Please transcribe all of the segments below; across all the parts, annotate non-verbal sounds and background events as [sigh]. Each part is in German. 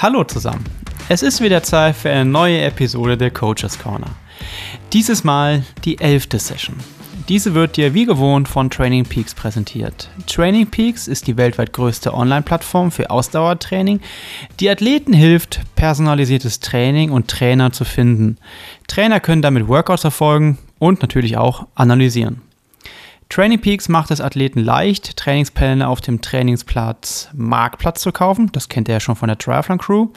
Hallo zusammen. Es ist wieder Zeit für eine neue Episode der Coaches Corner. Dieses Mal die elfte Session. Diese wird dir wie gewohnt von Training Peaks präsentiert. Training Peaks ist die weltweit größte Online-Plattform für Ausdauertraining, die Athleten hilft, personalisiertes Training und Trainer zu finden. Trainer können damit Workouts erfolgen und natürlich auch analysieren. Training Peaks macht es Athleten leicht, Trainingspläne auf dem Trainingsplatz Marktplatz zu kaufen. Das kennt ihr ja schon von der Triathlon Crew.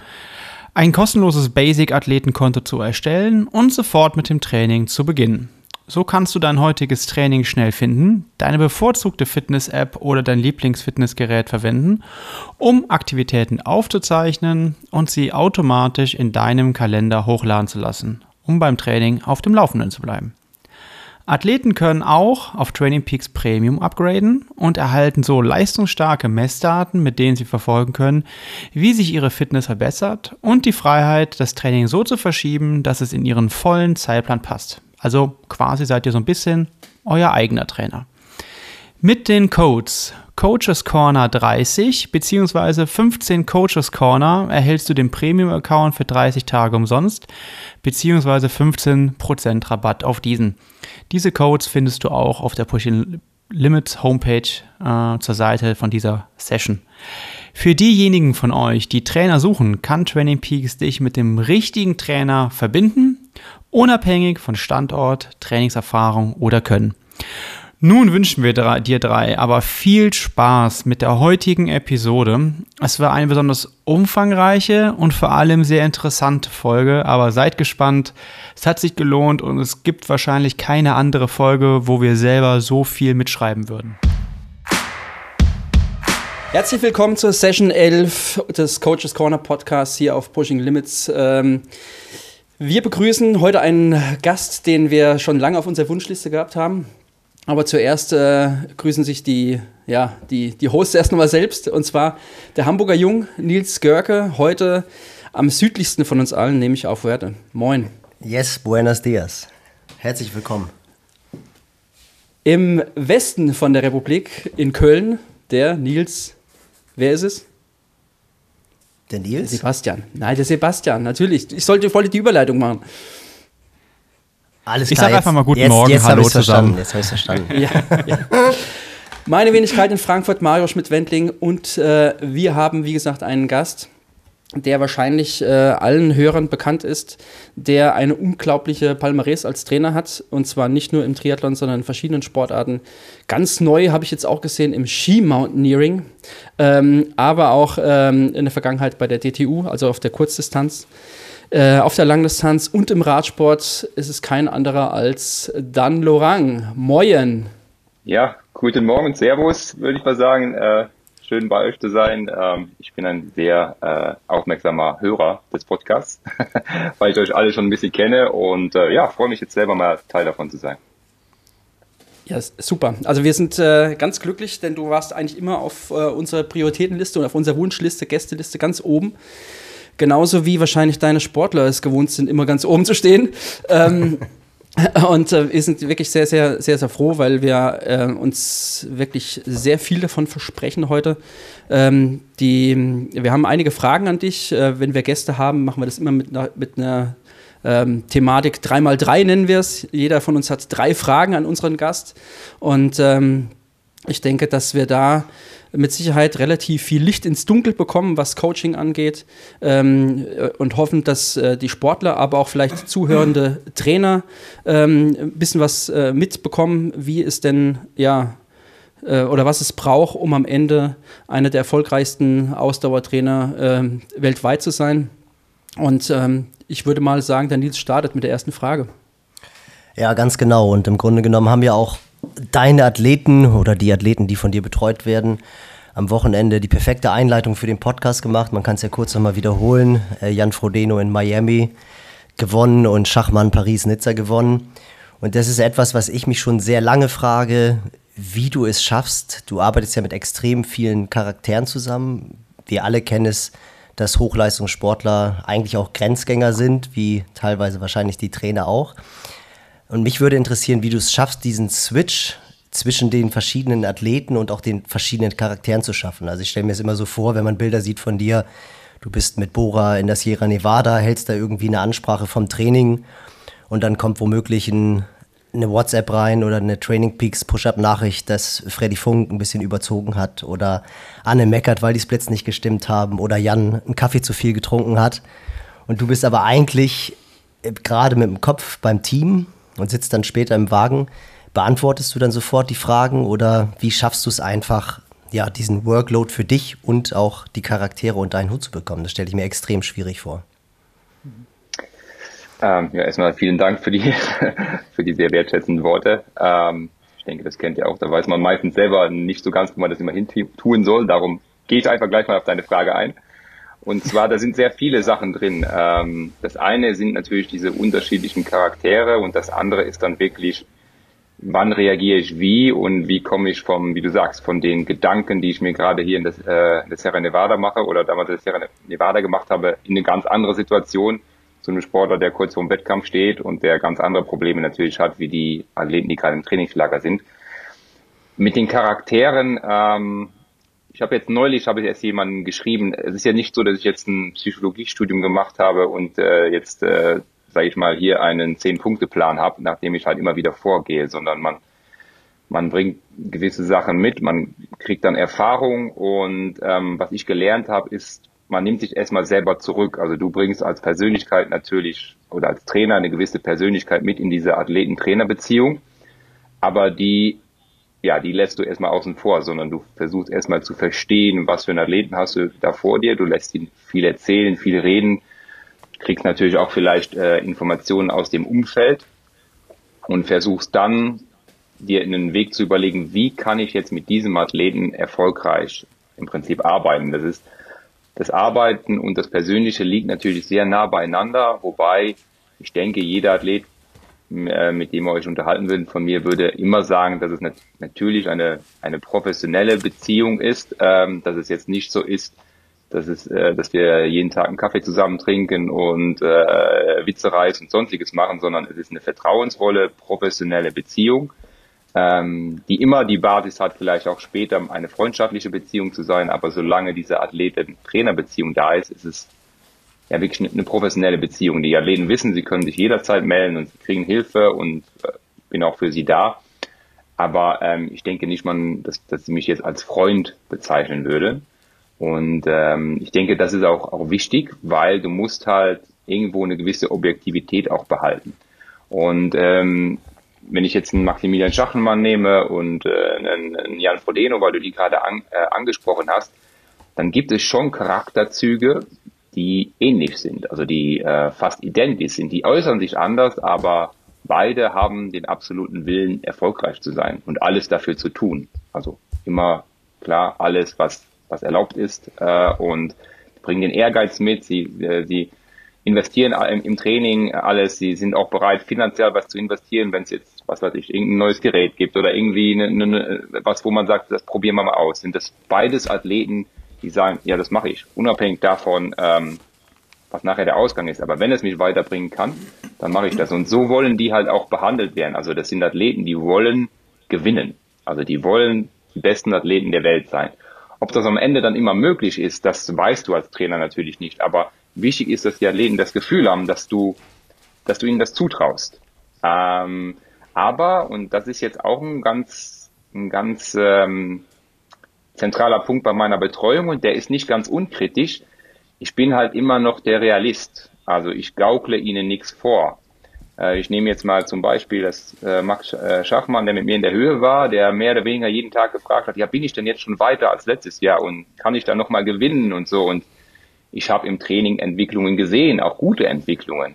Ein kostenloses Basic-Athletenkonto zu erstellen und sofort mit dem Training zu beginnen. So kannst du dein heutiges Training schnell finden, deine bevorzugte Fitness-App oder dein Lieblingsfitnessgerät verwenden, um Aktivitäten aufzuzeichnen und sie automatisch in deinem Kalender hochladen zu lassen, um beim Training auf dem Laufenden zu bleiben. Athleten können auch auf Training Peaks Premium upgraden und erhalten so leistungsstarke Messdaten, mit denen sie verfolgen können, wie sich ihre Fitness verbessert und die Freiheit, das Training so zu verschieben, dass es in ihren vollen Zeitplan passt. Also quasi seid ihr so ein bisschen euer eigener Trainer. Mit den Codes Coaches Corner 30 bzw. 15 Coaches Corner erhältst du den Premium-Account für 30 Tage umsonst bzw. 15% Rabatt auf diesen. Diese Codes findest du auch auf der Pushing Limits Homepage äh, zur Seite von dieser Session. Für diejenigen von euch, die Trainer suchen, kann Training Peaks dich mit dem richtigen Trainer verbinden unabhängig von Standort, Trainingserfahrung oder Können. Nun wünschen wir dir drei aber viel Spaß mit der heutigen Episode. Es war eine besonders umfangreiche und vor allem sehr interessante Folge, aber seid gespannt. Es hat sich gelohnt und es gibt wahrscheinlich keine andere Folge, wo wir selber so viel mitschreiben würden. Herzlich willkommen zur Session 11 des Coaches Corner Podcasts hier auf Pushing Limits. Ähm wir begrüßen heute einen Gast, den wir schon lange auf unserer Wunschliste gehabt haben. Aber zuerst äh, grüßen sich die, ja, die, die Hosts erst nochmal selbst. Und zwar der Hamburger Jung Nils Görke, heute am südlichsten von uns allen, nämlich auf Werte. Moin. Yes, buenos dias. Herzlich willkommen. Im Westen von der Republik, in Köln, der Nils, wer ist es? Der Nils? Sebastian. Nein, der Sebastian, natürlich. Ich sollte voll die Überleitung machen. Alles klar. Ich sage einfach mal guten jetzt, Morgen, jetzt hallo zusammen. Jetzt habe ich verstanden. ja, ja. [laughs] Meine Wenigkeit in Frankfurt, Mario Schmidt-Wendling und äh, wir haben, wie gesagt, einen Gast der wahrscheinlich äh, allen Hörern bekannt ist, der eine unglaubliche Palmares als Trainer hat. Und zwar nicht nur im Triathlon, sondern in verschiedenen Sportarten. Ganz neu habe ich jetzt auch gesehen im Ski-Mountaineering, ähm, aber auch ähm, in der Vergangenheit bei der DTU, also auf der Kurzdistanz. Äh, auf der Langdistanz und im Radsport ist es kein anderer als Dan Lorang. Moin. Ja, guten Morgen, Servus, würde ich mal sagen. Äh schön bei euch zu sein. Ähm, ich bin ein sehr äh, aufmerksamer Hörer des Podcasts, [laughs] weil ich euch alle schon ein bisschen kenne und äh, ja, freue mich jetzt selber mal Teil davon zu sein. Ja, super. Also wir sind äh, ganz glücklich, denn du warst eigentlich immer auf äh, unserer Prioritätenliste und auf unserer Wunschliste, Gästeliste ganz oben. Genauso wie wahrscheinlich deine Sportler es gewohnt sind, immer ganz oben zu stehen. Ähm, [laughs] Und äh, wir sind wirklich sehr, sehr, sehr, sehr froh, weil wir äh, uns wirklich sehr viel davon versprechen heute. Ähm, die, wir haben einige Fragen an dich. Äh, wenn wir Gäste haben, machen wir das immer mit einer, mit einer ähm, Thematik 3x3 nennen wir es. Jeder von uns hat drei Fragen an unseren Gast. Und ähm, ich denke, dass wir da mit Sicherheit relativ viel Licht ins Dunkel bekommen, was Coaching angeht ähm, und hoffen, dass äh, die Sportler, aber auch vielleicht zuhörende Trainer ähm, ein bisschen was äh, mitbekommen, wie es denn ja äh, oder was es braucht, um am Ende einer der erfolgreichsten Ausdauertrainer ähm, weltweit zu sein. Und ähm, ich würde mal sagen, der Nils startet mit der ersten Frage. Ja, ganz genau. Und im Grunde genommen haben wir auch deine Athleten oder die Athleten, die von dir betreut werden, am Wochenende die perfekte Einleitung für den Podcast gemacht. Man kann es ja kurz nochmal wiederholen. Äh, Jan Frodeno in Miami gewonnen und Schachmann Paris-Nizza gewonnen. Und das ist etwas, was ich mich schon sehr lange frage, wie du es schaffst. Du arbeitest ja mit extrem vielen Charakteren zusammen. Wir alle kennen es, dass Hochleistungssportler eigentlich auch Grenzgänger sind, wie teilweise wahrscheinlich die Trainer auch. Und mich würde interessieren, wie du es schaffst, diesen Switch zwischen den verschiedenen Athleten und auch den verschiedenen Charakteren zu schaffen. Also ich stelle mir es immer so vor, wenn man Bilder sieht von dir, Du bist mit Bora in der Sierra Nevada, hältst da irgendwie eine Ansprache vom Training und dann kommt womöglich ein, eine WhatsApp rein oder eine Training Peaks Push-Up-Nachricht, dass Freddy Funk ein bisschen überzogen hat oder Anne meckert, weil die Splits nicht gestimmt haben oder Jan einen Kaffee zu viel getrunken hat. Und du bist aber eigentlich äh, gerade mit dem Kopf beim Team und sitzt dann später im Wagen. Beantwortest du dann sofort die Fragen oder wie schaffst du es einfach, ja, diesen Workload für dich und auch die Charaktere unter einen Hut zu bekommen? Das stelle ich mir extrem schwierig vor. Ähm, ja, erstmal vielen Dank für die, [laughs] für die sehr wertschätzenden Worte. Ähm, ich denke, das kennt ihr auch. Da weiß man meistens selber nicht so ganz, wo man das immer hin tun soll. Darum gehe ich einfach gleich mal auf deine Frage ein. Und zwar, da sind sehr viele Sachen drin. Ähm, das eine sind natürlich diese unterschiedlichen Charaktere und das andere ist dann wirklich, wann reagiere ich wie und wie komme ich vom, wie du sagst, von den Gedanken, die ich mir gerade hier in das, äh, der Sierra Nevada mache oder damals in der Sierra Nevada gemacht habe, in eine ganz andere Situation zu einem Sportler, der kurz vor dem Wettkampf steht und der ganz andere Probleme natürlich hat, wie die Athleten, die gerade im Trainingslager sind. Mit den Charakteren, ähm, ich habe jetzt neulich, habe ich erst jemanden geschrieben, es ist ja nicht so, dass ich jetzt ein Psychologiestudium gemacht habe und äh, jetzt, äh, sage ich mal, hier einen Zehn-Punkte-Plan habe, nachdem ich halt immer wieder vorgehe, sondern man, man bringt gewisse Sachen mit, man kriegt dann Erfahrung und ähm, was ich gelernt habe, ist, man nimmt sich erstmal selber zurück. Also du bringst als Persönlichkeit natürlich oder als Trainer eine gewisse Persönlichkeit mit in diese Athleten-Trainer-Beziehung, aber die ja, die lässt du erstmal außen vor, sondern du versuchst erstmal zu verstehen, was für einen Athleten hast du da vor dir. Du lässt ihn viel erzählen, viel reden, kriegst natürlich auch vielleicht äh, Informationen aus dem Umfeld und versuchst dann dir einen Weg zu überlegen, wie kann ich jetzt mit diesem Athleten erfolgreich im Prinzip arbeiten. Das ist das Arbeiten und das Persönliche liegt natürlich sehr nah beieinander, wobei ich denke, jeder Athlet mit dem ihr euch unterhalten würdet, von mir würde immer sagen, dass es natürlich eine, eine professionelle Beziehung ist, ähm, dass es jetzt nicht so ist, dass es, äh, dass wir jeden Tag einen Kaffee zusammen trinken und äh, Witze reißen und sonstiges machen, sondern es ist eine vertrauensvolle, professionelle Beziehung, ähm, die immer die Basis hat, vielleicht auch später eine freundschaftliche Beziehung zu sein, aber solange diese Athleten-Trainer-Beziehung da ist, ist es ja wirklich eine professionelle Beziehung. Die Athleten wissen, sie können sich jederzeit melden und sie kriegen Hilfe und äh, bin auch für sie da. Aber ähm, ich denke nicht man, dass, dass sie mich jetzt als Freund bezeichnen würde. Und ähm, ich denke, das ist auch, auch wichtig, weil du musst halt irgendwo eine gewisse Objektivität auch behalten. Und ähm, wenn ich jetzt einen Maximilian Schachenmann nehme und äh, einen, einen Jan Frodeno, weil du die gerade an, äh, angesprochen hast, dann gibt es schon Charakterzüge, die ähnlich sind, also die äh, fast identisch sind. Die äußern sich anders, aber beide haben den absoluten Willen, erfolgreich zu sein und alles dafür zu tun. Also immer klar, alles, was, was erlaubt ist äh, und bringen den Ehrgeiz mit. Sie, äh, sie investieren im, Training alles. Sie sind auch bereit, finanziell was zu investieren, wenn es jetzt, was weiß ich, irgendein neues Gerät gibt oder irgendwie eine, eine, was, wo man sagt, das probieren wir mal aus. Sind das beides Athleten, die sagen, ja, das mache ich, unabhängig davon, ähm, was nachher der Ausgang ist. Aber wenn es mich weiterbringen kann, dann mache ich das. Und so wollen die halt auch behandelt werden. Also das sind Athleten, die wollen gewinnen. Also die wollen die besten Athleten der Welt sein. Ob das am Ende dann immer möglich ist, das weißt du als Trainer natürlich nicht. Aber wichtig ist, dass die Athleten das Gefühl haben, dass du, dass du ihnen das zutraust. Ähm, aber, und das ist jetzt auch ein ganz, ein ganz ähm, zentraler Punkt bei meiner Betreuung und der ist nicht ganz unkritisch. Ich bin halt immer noch der Realist. Also ich gaukle ihnen nichts vor. Äh, ich nehme jetzt mal zum Beispiel das äh, Max äh, Schachmann, der mit mir in der Höhe war, der mehr oder weniger jeden Tag gefragt hat, ja, bin ich denn jetzt schon weiter als letztes Jahr und kann ich da nochmal gewinnen und so. Und ich habe im Training Entwicklungen gesehen, auch gute Entwicklungen.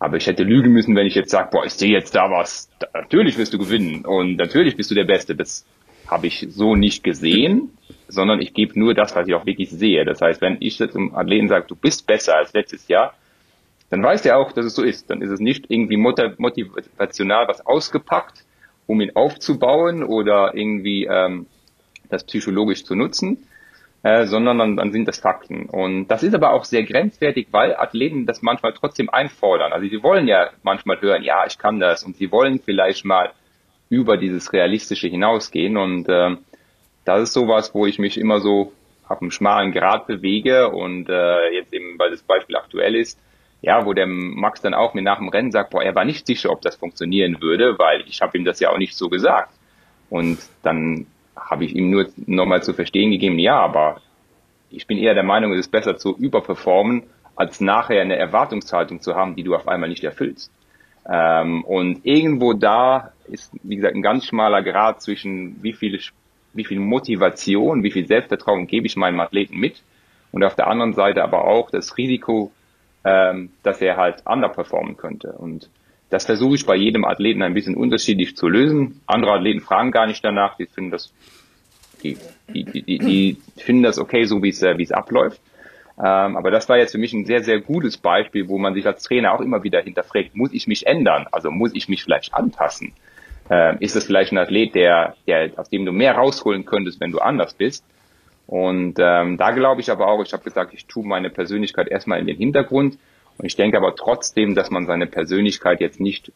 Aber ich hätte lügen müssen, wenn ich jetzt sage, boah, ich sehe jetzt da was. Natürlich wirst du gewinnen und natürlich bist du der Beste. Das habe ich so nicht gesehen, sondern ich gebe nur das, was ich auch wirklich sehe. Das heißt, wenn ich zum Athleten sage, du bist besser als letztes Jahr, dann weiß der auch, dass es so ist. Dann ist es nicht irgendwie motivational was ausgepackt, um ihn aufzubauen oder irgendwie ähm, das psychologisch zu nutzen, äh, sondern dann, dann sind das Fakten. Und das ist aber auch sehr grenzwertig, weil Athleten das manchmal trotzdem einfordern. Also sie wollen ja manchmal hören, ja, ich kann das und sie wollen vielleicht mal über dieses Realistische hinausgehen. Und äh, das ist sowas, wo ich mich immer so auf einem schmalen Grat bewege und äh, jetzt eben, weil das Beispiel aktuell ist, ja, wo der Max dann auch mir nach dem Rennen sagt, boah, er war nicht sicher, ob das funktionieren würde, weil ich habe ihm das ja auch nicht so gesagt. Und dann habe ich ihm nur nochmal zu verstehen gegeben, ja, aber ich bin eher der Meinung, es ist besser zu überperformen, als nachher eine Erwartungshaltung zu haben, die du auf einmal nicht erfüllst. Ähm, und irgendwo da ist, wie gesagt, ein ganz schmaler Grad zwischen wie viel, wie viel Motivation, wie viel Selbstvertrauen gebe ich meinem Athleten mit und auf der anderen Seite aber auch das Risiko, ähm, dass er halt underperformen könnte. Und das versuche ich bei jedem Athleten ein bisschen unterschiedlich zu lösen. Andere Athleten fragen gar nicht danach, die finden das, die, die, die, die, finden das okay, so wie es, äh, wie es abläuft. Ähm, aber das war jetzt für mich ein sehr, sehr gutes Beispiel, wo man sich als Trainer auch immer wieder hinterfragt, muss ich mich ändern? Also muss ich mich vielleicht anpassen? Ähm, ist das vielleicht ein Athlet, der, der, aus dem du mehr rausholen könntest, wenn du anders bist? Und ähm, da glaube ich aber auch, ich habe gesagt, ich tue meine Persönlichkeit erstmal in den Hintergrund. Und ich denke aber trotzdem, dass man seine Persönlichkeit jetzt nicht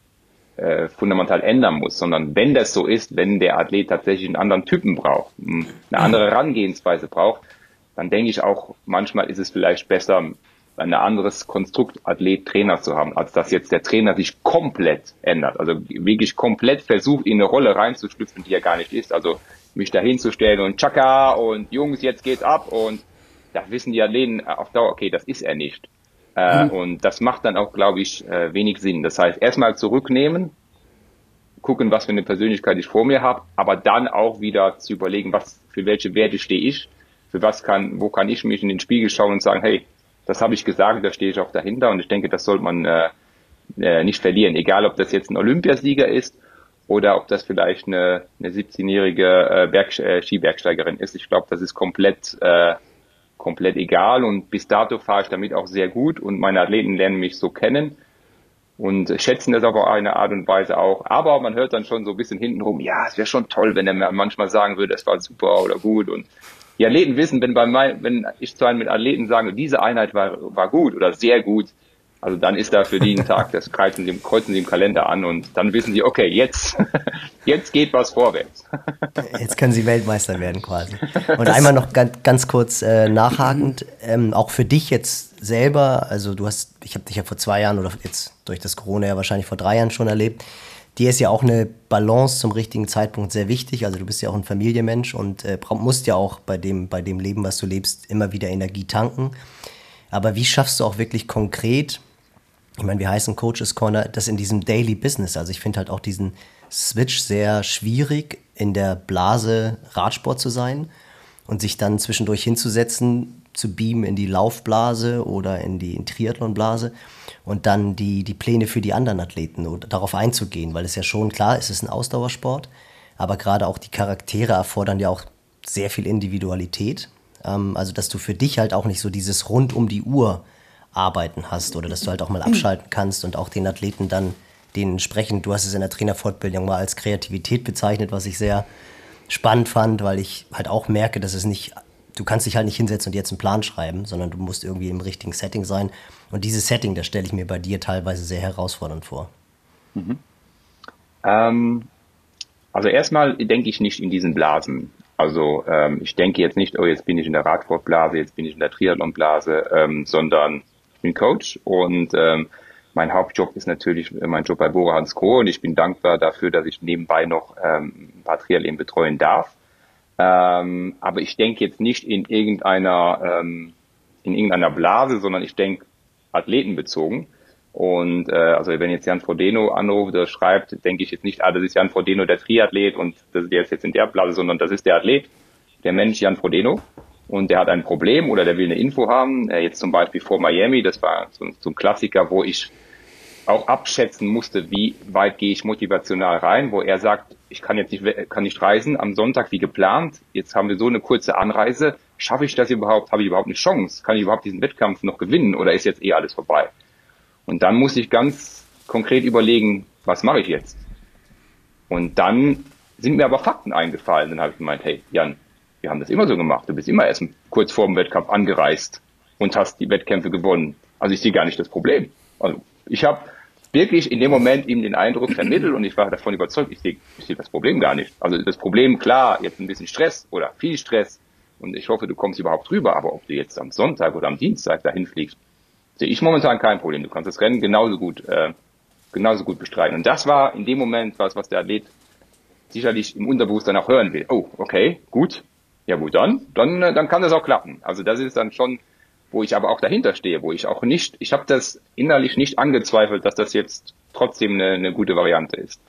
äh, fundamental ändern muss, sondern wenn das so ist, wenn der Athlet tatsächlich einen anderen Typen braucht, eine andere Herangehensweise braucht, dann denke ich auch, manchmal ist es vielleicht besser, ein anderes Konstrukt Athlet-Trainer zu haben, als dass jetzt der Trainer sich komplett ändert. Also wirklich komplett versucht, in eine Rolle reinzuschlüpfen, die er gar nicht ist. Also mich da hinzustellen und Chaka und Jungs, jetzt geht's ab und da wissen die Athleten auf Dauer, okay, das ist er nicht. Äh, mhm. Und das macht dann auch, glaube ich, äh, wenig Sinn. Das heißt, erstmal zurücknehmen, gucken, was für eine Persönlichkeit ich vor mir habe, aber dann auch wieder zu überlegen, was für welche Werte stehe ich für was kann, wo kann ich mich in den Spiegel schauen und sagen, hey, das habe ich gesagt, da stehe ich auch dahinter und ich denke, das sollte man äh, äh, nicht verlieren, egal ob das jetzt ein Olympiasieger ist oder ob das vielleicht eine, eine 17-jährige äh, äh, Skibergsteigerin ist. Ich glaube, das ist komplett äh, komplett egal und bis dato fahre ich damit auch sehr gut und meine Athleten lernen mich so kennen und schätzen das auf eine Art und Weise auch. Aber man hört dann schon so ein bisschen hintenrum, ja, es wäre schon toll, wenn er manchmal sagen würde, es war super oder gut und die Athleten wissen, wenn, bei mein, wenn ich zu einem mit Athleten sage, diese Einheit war, war gut oder sehr gut, also dann ist da für die ein Tag, das kreuzen sie, kreuzen sie im Kalender an und dann wissen sie, okay, jetzt, [laughs] jetzt geht was vorwärts. [laughs] Jetzt können sie Weltmeister werden quasi. [laughs] Und einmal noch ganz, ganz kurz äh, nachhakend, ähm, auch für dich jetzt selber, also du hast, ich habe dich ja vor zwei Jahren oder jetzt durch das Corona ja wahrscheinlich vor drei Jahren schon erlebt, dir ist ja auch eine Balance zum richtigen Zeitpunkt sehr wichtig. Also du bist ja auch ein Familienmensch und äh, musst ja auch bei dem, bei dem Leben, was du lebst, immer wieder Energie tanken. Aber wie schaffst du auch wirklich konkret, ich meine, wir heißen Coaches Corner, das in diesem Daily Business. Also ich finde halt auch diesen Switch sehr schwierig, in der Blase Radsport zu sein und sich dann zwischendurch hinzusetzen, zu beamen in die Laufblase oder in die Triathlonblase und dann die, die Pläne für die anderen Athleten oder darauf einzugehen, weil es ja schon klar ist, es ist ein Ausdauersport, aber gerade auch die Charaktere erfordern ja auch sehr viel Individualität. Ähm, also, dass du für dich halt auch nicht so dieses rund um die Uhr arbeiten hast oder dass du halt auch mal [clears throat] abschalten kannst und auch den Athleten dann den entsprechend, du hast es in der Trainerfortbildung mal als Kreativität bezeichnet, was ich sehr spannend fand, weil ich halt auch merke, dass es nicht du kannst dich halt nicht hinsetzen und jetzt einen Plan schreiben, sondern du musst irgendwie im richtigen Setting sein. Und dieses Setting, das stelle ich mir bei dir teilweise sehr herausfordernd vor. Mhm. Ähm, also erstmal denke ich nicht in diesen Blasen. Also ähm, ich denke jetzt nicht, oh, jetzt bin ich in der Radsportblase, jetzt bin ich in der Triathlonblase, ähm, sondern ich bin Coach und ähm, mein Hauptjob ist natürlich mein Job bei Bora Hans Co. und ich bin dankbar dafür, dass ich nebenbei noch ähm, ein paar Triathleten betreuen darf. Ähm, aber ich denke jetzt nicht in irgendeiner, ähm, in irgendeiner Blase, sondern ich denke athletenbezogen. Und äh, also wenn jetzt Jan Frodeno anruft oder schreibt, denke ich jetzt nicht, ah, das ist Jan Frodeno, der Triathlet und das, der ist jetzt in der Blase, sondern das ist der Athlet, der Mensch Jan Frodeno und der hat ein Problem oder der will eine Info haben. Äh, jetzt zum Beispiel vor Miami, das war so, so ein Klassiker, wo ich auch abschätzen musste, wie weit gehe ich motivational rein, wo er sagt, ich kann jetzt nicht, kann nicht reisen am Sonntag wie geplant. Jetzt haben wir so eine kurze Anreise. Schaffe ich das überhaupt? Habe ich überhaupt eine Chance? Kann ich überhaupt diesen Wettkampf noch gewinnen oder ist jetzt eh alles vorbei? Und dann muss ich ganz konkret überlegen, was mache ich jetzt? Und dann sind mir aber Fakten eingefallen. Dann habe ich gemeint, hey, Jan, wir haben das immer so gemacht. Du bist immer erst kurz vor dem Wettkampf angereist und hast die Wettkämpfe gewonnen. Also ich sehe gar nicht das Problem. Also ich habe wirklich in dem Moment ihm den Eindruck vermittelt und ich war davon überzeugt, ich sehe ich seh das Problem gar nicht. Also das Problem, klar, jetzt ein bisschen Stress oder viel Stress, und ich hoffe, du kommst überhaupt rüber, aber ob du jetzt am Sonntag oder am Dienstag dahin fliegst, sehe ich momentan kein Problem. Du kannst das Rennen genauso gut, äh, genauso gut bestreiten. Und das war in dem Moment was, was der Athlet sicherlich im Unterbewusstsein auch hören will. Oh, okay, gut. Ja gut, dann, dann, äh, dann kann das auch klappen. Also das ist dann schon, wo ich aber auch dahinter stehe, wo ich auch nicht, ich habe das innerlich nicht angezweifelt, dass das jetzt trotzdem eine, eine gute Variante ist.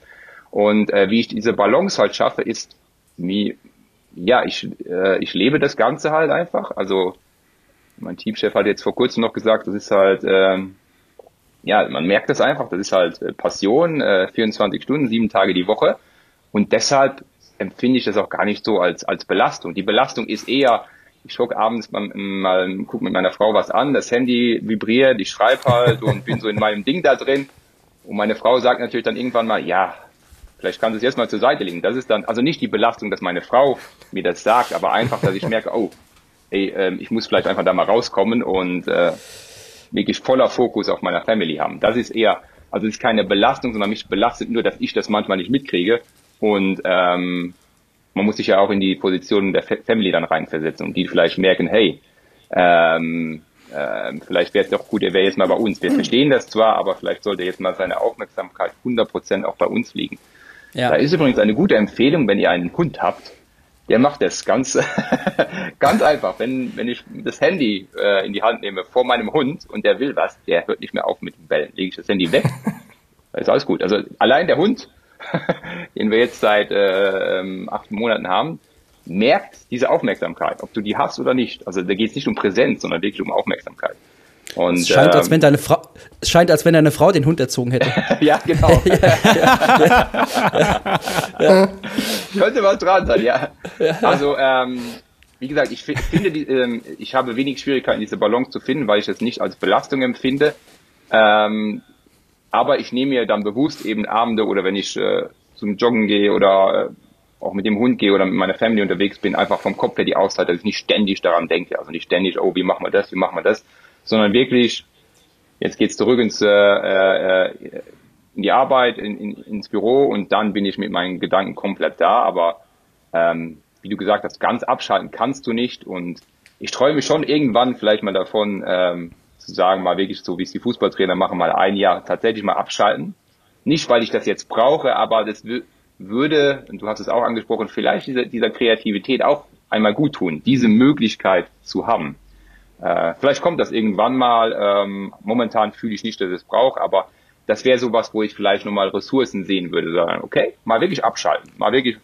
Und äh, wie ich diese Balance halt schaffe, ist, wie, ja, ich, äh, ich lebe das Ganze halt einfach. Also mein Teamchef hat jetzt vor kurzem noch gesagt, das ist halt, ähm, ja, man merkt das einfach, das ist halt äh, Passion, äh, 24 Stunden, sieben Tage die Woche. Und deshalb empfinde ich das auch gar nicht so als, als Belastung. Die Belastung ist eher, ich schaue abends mal, mal gucke mit meiner Frau was an, das Handy vibriert, ich schreibe halt und bin so in meinem Ding da drin. Und meine Frau sagt natürlich dann irgendwann mal, ja, vielleicht kannst du es jetzt mal zur Seite legen. Das ist dann, also nicht die Belastung, dass meine Frau mir das sagt, aber einfach, dass ich merke, oh, ey, äh, ich muss vielleicht einfach da mal rauskommen und äh, wirklich voller Fokus auf meiner Family haben. Das ist eher, also es ist keine Belastung, sondern mich belastet nur, dass ich das manchmal nicht mitkriege und ähm, man muss sich ja auch in die Position der Family dann reinversetzen und die vielleicht merken, hey, ähm, äh, vielleicht wäre es doch gut, er wäre jetzt mal bei uns. Wir verstehen das zwar, aber vielleicht sollte jetzt mal seine Aufmerksamkeit 100% auch bei uns liegen. Ja. Da ist übrigens eine gute Empfehlung, wenn ihr einen Hund habt, der macht das ganz, [laughs] ganz einfach. Wenn, wenn ich das Handy äh, in die Hand nehme vor meinem Hund und der will was, der hört nicht mehr auf mit dem Bellen. Lege ich das Handy weg, [laughs] ist alles gut. Also allein der Hund [laughs] den wir jetzt seit äh, ähm, acht Monaten haben, merkt diese Aufmerksamkeit, ob du die hast oder nicht. Also da geht es nicht um Präsenz, sondern wirklich um Aufmerksamkeit. Und, es scheint, ähm, als wenn deine Frau, es scheint, als wenn deine Frau den Hund erzogen hätte. [laughs] ja, genau. [laughs] ja, ja, ja, Könnte was dran sein, ja. Also, ähm, wie gesagt, ich finde, die, ähm, ich habe wenig Schwierigkeiten, diese Balance zu finden, weil ich es nicht als Belastung empfinde. Ähm, aber ich nehme mir dann bewusst eben Abende oder wenn ich äh, zum Joggen gehe oder äh, auch mit dem Hund gehe oder mit meiner Family unterwegs bin, einfach vom Kopf her die Auszeit, dass ich nicht ständig daran denke. Also nicht ständig, oh, wie machen wir das, wie machen wir das, sondern wirklich, jetzt geht's zurück ins, äh, äh, in die Arbeit, in, in, ins Büro und dann bin ich mit meinen Gedanken komplett da. Aber ähm, wie du gesagt hast, ganz abschalten kannst du nicht und ich träume schon irgendwann vielleicht mal davon, ähm, zu sagen, mal wirklich so, wie es die Fußballtrainer machen, mal ein Jahr tatsächlich mal abschalten. Nicht, weil ich das jetzt brauche, aber das würde, und du hast es auch angesprochen, vielleicht dieser, dieser Kreativität auch einmal gut tun, diese Möglichkeit zu haben. Äh, vielleicht kommt das irgendwann mal. Ähm, momentan fühle ich nicht, dass ich es brauche, aber das wäre sowas, wo ich vielleicht nochmal Ressourcen sehen würde. Sagen, okay, mal wirklich abschalten, mal wirklich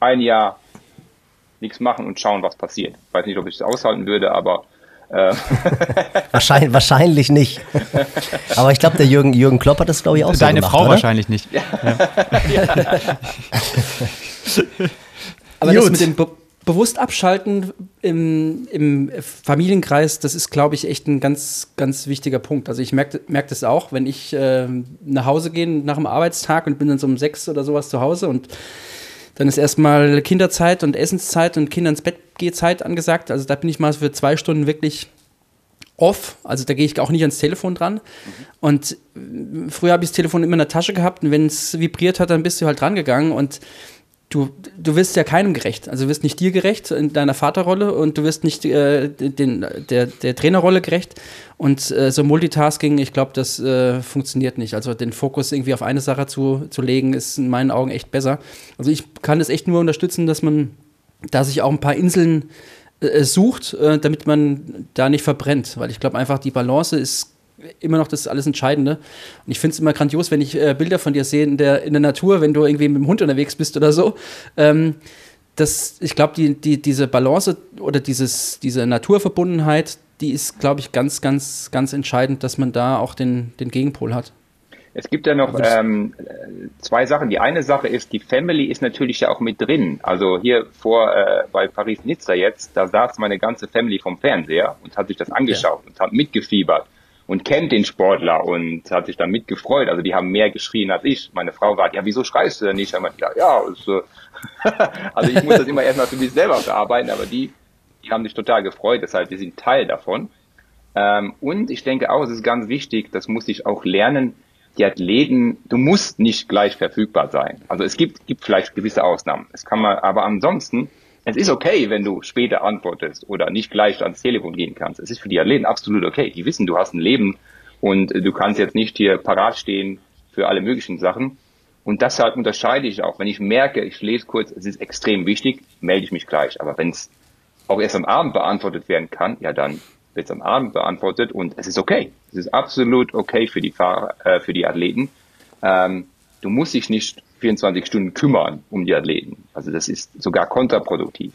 ein Jahr nichts machen und schauen, was passiert. Ich weiß nicht, ob ich es aushalten würde, aber äh. [laughs] wahrscheinlich, wahrscheinlich nicht. Aber ich glaube, der Jürgen, Jürgen Klopp hat das, glaube ich, auch Deine so gemacht, Frau oder? wahrscheinlich nicht. Ja. Ja. [laughs] [laughs] Aber Gut. das mit dem Be bewusst abschalten im, im Familienkreis, das ist, glaube ich, echt ein ganz, ganz wichtiger Punkt. Also ich merke merk das auch, wenn ich äh, nach Hause gehe nach dem Arbeitstag und bin dann so um sechs oder sowas zu Hause und dann ist erstmal Kinderzeit und Essenszeit und Kinder ins Bett Zeit angesagt. Also da bin ich mal für zwei Stunden wirklich off. Also da gehe ich auch nicht ans Telefon dran. Mhm. Und äh, früher habe ich das Telefon immer in der Tasche gehabt und wenn es vibriert hat, dann bist du halt dran gegangen und du, du wirst ja keinem gerecht. Also du wirst nicht dir gerecht in deiner Vaterrolle und du wirst nicht äh, den, der, der Trainerrolle gerecht. Und äh, so Multitasking, ich glaube, das äh, funktioniert nicht. Also den Fokus irgendwie auf eine Sache zu, zu legen, ist in meinen Augen echt besser. Also ich kann es echt nur unterstützen, dass man da sich auch ein paar Inseln äh, sucht, äh, damit man da nicht verbrennt. Weil ich glaube einfach, die Balance ist immer noch das alles Entscheidende. Und ich finde es immer grandios, wenn ich äh, Bilder von dir sehe in der, in der Natur, wenn du irgendwie mit dem Hund unterwegs bist oder so. Ähm, das, ich glaube, die, die, diese Balance oder dieses, diese Naturverbundenheit, die ist, glaube ich, ganz, ganz, ganz entscheidend, dass man da auch den, den Gegenpol hat. Es gibt ja noch ähm, zwei Sachen. Die eine Sache ist, die Family ist natürlich ja auch mit drin. Also hier vor äh, bei Paris-Nizza jetzt, da saß meine ganze Family vom Fernseher und hat sich das angeschaut ja. und hat mitgefiebert und kennt den Sportler und hat sich dann mitgefreut. Also die haben mehr geschrien als ich. Meine Frau war, ja, wieso schreist du denn nicht? Ich meinte, ja, ja, ist, äh [laughs] also ich muss das immer erstmal für mich selber verarbeiten, aber die, die haben sich total gefreut. Deshalb, wir sind Teil davon. Ähm, und ich denke auch, es ist ganz wichtig, das muss ich auch lernen, die Athleten, du musst nicht gleich verfügbar sein. Also es gibt, gibt vielleicht gewisse Ausnahmen. Es kann man, aber ansonsten es ist okay, wenn du später antwortest oder nicht gleich ans Telefon gehen kannst. Es ist für die Athleten absolut okay. Die wissen, du hast ein Leben und du kannst jetzt nicht hier parat stehen für alle möglichen Sachen. Und deshalb unterscheide ich auch. Wenn ich merke, ich lese kurz, es ist extrem wichtig, melde ich mich gleich. Aber wenn es auch erst am Abend beantwortet werden kann, ja dann wird es am Abend beantwortet und es ist okay. Es ist absolut okay für die Fahrer, äh, für die Athleten. Ähm, du musst dich nicht 24 Stunden kümmern um die Athleten. Also das ist sogar kontraproduktiv.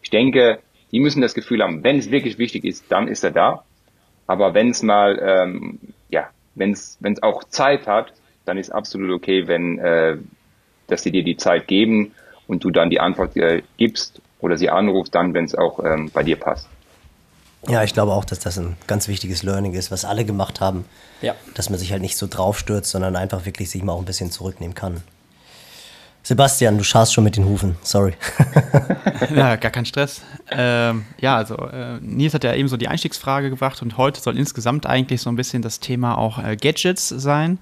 Ich denke, die müssen das Gefühl haben, wenn es wirklich wichtig ist, dann ist er da. Aber wenn es mal, ähm, ja, wenn es wenn es auch Zeit hat, dann ist absolut okay, wenn, äh, dass sie dir die Zeit geben und du dann die Antwort äh, gibst oder sie anrufst, dann, wenn es auch ähm, bei dir passt. Ja, ich glaube auch, dass das ein ganz wichtiges Learning ist, was alle gemacht haben. Ja. Dass man sich halt nicht so draufstürzt, sondern einfach wirklich sich mal auch ein bisschen zurücknehmen kann. Sebastian, du schaust schon mit den Hufen, sorry. [laughs] ja, gar kein Stress. Ähm, ja, also äh, Nils hat ja eben so die Einstiegsfrage gebracht und heute soll insgesamt eigentlich so ein bisschen das Thema auch äh, Gadgets sein,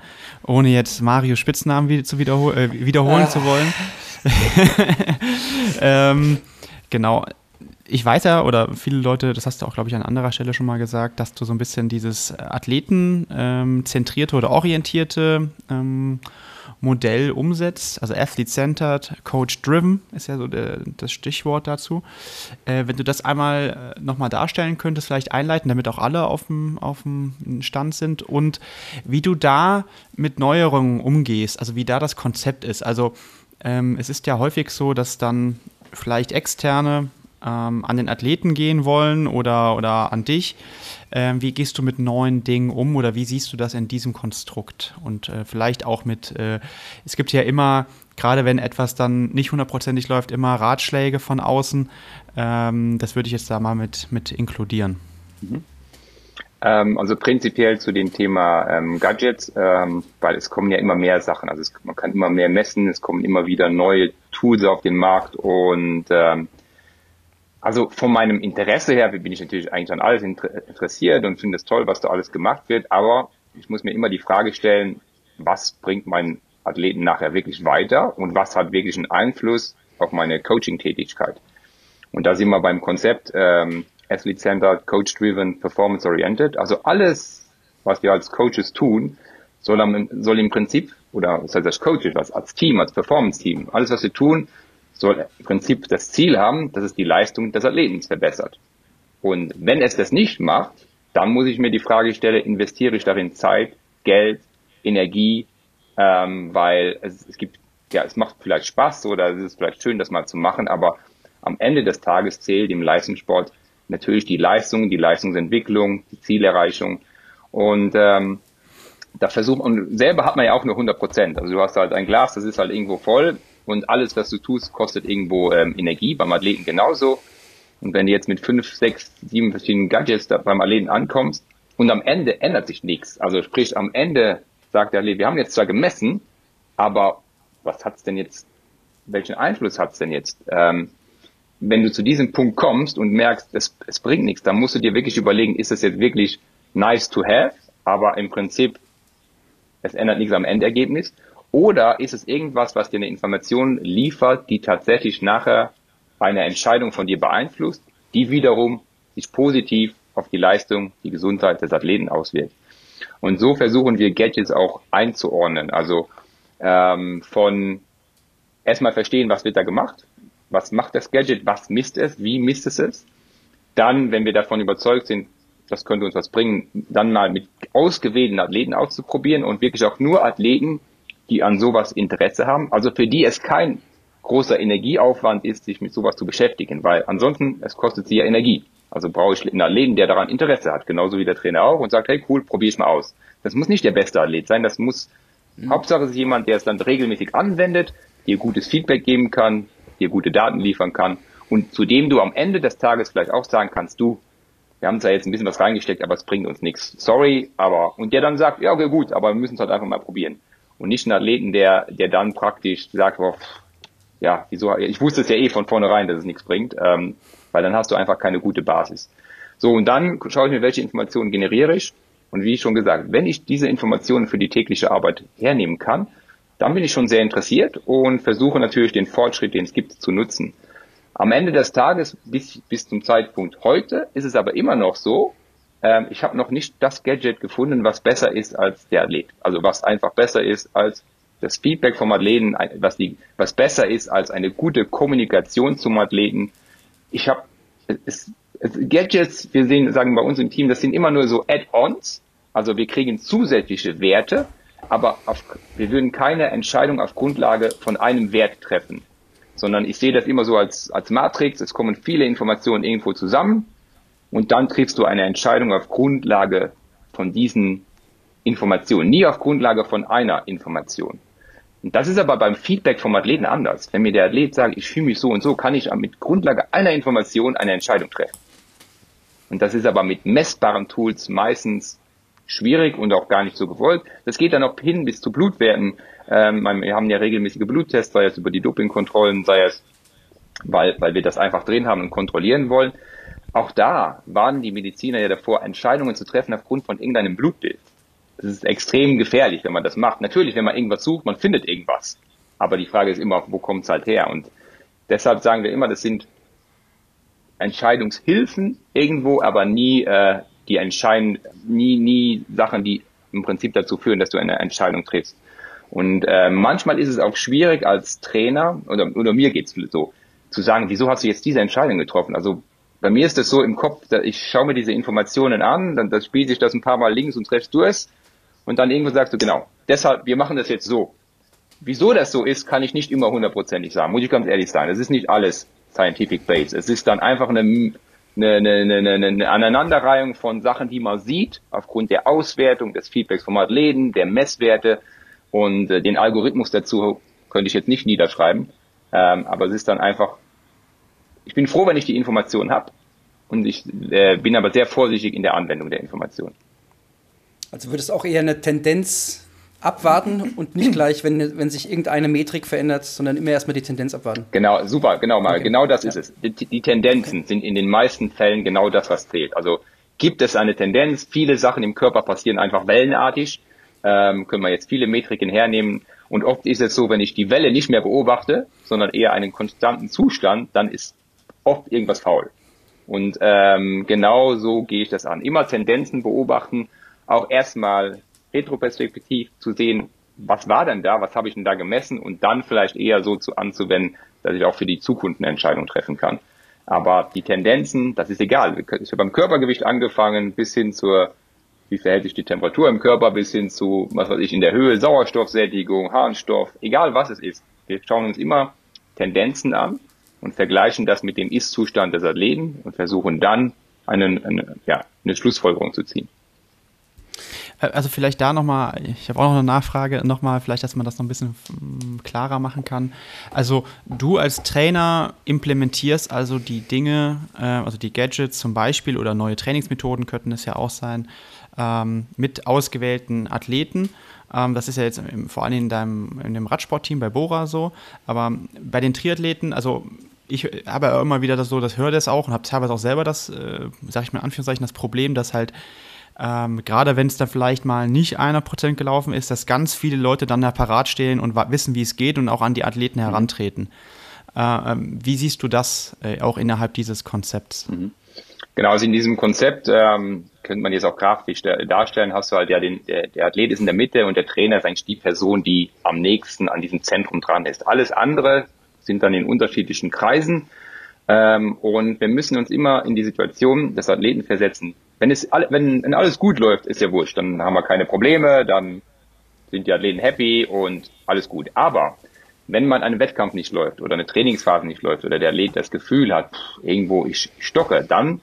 ohne jetzt Mario Spitznamen wieder zu wiederhol äh, wiederholen ah. zu wollen. [laughs] ähm, genau. Ich weiß ja, oder viele Leute, das hast du auch, glaube ich, an anderer Stelle schon mal gesagt, dass du so ein bisschen dieses Athleten-zentrierte ähm, oder orientierte ähm, Modell umsetzt, also Athlete-Centered, Coach-Driven ist ja so der, das Stichwort dazu. Äh, wenn du das einmal äh, nochmal darstellen könntest, vielleicht einleiten, damit auch alle auf dem, auf dem Stand sind und wie du da mit Neuerungen umgehst, also wie da das Konzept ist. Also ähm, es ist ja häufig so, dass dann vielleicht externe ähm, an den Athleten gehen wollen oder, oder an dich. Ähm, wie gehst du mit neuen Dingen um oder wie siehst du das in diesem Konstrukt? Und äh, vielleicht auch mit, äh, es gibt ja immer, gerade wenn etwas dann nicht hundertprozentig läuft, immer Ratschläge von außen. Ähm, das würde ich jetzt da mal mit, mit inkludieren. Mhm. Ähm, also prinzipiell zu dem Thema ähm, Gadgets, ähm, weil es kommen ja immer mehr Sachen. Also es, man kann immer mehr messen, es kommen immer wieder neue Tools auf den Markt und ähm, also von meinem Interesse her bin ich natürlich eigentlich an alles interessiert und finde es toll, was da alles gemacht wird, aber ich muss mir immer die Frage stellen, was bringt meinen Athleten nachher wirklich weiter und was hat wirklich einen Einfluss auf meine Coaching-Tätigkeit. Und da sind wir beim Konzept ähm, Athlete-Centered, Coach-Driven, Performance-Oriented. Also alles, was wir als Coaches tun, soll, soll im Prinzip, oder das heißt als Coaches, als Team, als Performance-Team, alles, was wir tun, soll im Prinzip das Ziel haben, dass es die Leistung des Athleten verbessert. Und wenn es das nicht macht, dann muss ich mir die Frage stellen, investiere ich darin Zeit, Geld, Energie, ähm, weil es, es gibt, ja, es macht vielleicht Spaß oder es ist vielleicht schön, das mal zu machen, aber am Ende des Tages zählt im Leistungssport natürlich die Leistung, die Leistungsentwicklung, die Zielerreichung und ähm, da versucht und selber hat man ja auch nur 100 Prozent. Also du hast halt ein Glas, das ist halt irgendwo voll und alles, was du tust, kostet irgendwo ähm, Energie, beim Athleten genauso. Und wenn du jetzt mit fünf, sechs, sieben verschiedenen Gadgets beim Athleten ankommst und am Ende ändert sich nichts, also sprich am Ende sagt der Athlet, wir haben jetzt zwar gemessen, aber was hat's denn jetzt, welchen Einfluss hat's denn jetzt? Ähm, wenn du zu diesem Punkt kommst und merkst, es, es bringt nichts, dann musst du dir wirklich überlegen, ist das jetzt wirklich nice to have, aber im Prinzip es ändert nichts am Endergebnis oder ist es irgendwas, was dir eine Information liefert, die tatsächlich nachher eine Entscheidung von dir beeinflusst, die wiederum sich positiv auf die Leistung, die Gesundheit des Athleten auswirkt. Und so versuchen wir Gadgets auch einzuordnen. Also ähm, von erstmal verstehen, was wird da gemacht, was macht das Gadget, was misst es, wie misst es es. Dann, wenn wir davon überzeugt sind, das könnte uns was bringen, dann mal mit ausgewählten Athleten auszuprobieren und wirklich auch nur Athleten, die an sowas Interesse haben, also für die es kein großer Energieaufwand ist, sich mit sowas zu beschäftigen, weil ansonsten es kostet sie ja Energie. Also brauche ich einen Athleten, der daran Interesse hat, genauso wie der Trainer auch und sagt, hey cool, probier es mal aus. Das muss nicht der beste Athlet sein, das muss mhm. Hauptsache ist jemand, der es dann regelmäßig anwendet, dir gutes Feedback geben kann, dir gute Daten liefern kann und zu dem du am Ende des Tages vielleicht auch sagen kannst, du, wir haben zwar jetzt ein bisschen was reingesteckt, aber es bringt uns nichts. Sorry, aber und der dann sagt, ja okay gut, aber wir müssen es halt einfach mal probieren und nicht einen Athleten, der, der dann praktisch sagt, oh, ja, wieso, ich wusste es ja eh von vornherein, dass es nichts bringt, ähm, weil dann hast du einfach keine gute Basis. So, und dann schaue ich mir, welche Informationen generiere ich. Und wie schon gesagt, wenn ich diese Informationen für die tägliche Arbeit hernehmen kann, dann bin ich schon sehr interessiert und versuche natürlich den Fortschritt, den es gibt, zu nutzen. Am Ende des Tages, bis, bis zum Zeitpunkt heute, ist es aber immer noch so, ähm, ich habe noch nicht das Gadget gefunden, was besser ist als der Athlet. Also was einfach besser ist als das Feedback vom Athleten, was, die, was besser ist als eine gute Kommunikation zum Athleten. Ich habe Gadgets, wir sehen, sagen bei uns im Team, das sind immer nur so Add-ons. Also wir kriegen zusätzliche Werte, aber auf, wir würden keine Entscheidung auf Grundlage von einem Wert treffen, sondern ich sehe das immer so als, als Matrix. Es kommen viele Informationen irgendwo zusammen und dann triffst du eine Entscheidung auf Grundlage von diesen Informationen, nie auf Grundlage von einer Information. Und das ist aber beim Feedback vom Athleten anders. Wenn mir der Athlet sagt, ich fühle mich so und so, kann ich mit Grundlage einer Information eine Entscheidung treffen. Und das ist aber mit messbaren Tools meistens schwierig und auch gar nicht so gewollt. Das geht dann auch hin bis zu Blutwerten. Ähm, wir haben ja regelmäßige Bluttests, sei es über die Dopingkontrollen, sei es, weil, weil wir das einfach drin haben und kontrollieren wollen. Auch da waren die Mediziner ja davor, Entscheidungen zu treffen aufgrund von irgendeinem Blutbild. Das ist extrem gefährlich, wenn man das macht. Natürlich, wenn man irgendwas sucht, man findet irgendwas. Aber die Frage ist immer, wo kommt es halt her? Und deshalb sagen wir immer, das sind Entscheidungshilfen irgendwo, aber nie äh, die entscheiden, nie, nie Sachen, die im Prinzip dazu führen, dass du eine Entscheidung triffst. Und äh, manchmal ist es auch schwierig als Trainer, oder, oder mir geht's so, zu sagen, wieso hast du jetzt diese Entscheidung getroffen? Also bei mir ist das so im Kopf, ich schaue mir diese Informationen an, dann das spielt sich das ein paar Mal links und rechts durch und dann irgendwo sagst du, genau, deshalb, wir machen das jetzt so. Wieso das so ist, kann ich nicht immer hundertprozentig sagen, muss ich ganz ehrlich sein. Das ist nicht alles scientific based. Es ist dann einfach eine, eine, eine, eine, eine Aneinanderreihung von Sachen, die man sieht, aufgrund der Auswertung, des Feedbacks vom Athleten, der Messwerte und äh, den Algorithmus dazu könnte ich jetzt nicht niederschreiben. Ähm, aber es ist dann einfach, ich bin froh, wenn ich die Information habe und ich äh, bin aber sehr vorsichtig in der Anwendung der Information. Also wird es auch eher eine Tendenz abwarten und nicht [clears throat] gleich, wenn, wenn sich irgendeine Metrik verändert, sondern immer erstmal die Tendenz abwarten. Genau, super, genau mal. Okay. Genau das ja. ist es. Die, die Tendenzen okay. sind in den meisten Fällen genau das, was zählt. Also gibt es eine Tendenz, viele Sachen im Körper passieren einfach wellenartig. Ähm, können wir jetzt viele Metriken hernehmen. Und oft ist es so, wenn ich die Welle nicht mehr beobachte, sondern eher einen konstanten Zustand, dann ist oft irgendwas faul. Und ähm, genau so gehe ich das an. Immer Tendenzen beobachten, auch erstmal retroperspektiv zu sehen, was war denn da, was habe ich denn da gemessen und dann vielleicht eher so zu anzuwenden, dass ich auch für die Zukunft eine Entscheidung treffen kann. Aber die Tendenzen, das ist egal. Ich habe beim Körpergewicht angefangen bis hin zur, wie verhält sich die Temperatur im Körper, bis hin zu, was weiß ich, in der Höhe, Sauerstoffsättigung, Harnstoff, egal was es ist. Wir schauen uns immer Tendenzen an und vergleichen das mit dem Ist-Zustand des Athleten und versuchen dann einen, eine, ja, eine Schlussfolgerung zu ziehen. Äh, also vielleicht da nochmal, ich habe auch noch eine Nachfrage, nochmal, vielleicht, dass man das noch ein bisschen mm, klarer machen kann. Also du als Trainer implementierst also die Dinge, äh, also die Gadgets zum Beispiel oder neue Trainingsmethoden könnten es ja auch sein, ähm, mit ausgewählten Athleten. Ähm, das ist ja jetzt vor allem in deinem in dem Radsportteam bei Bora so, aber bei den Triathleten, also ich habe ja immer wieder das so, das höre das auch und habe teilweise auch selber das, äh, sage ich mal in Anführungszeichen, das Problem, dass halt ähm, gerade wenn es da vielleicht mal nicht einer Prozent gelaufen ist, dass ganz viele Leute dann da parat stehen und wissen, wie es geht und auch an die Athleten mhm. herantreten. Äh, ähm, wie siehst du das äh, auch innerhalb dieses Konzepts? Mhm. Genau, also in diesem Konzept ähm, könnte man jetzt auch grafisch darstellen, hast du halt ja den, der, der Athlet ist in der Mitte und der Trainer ist eigentlich die Person, die am nächsten an diesem Zentrum dran ist. Alles andere sind dann in unterschiedlichen Kreisen. Ähm, und wir müssen uns immer in die Situation des Athleten versetzen. Wenn es wenn, wenn alles gut läuft, ist ja wurscht, dann haben wir keine Probleme, dann sind die Athleten happy und alles gut. Aber wenn man einen Wettkampf nicht läuft oder eine Trainingsphase nicht läuft oder der Athlet das Gefühl hat, pff, irgendwo ich stocke, dann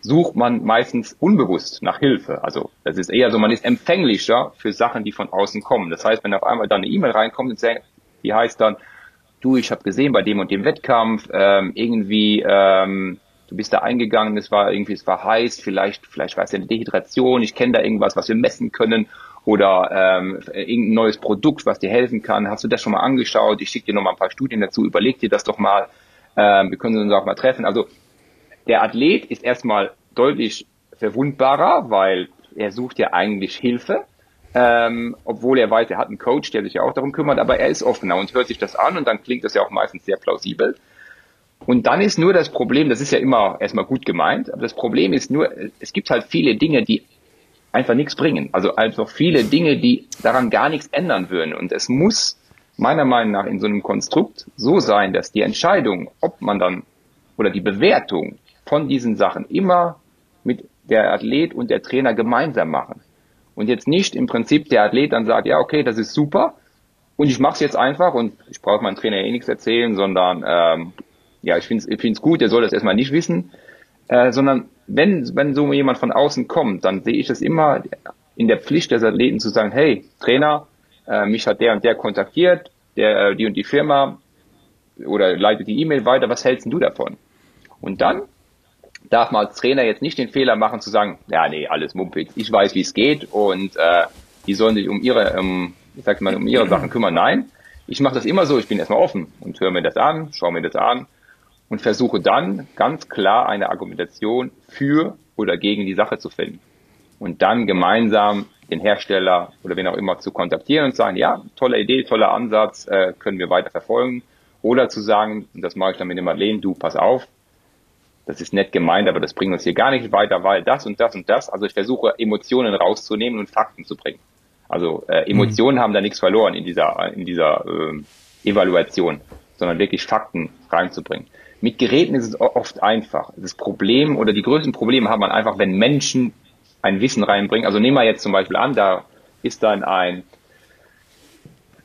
sucht man meistens unbewusst nach Hilfe. Also das ist eher so, man ist empfänglicher für Sachen, die von außen kommen. Das heißt, wenn auf einmal dann eine E-Mail reinkommt, die heißt dann, du, ich habe gesehen bei dem und dem Wettkampf, ähm, irgendwie ähm, du bist da eingegangen, es war irgendwie, es war heiß, vielleicht, vielleicht war es eine Dehydration, ich kenne da irgendwas, was wir messen können oder ähm, irgendein neues Produkt, was dir helfen kann. Hast du das schon mal angeschaut? Ich schicke dir noch mal ein paar Studien dazu, überleg dir das doch mal. Ähm, wir können uns auch mal treffen. Also der Athlet ist erstmal deutlich verwundbarer, weil er sucht ja eigentlich Hilfe. Ähm, obwohl er weiß, er hat einen Coach, der sich ja auch darum kümmert, aber er ist offener und hört sich das an und dann klingt das ja auch meistens sehr plausibel. Und dann ist nur das Problem, das ist ja immer erstmal gut gemeint, aber das Problem ist nur, es gibt halt viele Dinge, die einfach nichts bringen. Also einfach viele Dinge, die daran gar nichts ändern würden. Und es muss meiner Meinung nach in so einem Konstrukt so sein, dass die Entscheidung, ob man dann oder die Bewertung von diesen Sachen immer mit der Athlet und der Trainer gemeinsam machen. Und jetzt nicht im Prinzip der Athlet dann sagt, ja, okay, das ist super und ich mache es jetzt einfach und ich brauche meinem Trainer eh nichts erzählen, sondern ähm, ja, ich finde es ich gut, der soll das erstmal nicht wissen, äh, sondern wenn, wenn so jemand von außen kommt, dann sehe ich es immer in der Pflicht des Athleten zu sagen, hey, Trainer, äh, mich hat der und der kontaktiert, der, äh, die und die Firma oder leitet die E-Mail weiter, was hältst du davon? Und dann darf man als Trainer jetzt nicht den Fehler machen zu sagen, ja, nee, alles Mumpitz, ich weiß, wie es geht und äh, die sollen sich um ihre, um, ich sag mal, um ihre Sachen kümmern. Nein, ich mache das immer so, ich bin erstmal offen und höre mir das an, schaue mir das an und versuche dann ganz klar eine Argumentation für oder gegen die Sache zu finden. Und dann gemeinsam den Hersteller oder wen auch immer zu kontaktieren und sagen, ja, tolle Idee, toller Ansatz, äh, können wir weiter verfolgen. Oder zu sagen, und das mache ich dann mit dem Athleten, du, pass auf, das ist nett gemeint, aber das bringt uns hier gar nicht weiter, weil das und das und das. Also ich versuche Emotionen rauszunehmen und Fakten zu bringen. Also äh, Emotionen mhm. haben da nichts verloren in dieser, in dieser äh, Evaluation, sondern wirklich Fakten reinzubringen. Mit Geräten ist es oft einfach. Das Problem oder die größten Probleme hat man einfach, wenn Menschen ein Wissen reinbringen. Also nehmen wir jetzt zum Beispiel an, da ist dann ein,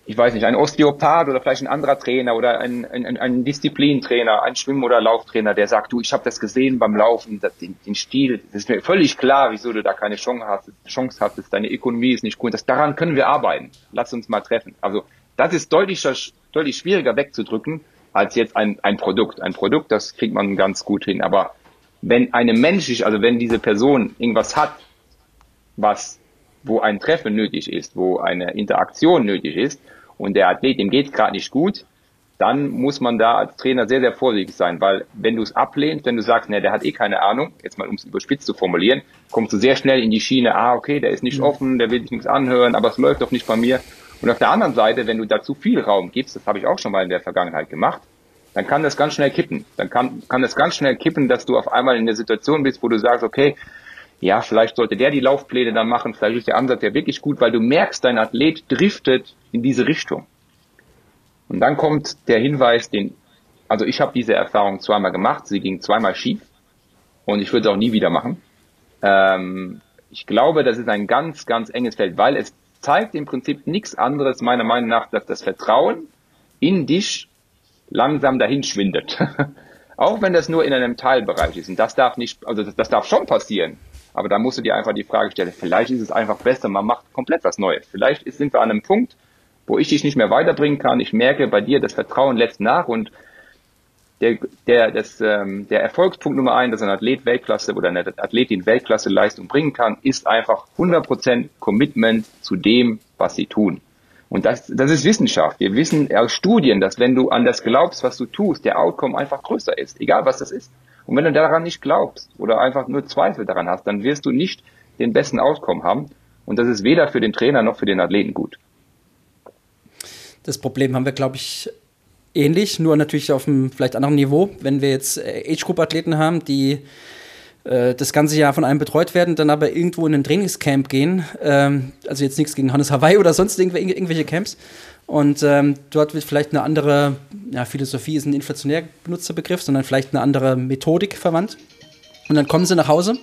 ich weiß nicht, ein Osteopath oder vielleicht ein anderer Trainer oder ein, ein, ein Disziplintrainer, ein Schwimm- oder Lauftrainer, der sagt, du, ich habe das gesehen beim Laufen, das, den, den Stil, das ist mir völlig klar, wieso du da keine Chance hast, Chance hattest, deine Ökonomie ist nicht gut. Das, daran können wir arbeiten. Lass uns mal treffen. Also das ist deutlich, deutlich schwieriger wegzudrücken, als jetzt ein, ein Produkt. Ein Produkt, das kriegt man ganz gut hin. Aber wenn eine menschlich, also wenn diese Person irgendwas hat, was, wo ein Treffen nötig ist, wo eine Interaktion nötig ist und der Athlet, dem geht es gerade nicht gut, dann muss man da als Trainer sehr, sehr vorsichtig sein, weil wenn du es ablehnst, wenn du sagst, ne, der hat eh keine Ahnung, jetzt mal um es überspitzt zu formulieren, kommst du sehr schnell in die Schiene, ah, okay, der ist nicht mhm. offen, der will sich nichts anhören, aber es läuft doch nicht bei mir. Und auf der anderen Seite, wenn du da zu viel Raum gibst, das habe ich auch schon mal in der Vergangenheit gemacht, dann kann das ganz schnell kippen. Dann kann, kann das ganz schnell kippen, dass du auf einmal in der Situation bist, wo du sagst, okay, ja, vielleicht sollte der die Laufpläne dann machen, vielleicht ist der Ansatz ja wirklich gut, weil du merkst, dein Athlet driftet in diese Richtung. Und dann kommt der Hinweis, den, also ich habe diese Erfahrung zweimal gemacht, sie ging zweimal schief und ich würde es auch nie wieder machen. Ähm, ich glaube, das ist ein ganz, ganz enges Feld, weil es zeigt im Prinzip nichts anderes, meiner Meinung nach, dass das Vertrauen in dich langsam dahin schwindet. [laughs] Auch wenn das nur in einem Teilbereich ist. Und das darf nicht, also das, das darf schon passieren. Aber da musst du dir einfach die Frage stellen, vielleicht ist es einfach besser, man macht komplett was Neues. Vielleicht sind wir an einem Punkt, wo ich dich nicht mehr weiterbringen kann. Ich merke bei dir, das Vertrauen lässt nach und der, der, das, ähm, der Erfolgspunkt Nummer ein, dass ein Athlet Weltklasse oder eine Athletin Weltklasse Leistung bringen kann, ist einfach 100% Commitment zu dem, was sie tun. Und das, das ist Wissenschaft. Wir wissen aus Studien, dass wenn du an das glaubst, was du tust, der Outcome einfach größer ist, egal was das ist. Und wenn du daran nicht glaubst oder einfach nur Zweifel daran hast, dann wirst du nicht den besten Outcome haben. Und das ist weder für den Trainer noch für den Athleten gut. Das Problem haben wir, glaube ich, ähnlich, nur natürlich auf einem vielleicht anderen Niveau. Wenn wir jetzt äh, Age-Group-Athleten haben, die das ganze Jahr von einem betreut werden, dann aber irgendwo in ein Trainingscamp gehen. Ähm, also jetzt nichts gegen Hannes Hawaii oder sonst irgendwelche, irgendwelche Camps. Und ähm, dort wird vielleicht eine andere, ja, Philosophie ist ein inflationär benutzter Begriff, sondern vielleicht eine andere Methodik verwandt. Und dann kommen sie nach Hause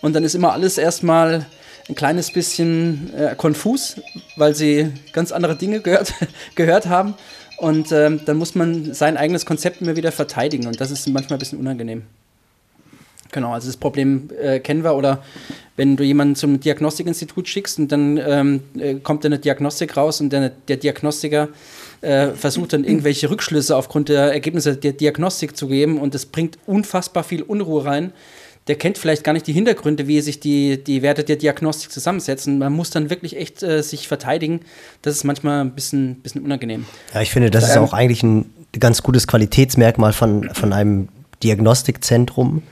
und dann ist immer alles erstmal ein kleines bisschen äh, konfus, weil sie ganz andere Dinge gehört, [laughs] gehört haben. Und ähm, dann muss man sein eigenes Konzept immer wieder verteidigen und das ist manchmal ein bisschen unangenehm. Genau, also das Problem äh, kennen wir. Oder wenn du jemanden zum Diagnostikinstitut schickst und dann ähm, äh, kommt eine Diagnostik raus und der, der Diagnostiker äh, versucht dann irgendwelche Rückschlüsse aufgrund der Ergebnisse der Diagnostik zu geben und das bringt unfassbar viel Unruhe rein. Der kennt vielleicht gar nicht die Hintergründe, wie sich die, die Werte der Diagnostik zusammensetzen. Man muss dann wirklich echt äh, sich verteidigen. Das ist manchmal ein bisschen, bisschen unangenehm. Ja, ich finde, das ähm, ist auch eigentlich ein ganz gutes Qualitätsmerkmal von, von einem Diagnostikzentrum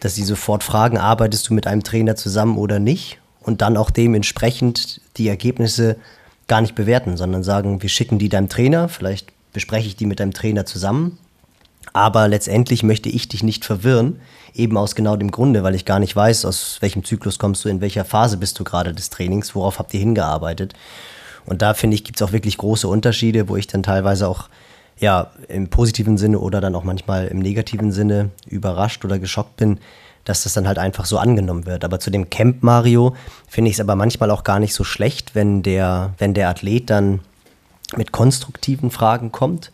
dass sie sofort fragen, arbeitest du mit einem Trainer zusammen oder nicht? Und dann auch dementsprechend die Ergebnisse gar nicht bewerten, sondern sagen, wir schicken die deinem Trainer, vielleicht bespreche ich die mit deinem Trainer zusammen. Aber letztendlich möchte ich dich nicht verwirren, eben aus genau dem Grunde, weil ich gar nicht weiß, aus welchem Zyklus kommst du, in welcher Phase bist du gerade des Trainings, worauf habt ihr hingearbeitet. Und da finde ich, gibt es auch wirklich große Unterschiede, wo ich dann teilweise auch ja, im positiven Sinne oder dann auch manchmal im negativen Sinne überrascht oder geschockt bin, dass das dann halt einfach so angenommen wird. Aber zu dem Camp Mario finde ich es aber manchmal auch gar nicht so schlecht, wenn der, wenn der Athlet dann mit konstruktiven Fragen kommt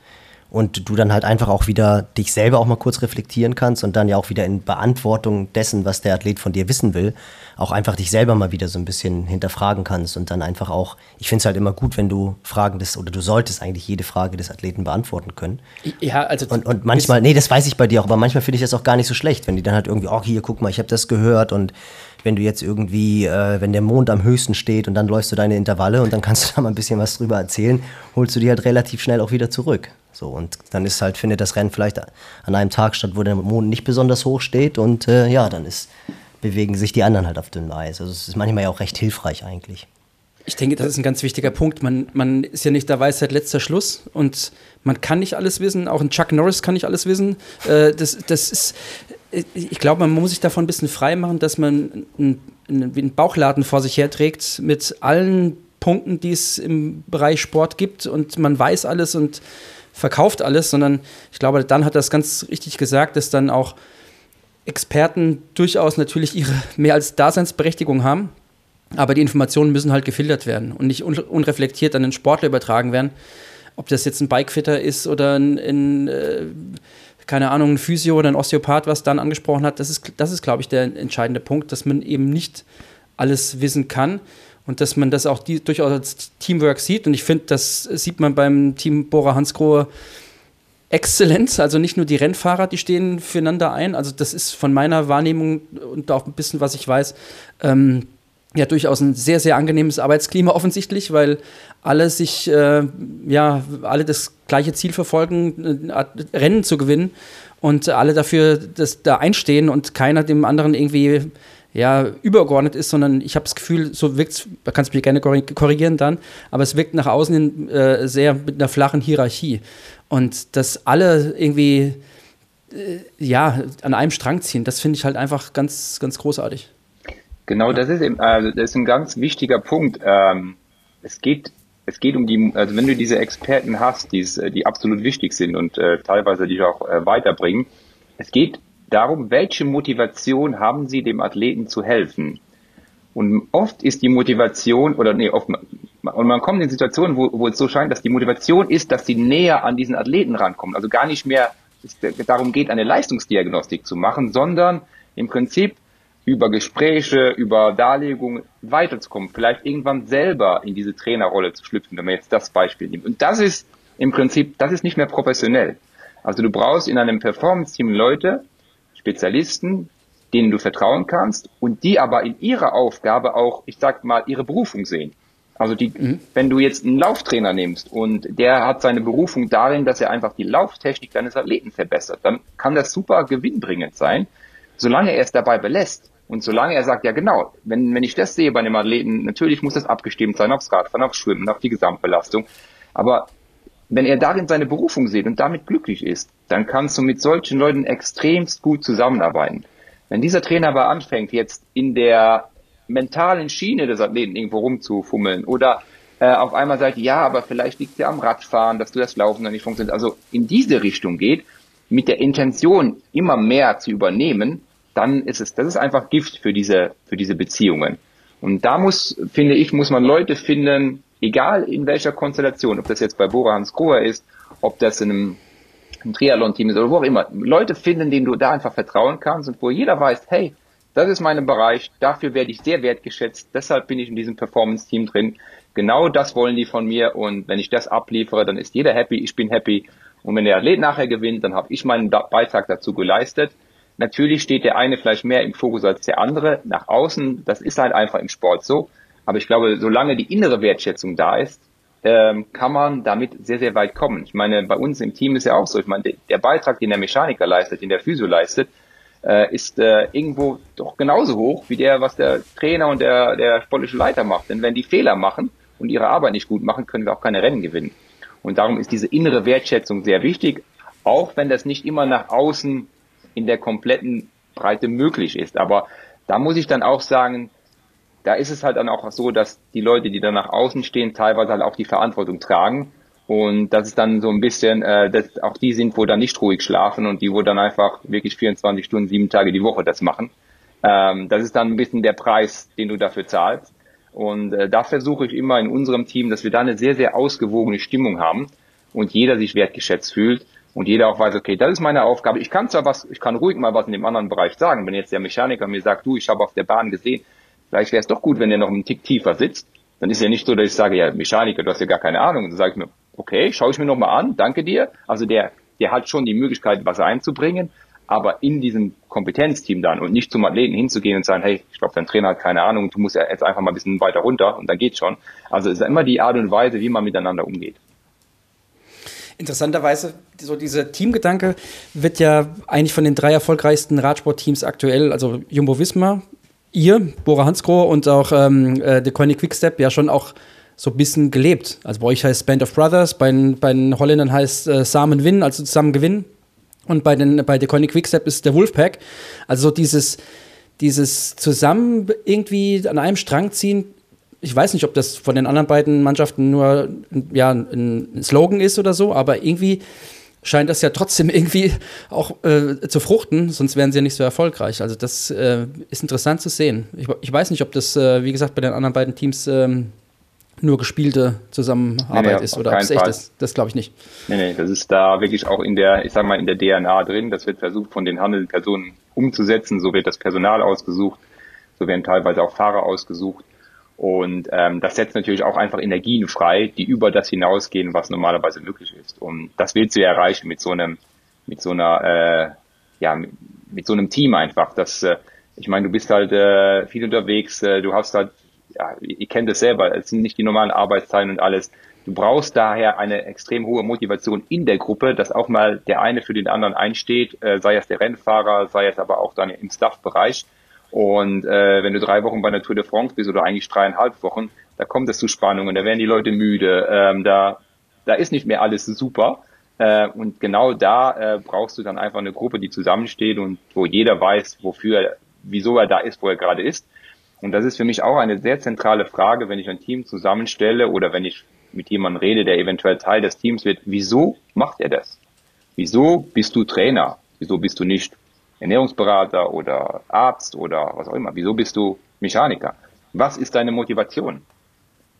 und du dann halt einfach auch wieder dich selber auch mal kurz reflektieren kannst und dann ja auch wieder in Beantwortung dessen, was der Athlet von dir wissen will, auch einfach dich selber mal wieder so ein bisschen hinterfragen kannst und dann einfach auch, ich finde es halt immer gut, wenn du Fragen des, oder du solltest eigentlich jede Frage des Athleten beantworten können. Ja, also. Und, und manchmal, nee, das weiß ich bei dir auch, aber manchmal finde ich das auch gar nicht so schlecht, wenn die dann halt irgendwie, oh, hier, guck mal, ich habe das gehört und wenn du jetzt irgendwie, äh, wenn der Mond am höchsten steht und dann läufst du deine Intervalle und dann kannst du da mal ein bisschen was drüber erzählen, holst du die halt relativ schnell auch wieder zurück. So, und dann ist halt, findet das Rennen vielleicht an einem Tag statt, wo der Mond nicht besonders hoch steht und äh, ja, dann ist, bewegen sich die anderen halt auf dünnem Eis. Also es ist manchmal ja auch recht hilfreich eigentlich. Ich denke, das ist ein ganz wichtiger Punkt. Man, man ist ja nicht der Weisheit letzter Schluss und man kann nicht alles wissen. Auch ein Chuck Norris kann nicht alles wissen. Äh, das, das ist, ich glaube, man muss sich davon ein bisschen frei machen, dass man einen, einen Bauchladen vor sich herträgt mit allen Punkten, die es im Bereich Sport gibt und man weiß alles und verkauft alles, sondern ich glaube, dann hat es ganz richtig gesagt, dass dann auch Experten durchaus natürlich ihre mehr als Daseinsberechtigung haben, aber die Informationen müssen halt gefiltert werden und nicht un unreflektiert an den Sportler übertragen werden. Ob das jetzt ein Bikefitter ist oder ein, ein äh, keine Ahnung, ein Physio oder ein Osteopath, was dann angesprochen hat, das ist, das ist, glaube ich, der entscheidende Punkt, dass man eben nicht alles wissen kann und dass man das auch die, durchaus als Teamwork sieht. Und ich finde, das sieht man beim Team Bora Hansgrohe exzellent. Also nicht nur die Rennfahrer, die stehen füreinander ein. Also das ist von meiner Wahrnehmung und auch ein bisschen, was ich weiß, ähm, ja durchaus ein sehr, sehr angenehmes Arbeitsklima offensichtlich, weil alle sich, äh, ja, alle das gleiche Ziel verfolgen, Rennen zu gewinnen und alle dafür das, da einstehen und keiner dem anderen irgendwie ja, übergeordnet ist, sondern ich habe das Gefühl, so wirkt es, da kannst du mich gerne korrigieren dann, aber es wirkt nach außen hin äh, sehr mit einer flachen Hierarchie. Und dass alle irgendwie äh, ja, an einem Strang ziehen, das finde ich halt einfach ganz, ganz großartig. Genau, das ist, eben, also das ist ein ganz wichtiger Punkt. Ähm, es geht es geht um die, also wenn du diese Experten hast, die, die absolut wichtig sind und äh, teilweise dich auch äh, weiterbringen, es geht darum, welche Motivation haben Sie dem Athleten zu helfen? Und oft ist die Motivation, oder nee, oft, und man kommt in Situationen, wo, wo es so scheint, dass die Motivation ist, dass sie näher an diesen Athleten rankommen. Also gar nicht mehr es darum geht, eine Leistungsdiagnostik zu machen, sondern im Prinzip über Gespräche, über Darlegungen weiterzukommen, vielleicht irgendwann selber in diese Trainerrolle zu schlüpfen, wenn man jetzt das Beispiel nimmt. Und das ist im Prinzip, das ist nicht mehr professionell. Also du brauchst in einem Performance-Team Leute, Spezialisten, denen du vertrauen kannst und die aber in ihrer Aufgabe auch, ich sag mal, ihre Berufung sehen. Also die, mhm. wenn du jetzt einen Lauftrainer nimmst und der hat seine Berufung darin, dass er einfach die Lauftechnik deines Athleten verbessert, dann kann das super gewinnbringend sein, solange er es dabei belässt. Und solange er sagt, ja genau, wenn, wenn ich das sehe bei einem Athleten, natürlich muss das abgestimmt sein aufs Radfahren, aufs Schwimmen, auf die Gesamtbelastung. Aber wenn er darin seine Berufung sieht und damit glücklich ist, dann kannst du mit solchen Leuten extremst gut zusammenarbeiten. Wenn dieser Trainer aber anfängt, jetzt in der mentalen Schiene des Athleten irgendwo rumzufummeln oder äh, auf einmal sagt, ja, aber vielleicht liegt es ja am Radfahren, dass du das Laufen noch nicht funktioniert, also in diese Richtung geht, mit der Intention immer mehr zu übernehmen, dann ist es, das ist einfach Gift für diese, für diese Beziehungen. Und da muss, finde ich, muss man Leute finden, egal in welcher Konstellation, ob das jetzt bei Bora Hans Grohe ist, ob das in einem, einem Triathlon-Team ist oder wo auch immer, Leute finden, denen du da einfach vertrauen kannst und wo jeder weiß, hey, das ist mein Bereich, dafür werde ich sehr wertgeschätzt, deshalb bin ich in diesem Performance-Team drin. Genau das wollen die von mir und wenn ich das abliefere, dann ist jeder happy, ich bin happy. Und wenn der Athlet nachher gewinnt, dann habe ich meinen Beitrag dazu geleistet. Natürlich steht der eine vielleicht mehr im Fokus als der andere nach außen. Das ist halt einfach im Sport so. Aber ich glaube, solange die innere Wertschätzung da ist, ähm, kann man damit sehr, sehr weit kommen. Ich meine, bei uns im Team ist ja auch so. Ich meine, der Beitrag, den der Mechaniker leistet, den der Physio leistet, äh, ist äh, irgendwo doch genauso hoch wie der, was der Trainer und der, der sportliche Leiter macht. Denn wenn die Fehler machen und ihre Arbeit nicht gut machen, können wir auch keine Rennen gewinnen. Und darum ist diese innere Wertschätzung sehr wichtig Auch wenn das nicht immer nach außen in der kompletten Breite möglich ist. Aber da muss ich dann auch sagen, da ist es halt dann auch so, dass die Leute, die dann nach außen stehen, teilweise halt auch die Verantwortung tragen. Und das ist dann so ein bisschen, äh, dass auch die sind, wo dann nicht ruhig schlafen und die, wo dann einfach wirklich 24 Stunden, sieben Tage die Woche das machen. Ähm, das ist dann ein bisschen der Preis, den du dafür zahlst. Und äh, da versuche ich immer in unserem Team, dass wir da eine sehr, sehr ausgewogene Stimmung haben und jeder sich wertgeschätzt fühlt und jeder auch weiß, okay, das ist meine Aufgabe. Ich kann zwar was, ich kann ruhig mal was in dem anderen Bereich sagen. Wenn jetzt der Mechaniker mir sagt, du, ich habe auf der Bahn gesehen, vielleicht wäre es doch gut, wenn der noch einen Tick tiefer sitzt, dann ist ja nicht so, dass ich sage, ja, Mechaniker, du hast ja gar keine Ahnung. Dann sage ich mir, okay, schaue ich mir nochmal an, danke dir. Also der, der hat schon die Möglichkeit, was einzubringen, aber in diesem Kompetenzteam dann und nicht zum Athleten hinzugehen und sagen, hey, ich glaube, dein Trainer hat keine Ahnung, du musst ja jetzt einfach mal ein bisschen weiter runter und dann geht's schon. Also es ist immer die Art und Weise, wie man miteinander umgeht. Interessanterweise, so dieser Teamgedanke wird ja eigentlich von den drei erfolgreichsten Radsportteams aktuell, also Jumbo Visma, ihr, Bora Hansgrohe und auch ähm, äh, The Koenig Quickstep, ja schon auch so ein bisschen gelebt. Also bei euch heißt Band of Brothers, bei, bei den Holländern heißt äh, Samen Win, also zusammen gewinnen. Und bei, den, bei The Koenig Quickstep ist der Wolfpack. Also so dieses, dieses zusammen irgendwie an einem Strang ziehen, ich weiß nicht, ob das von den anderen beiden Mannschaften nur ja, ein Slogan ist oder so, aber irgendwie scheint das ja trotzdem irgendwie auch äh, zu fruchten, sonst wären sie ja nicht so erfolgreich. Also das äh, ist interessant zu sehen. Ich, ich, weiß nicht, ob das, äh, wie gesagt, bei den anderen beiden Teams ähm, nur gespielte Zusammenarbeit nee, nee, ist oder ob es echt ist. Das glaube ich nicht. Nee, nee, das ist da wirklich auch in der, ich sag mal, in der DNA drin. Das wird versucht, von den handelnden Personen umzusetzen. So wird das Personal ausgesucht. So werden teilweise auch Fahrer ausgesucht. Und ähm, das setzt natürlich auch einfach Energien frei, die über das hinausgehen, was normalerweise möglich ist. Und das willst du ja erreichen mit so einem, mit so einer, äh, ja, mit, mit so einem Team einfach. Das, äh, ich meine, du bist halt äh, viel unterwegs, äh, du hast halt, ja, ihr kennt es selber, es sind nicht die normalen Arbeitszeiten und alles. Du brauchst daher eine extrem hohe Motivation in der Gruppe, dass auch mal der eine für den anderen einsteht, äh, sei es der Rennfahrer, sei es aber auch dann im Staff-Bereich. Und äh, wenn du drei Wochen bei der Tour de France bist oder eigentlich dreieinhalb Wochen, da kommt es zu Spannungen, da werden die Leute müde, ähm, da, da ist nicht mehr alles super. Äh, und genau da äh, brauchst du dann einfach eine Gruppe, die zusammensteht und wo jeder weiß, wofür, wieso er da ist, wo er gerade ist. Und das ist für mich auch eine sehr zentrale Frage, wenn ich ein Team zusammenstelle oder wenn ich mit jemandem rede, der eventuell Teil des Teams wird. Wieso macht er das? Wieso bist du Trainer? Wieso bist du nicht Ernährungsberater oder Arzt oder was auch immer. Wieso bist du Mechaniker? Was ist deine Motivation?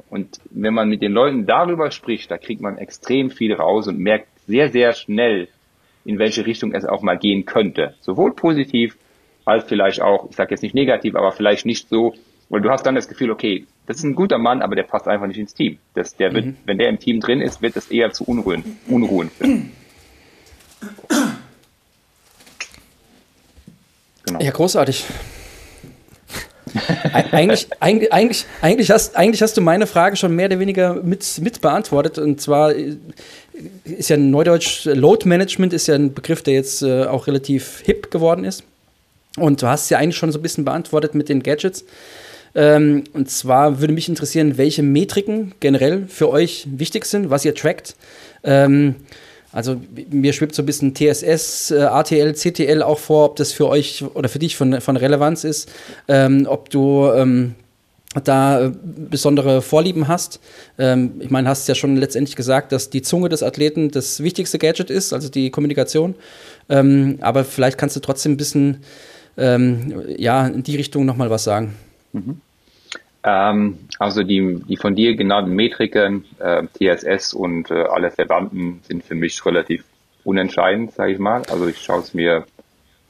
Und wenn man mit den Leuten darüber spricht, da kriegt man extrem viel raus und merkt sehr, sehr schnell, in welche Richtung es auch mal gehen könnte. Sowohl positiv als vielleicht auch, ich sage jetzt nicht negativ, aber vielleicht nicht so, weil du hast dann das Gefühl, okay, das ist ein guter Mann, aber der passt einfach nicht ins Team. Das, der wird, mhm. Wenn der im Team drin ist, wird das eher zu Unruhen, Unruhen führen. [clears throat] Genau. Ja, großartig. eigentlich, eigentlich, eigentlich, hast, eigentlich hast du meine Frage schon mehr oder weniger mit, mit beantwortet. Und zwar äh, ist ja Neudeutsch Load Management ist ja ein Begriff, der jetzt äh, auch relativ hip geworden ist. Und du hast ja eigentlich schon so ein bisschen beantwortet mit den Gadgets. Ähm, und zwar würde mich interessieren, welche Metriken generell für euch wichtig sind, was ihr trackt. Ähm, also mir schwebt so ein bisschen TSS, äh, ATL, CTL auch vor, ob das für euch oder für dich von, von Relevanz ist, ähm, ob du ähm, da äh, besondere Vorlieben hast. Ähm, ich meine, hast ja schon letztendlich gesagt, dass die Zunge des Athleten das wichtigste Gadget ist, also die Kommunikation. Ähm, aber vielleicht kannst du trotzdem ein bisschen ähm, ja, in die Richtung nochmal was sagen. Mhm. Ähm, also die, die von dir genannten Metriken, äh, TSS und äh, alle Verwandten sind für mich relativ unentscheidend, sage ich mal. Also ich schaue es mir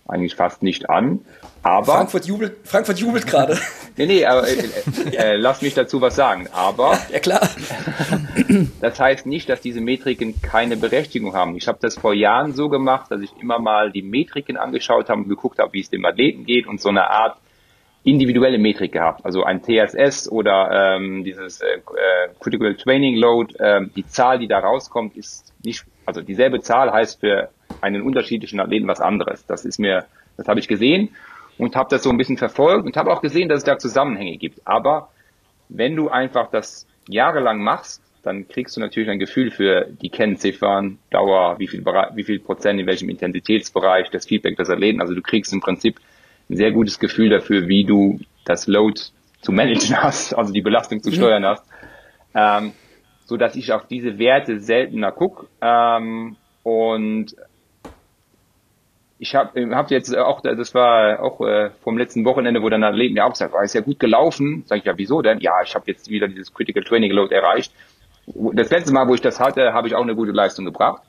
eigentlich fast nicht an. Aber Frankfurt jubelt, Frankfurt jubelt gerade. [laughs] nee, nee, aber äh, äh, lass mich dazu was sagen. Aber ja klar. [laughs] das heißt nicht, dass diese Metriken keine Berechtigung haben. Ich habe das vor Jahren so gemacht, dass ich immer mal die Metriken angeschaut habe und geguckt habe, wie es dem Athleten geht und so eine Art individuelle Metrik gehabt, also ein TSS oder ähm, dieses äh, äh, Critical Training Load. Äh, die Zahl, die da rauskommt, ist nicht, also dieselbe Zahl heißt für einen unterschiedlichen Athleten was anderes. Das ist mir, das habe ich gesehen und habe das so ein bisschen verfolgt und habe auch gesehen, dass es da Zusammenhänge gibt. Aber wenn du einfach das jahrelang machst dann kriegst du natürlich ein Gefühl für die Kennziffern, Dauer, wie viel, wie viel Prozent in welchem Intensitätsbereich, das Feedback des Athleten. Also du kriegst im Prinzip ein sehr gutes Gefühl dafür, wie du das Load zu managen [laughs] hast, also die Belastung zu mhm. steuern hast. Ähm, so dass ich auf diese Werte seltener gucke ähm, und ich habe hab jetzt auch, das war auch äh, vom letzten Wochenende, wo dann Athleten ja auch gesagt, oh, ist ja gut gelaufen. Sag ich, ja, wieso denn? Ja, ich habe jetzt wieder dieses Critical Training Load erreicht. Das letzte Mal, wo ich das hatte, habe ich auch eine gute Leistung gebracht.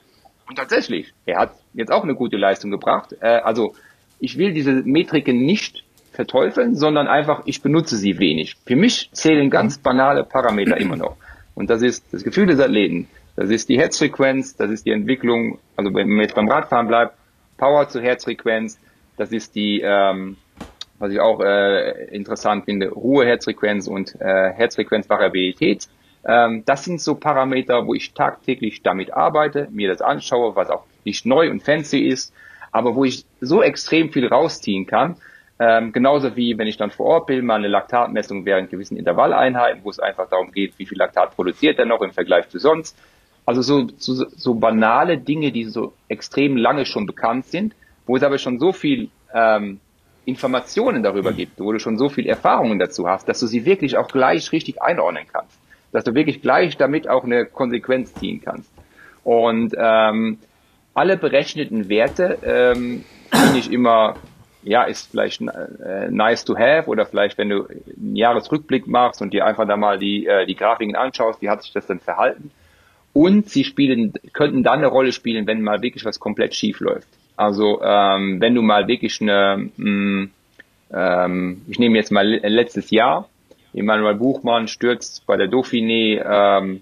Und tatsächlich, er hat jetzt auch eine gute Leistung gebracht. Äh, also ich will diese Metriken nicht verteufeln, sondern einfach, ich benutze sie wenig. Für mich zählen ganz banale Parameter immer noch. Und das ist das Gefühl des Athleten, das ist die Herzfrequenz, das ist die Entwicklung, also wenn man jetzt beim Radfahren bleibt, Power zur Herzfrequenz, das ist die, ähm, was ich auch äh, interessant finde, Ruhe-Herzfrequenz und äh, Herzfrequenzvariabilität. Ähm, das sind so Parameter, wo ich tagtäglich damit arbeite, mir das anschaue, was auch nicht neu und fancy ist, aber wo ich so extrem viel rausziehen kann. Ähm, genauso wie wenn ich dann vor Ort bin, mal eine Laktatmessung während gewissen Intervalleinheiten, wo es einfach darum geht, wie viel Laktat produziert er noch im Vergleich zu sonst. Also so, so, so banale Dinge, die so extrem lange schon bekannt sind, wo es aber schon so viel ähm, Informationen darüber gibt, wo du schon so viel Erfahrungen dazu hast, dass du sie wirklich auch gleich richtig einordnen kannst, dass du wirklich gleich damit auch eine Konsequenz ziehen kannst. Und ähm, alle berechneten Werte ähm, finde ich immer, ja, ist vielleicht äh, nice to have oder vielleicht, wenn du einen Jahresrückblick machst und dir einfach da mal die, äh, die Grafiken anschaust, wie hat sich das denn verhalten? Und sie spielen, könnten dann eine Rolle spielen, wenn mal wirklich was komplett schief läuft. Also ähm, wenn du mal wirklich eine, mh, mm, ähm, ich nehme jetzt mal letztes Jahr, Emanuel Buchmann stürzt bei der Dauphiné, ähm,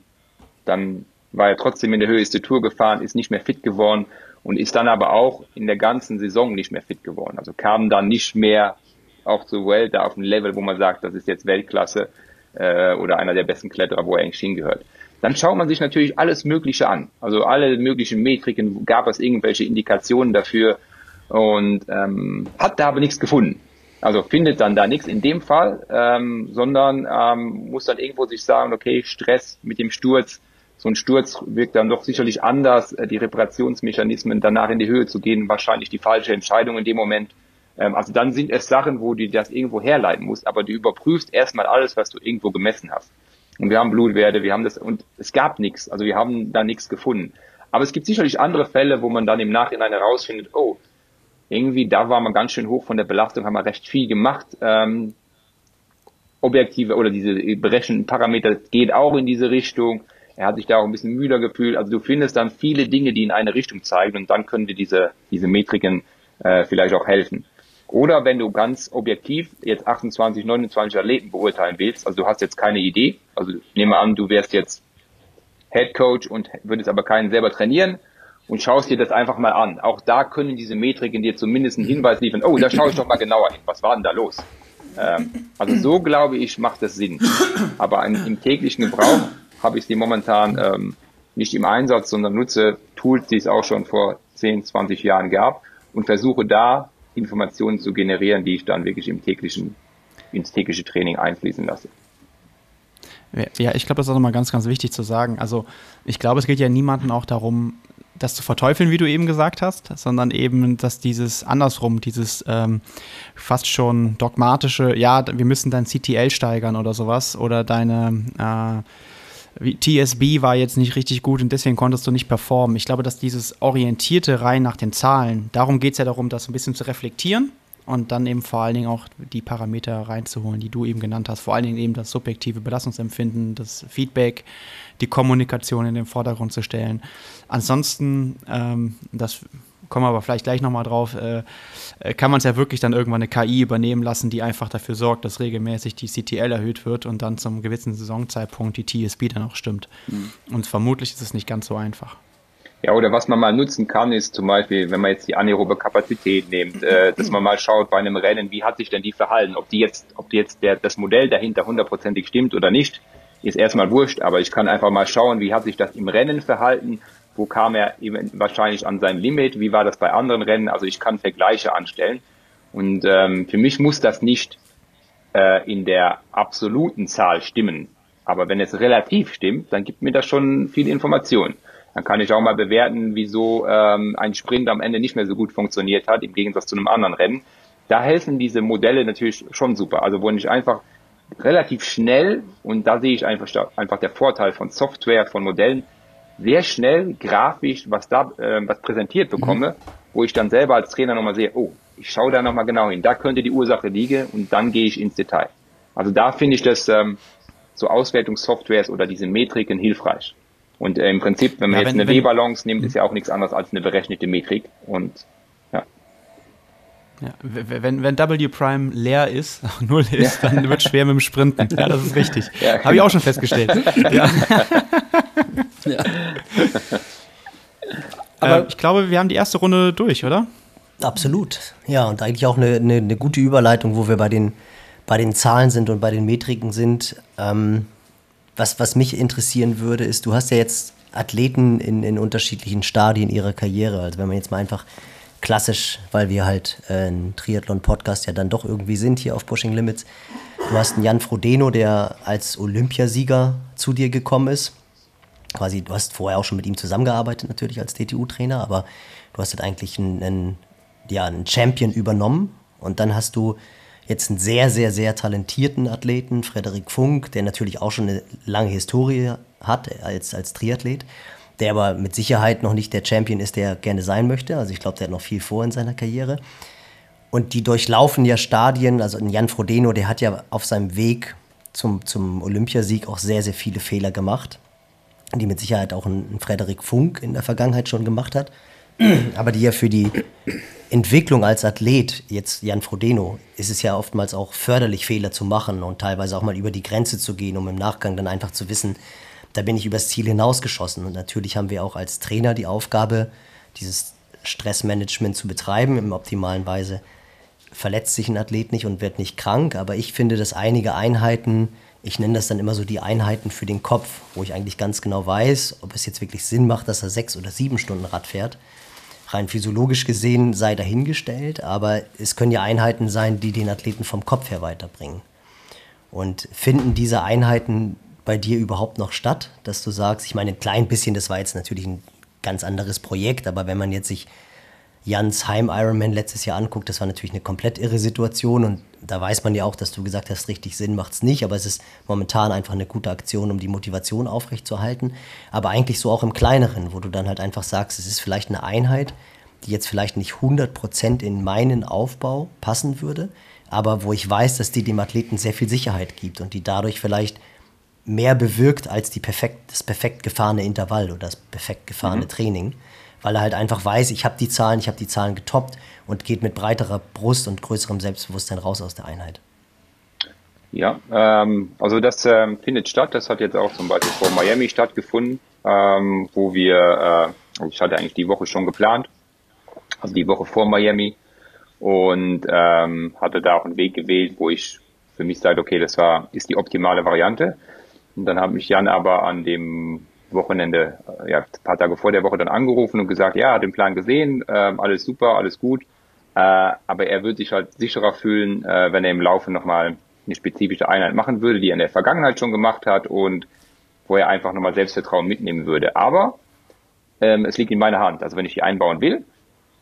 dann war trotzdem in der höchste Tour gefahren, ist nicht mehr fit geworden und ist dann aber auch in der ganzen Saison nicht mehr fit geworden. Also kam dann nicht mehr auch zur Welt da auf ein Level, wo man sagt, das ist jetzt Weltklasse äh, oder einer der besten Kletterer, wo er eigentlich hingehört dann schaut man sich natürlich alles Mögliche an. Also alle möglichen Metriken, gab es irgendwelche Indikationen dafür und ähm, hat da aber nichts gefunden. Also findet dann da nichts in dem Fall, ähm, sondern ähm, muss dann irgendwo sich sagen, okay, Stress mit dem Sturz, so ein Sturz wirkt dann doch sicherlich anders, äh, die Reparationsmechanismen danach in die Höhe zu gehen, wahrscheinlich die falsche Entscheidung in dem Moment. Ähm, also dann sind es Sachen, wo du das irgendwo herleiten musst, aber du überprüfst erstmal alles, was du irgendwo gemessen hast. Und wir haben Blutwerte, wir haben das, und es gab nichts, also wir haben da nichts gefunden. Aber es gibt sicherlich andere Fälle, wo man dann im Nachhinein herausfindet, oh, irgendwie da war man ganz schön hoch von der Belastung, haben wir recht viel gemacht. Ähm, objektive oder diese berechneten Parameter geht auch in diese Richtung. Er hat sich da auch ein bisschen müder gefühlt. Also du findest dann viele Dinge, die in eine Richtung zeigen und dann können dir diese, diese Metriken äh, vielleicht auch helfen. Oder wenn du ganz objektiv jetzt 28, 29 Athleten beurteilen willst, also du hast jetzt keine Idee, also nehme an, du wärst jetzt Head Coach und würdest aber keinen selber trainieren und schaust dir das einfach mal an. Auch da können diese Metriken dir zumindest einen Hinweis liefern, oh, da schaue ich doch mal genauer hin, was war denn da los? Ähm, also so glaube ich, macht das Sinn. Aber im, im täglichen Gebrauch habe ich sie momentan ähm, nicht im Einsatz, sondern nutze Tools, die es auch schon vor 10, 20 Jahren gab und versuche da Informationen zu generieren, die ich dann wirklich im täglichen, ins tägliche Training einfließen lasse. Ja, ich glaube, das ist auch nochmal ganz, ganz wichtig zu sagen. Also, ich glaube, es geht ja niemandem auch darum, das zu verteufeln, wie du eben gesagt hast, sondern eben, dass dieses andersrum, dieses ähm, fast schon dogmatische, ja, wir müssen dein CTL steigern oder sowas oder deine äh, TSB war jetzt nicht richtig gut und deswegen konntest du nicht performen. Ich glaube, dass dieses orientierte rein nach den Zahlen, darum geht es ja darum, das ein bisschen zu reflektieren und dann eben vor allen Dingen auch die Parameter reinzuholen, die du eben genannt hast. Vor allen Dingen eben das subjektive Belastungsempfinden, das Feedback, die Kommunikation in den Vordergrund zu stellen. Ansonsten, ähm, das kommen wir aber vielleicht gleich nochmal drauf, äh, äh, kann man es ja wirklich dann irgendwann eine KI übernehmen lassen, die einfach dafür sorgt, dass regelmäßig die CTL erhöht wird und dann zum gewissen Saisonzeitpunkt die TSB dann auch stimmt. Mhm. Und vermutlich ist es nicht ganz so einfach. Ja, oder was man mal nutzen kann, ist zum Beispiel, wenn man jetzt die anaerobe Kapazität nimmt, äh, dass man mal schaut bei einem Rennen, wie hat sich denn die verhalten, ob die jetzt, ob die jetzt der, das Modell dahinter hundertprozentig stimmt oder nicht, ist erstmal wurscht, aber ich kann einfach mal schauen, wie hat sich das im Rennen verhalten wo kam er eben wahrscheinlich an sein Limit, wie war das bei anderen Rennen, also ich kann Vergleiche anstellen und ähm, für mich muss das nicht äh, in der absoluten Zahl stimmen, Aber wenn es relativ stimmt, dann gibt mir das schon viel Information. Dann kann ich auch mal bewerten, wieso ähm, ein Sprint am Ende nicht mehr so gut funktioniert hat, im Gegensatz zu einem anderen Rennen. Da helfen diese Modelle natürlich schon super. Also wo ich einfach relativ schnell, und da sehe ich einfach, einfach der Vorteil von Software, von Modellen, sehr schnell grafisch was da äh, was präsentiert bekomme, mhm. wo ich dann selber als Trainer nochmal sehe, oh, ich schaue da nochmal genau hin, da könnte die Ursache liegen und dann gehe ich ins Detail. Also da finde ich das ähm, so Auswertungssoftwares oder diese Metriken hilfreich. Und äh, im Prinzip, wenn man ja, jetzt wenn, eine W-Balance nimmt, ist ja auch nichts anderes als eine berechnete Metrik. Und ja. Ja, wenn, wenn W Prime leer ist, [laughs] null ist, ja. dann wird es schwer mit dem Sprinten. Ja, das ist richtig. [laughs] Habe ich auch schon festgestellt. [laughs] ja. [laughs] ja. Aber äh, ich glaube, wir haben die erste Runde durch, oder? Absolut. Ja, und eigentlich auch eine, eine, eine gute Überleitung, wo wir bei den, bei den Zahlen sind und bei den Metriken sind. Ähm, was, was mich interessieren würde, ist, du hast ja jetzt Athleten in, in unterschiedlichen Stadien ihrer Karriere. Also wenn man jetzt mal einfach klassisch, weil wir halt äh, ein Triathlon-Podcast ja dann doch irgendwie sind hier auf Pushing Limits. Du hast einen Jan Frodeno, der als Olympiasieger zu dir gekommen ist. Quasi, du hast vorher auch schon mit ihm zusammengearbeitet, natürlich als DTU-Trainer, aber du hast halt eigentlich einen, einen, ja, einen Champion übernommen und dann hast du jetzt einen sehr, sehr, sehr talentierten Athleten, Frederik Funk, der natürlich auch schon eine lange Historie hat als, als Triathlet, der aber mit Sicherheit noch nicht der Champion ist, der er gerne sein möchte. Also ich glaube, der hat noch viel vor in seiner Karriere. Und die durchlaufen ja Stadien, also Jan Frodeno, der hat ja auf seinem Weg zum, zum Olympiasieg auch sehr, sehr viele Fehler gemacht, die mit Sicherheit auch ein, ein Frederik Funk in der Vergangenheit schon gemacht hat, [clears throat] aber die ja für die Entwicklung als Athlet, jetzt Jan Frodeno, ist es ja oftmals auch förderlich, Fehler zu machen und teilweise auch mal über die Grenze zu gehen, um im Nachgang dann einfach zu wissen, da bin ich übers Ziel hinausgeschossen. Und natürlich haben wir auch als Trainer die Aufgabe, dieses Stressmanagement zu betreiben im optimalen Weise. Verletzt sich ein Athlet nicht und wird nicht krank, aber ich finde, dass einige Einheiten, ich nenne das dann immer so die Einheiten für den Kopf, wo ich eigentlich ganz genau weiß, ob es jetzt wirklich Sinn macht, dass er sechs oder sieben Stunden Rad fährt rein physiologisch gesehen sei dahingestellt, aber es können ja Einheiten sein, die den Athleten vom Kopf her weiterbringen. Und finden diese Einheiten bei dir überhaupt noch statt, dass du sagst, ich meine, ein klein bisschen, das war jetzt natürlich ein ganz anderes Projekt, aber wenn man jetzt sich Jans Heim Ironman letztes Jahr anguckt, das war natürlich eine komplett irre Situation und da weiß man ja auch, dass du gesagt hast, richtig Sinn macht es nicht, aber es ist momentan einfach eine gute Aktion, um die Motivation aufrechtzuerhalten. Aber eigentlich so auch im Kleineren, wo du dann halt einfach sagst, es ist vielleicht eine Einheit, die jetzt vielleicht nicht 100% in meinen Aufbau passen würde, aber wo ich weiß, dass die dem Athleten sehr viel Sicherheit gibt und die dadurch vielleicht mehr bewirkt als die perfekt, das perfekt gefahrene Intervall oder das perfekt gefahrene mhm. Training weil er halt einfach weiß, ich habe die Zahlen, ich habe die Zahlen getoppt und geht mit breiterer Brust und größerem Selbstbewusstsein raus aus der Einheit. Ja, ähm, also das ähm, findet statt. Das hat jetzt auch zum Beispiel vor Miami stattgefunden, ähm, wo wir, äh, ich hatte eigentlich die Woche schon geplant, also die Woche vor Miami und ähm, hatte da auch einen Weg gewählt, wo ich für mich sage, okay, das war ist die optimale Variante. Und dann hat mich Jan aber an dem Wochenende, äh, ja, ein paar Tage vor der Woche dann angerufen und gesagt, ja, hat den Plan gesehen, äh, alles super, alles gut. Äh, aber er würde sich halt sicherer fühlen, äh, wenn er im Laufe nochmal eine spezifische Einheit machen würde, die er in der Vergangenheit schon gemacht hat und wo er einfach nochmal Selbstvertrauen mitnehmen würde. Aber ähm, es liegt in meiner Hand. Also wenn ich die einbauen will,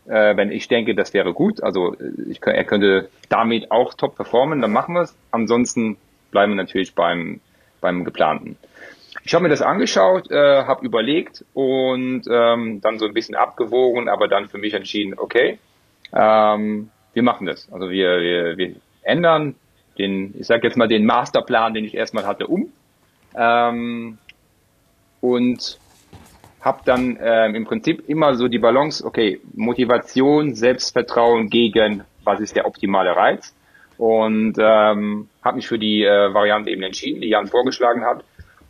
äh, wenn ich denke, das wäre gut, also ich, er könnte damit auch top performen, dann machen wir es. Ansonsten bleiben wir natürlich beim, beim geplanten. Ich habe mir das angeschaut, äh, habe überlegt und ähm, dann so ein bisschen abgewogen, aber dann für mich entschieden, okay, ähm, wir machen das. Also wir, wir, wir ändern den, ich sage jetzt mal den Masterplan, den ich erstmal hatte, um. Ähm, und habe dann ähm, im Prinzip immer so die Balance, okay, Motivation, Selbstvertrauen gegen, was ist der optimale Reiz? Und ähm, habe mich für die äh, Variante eben entschieden, die Jan vorgeschlagen hat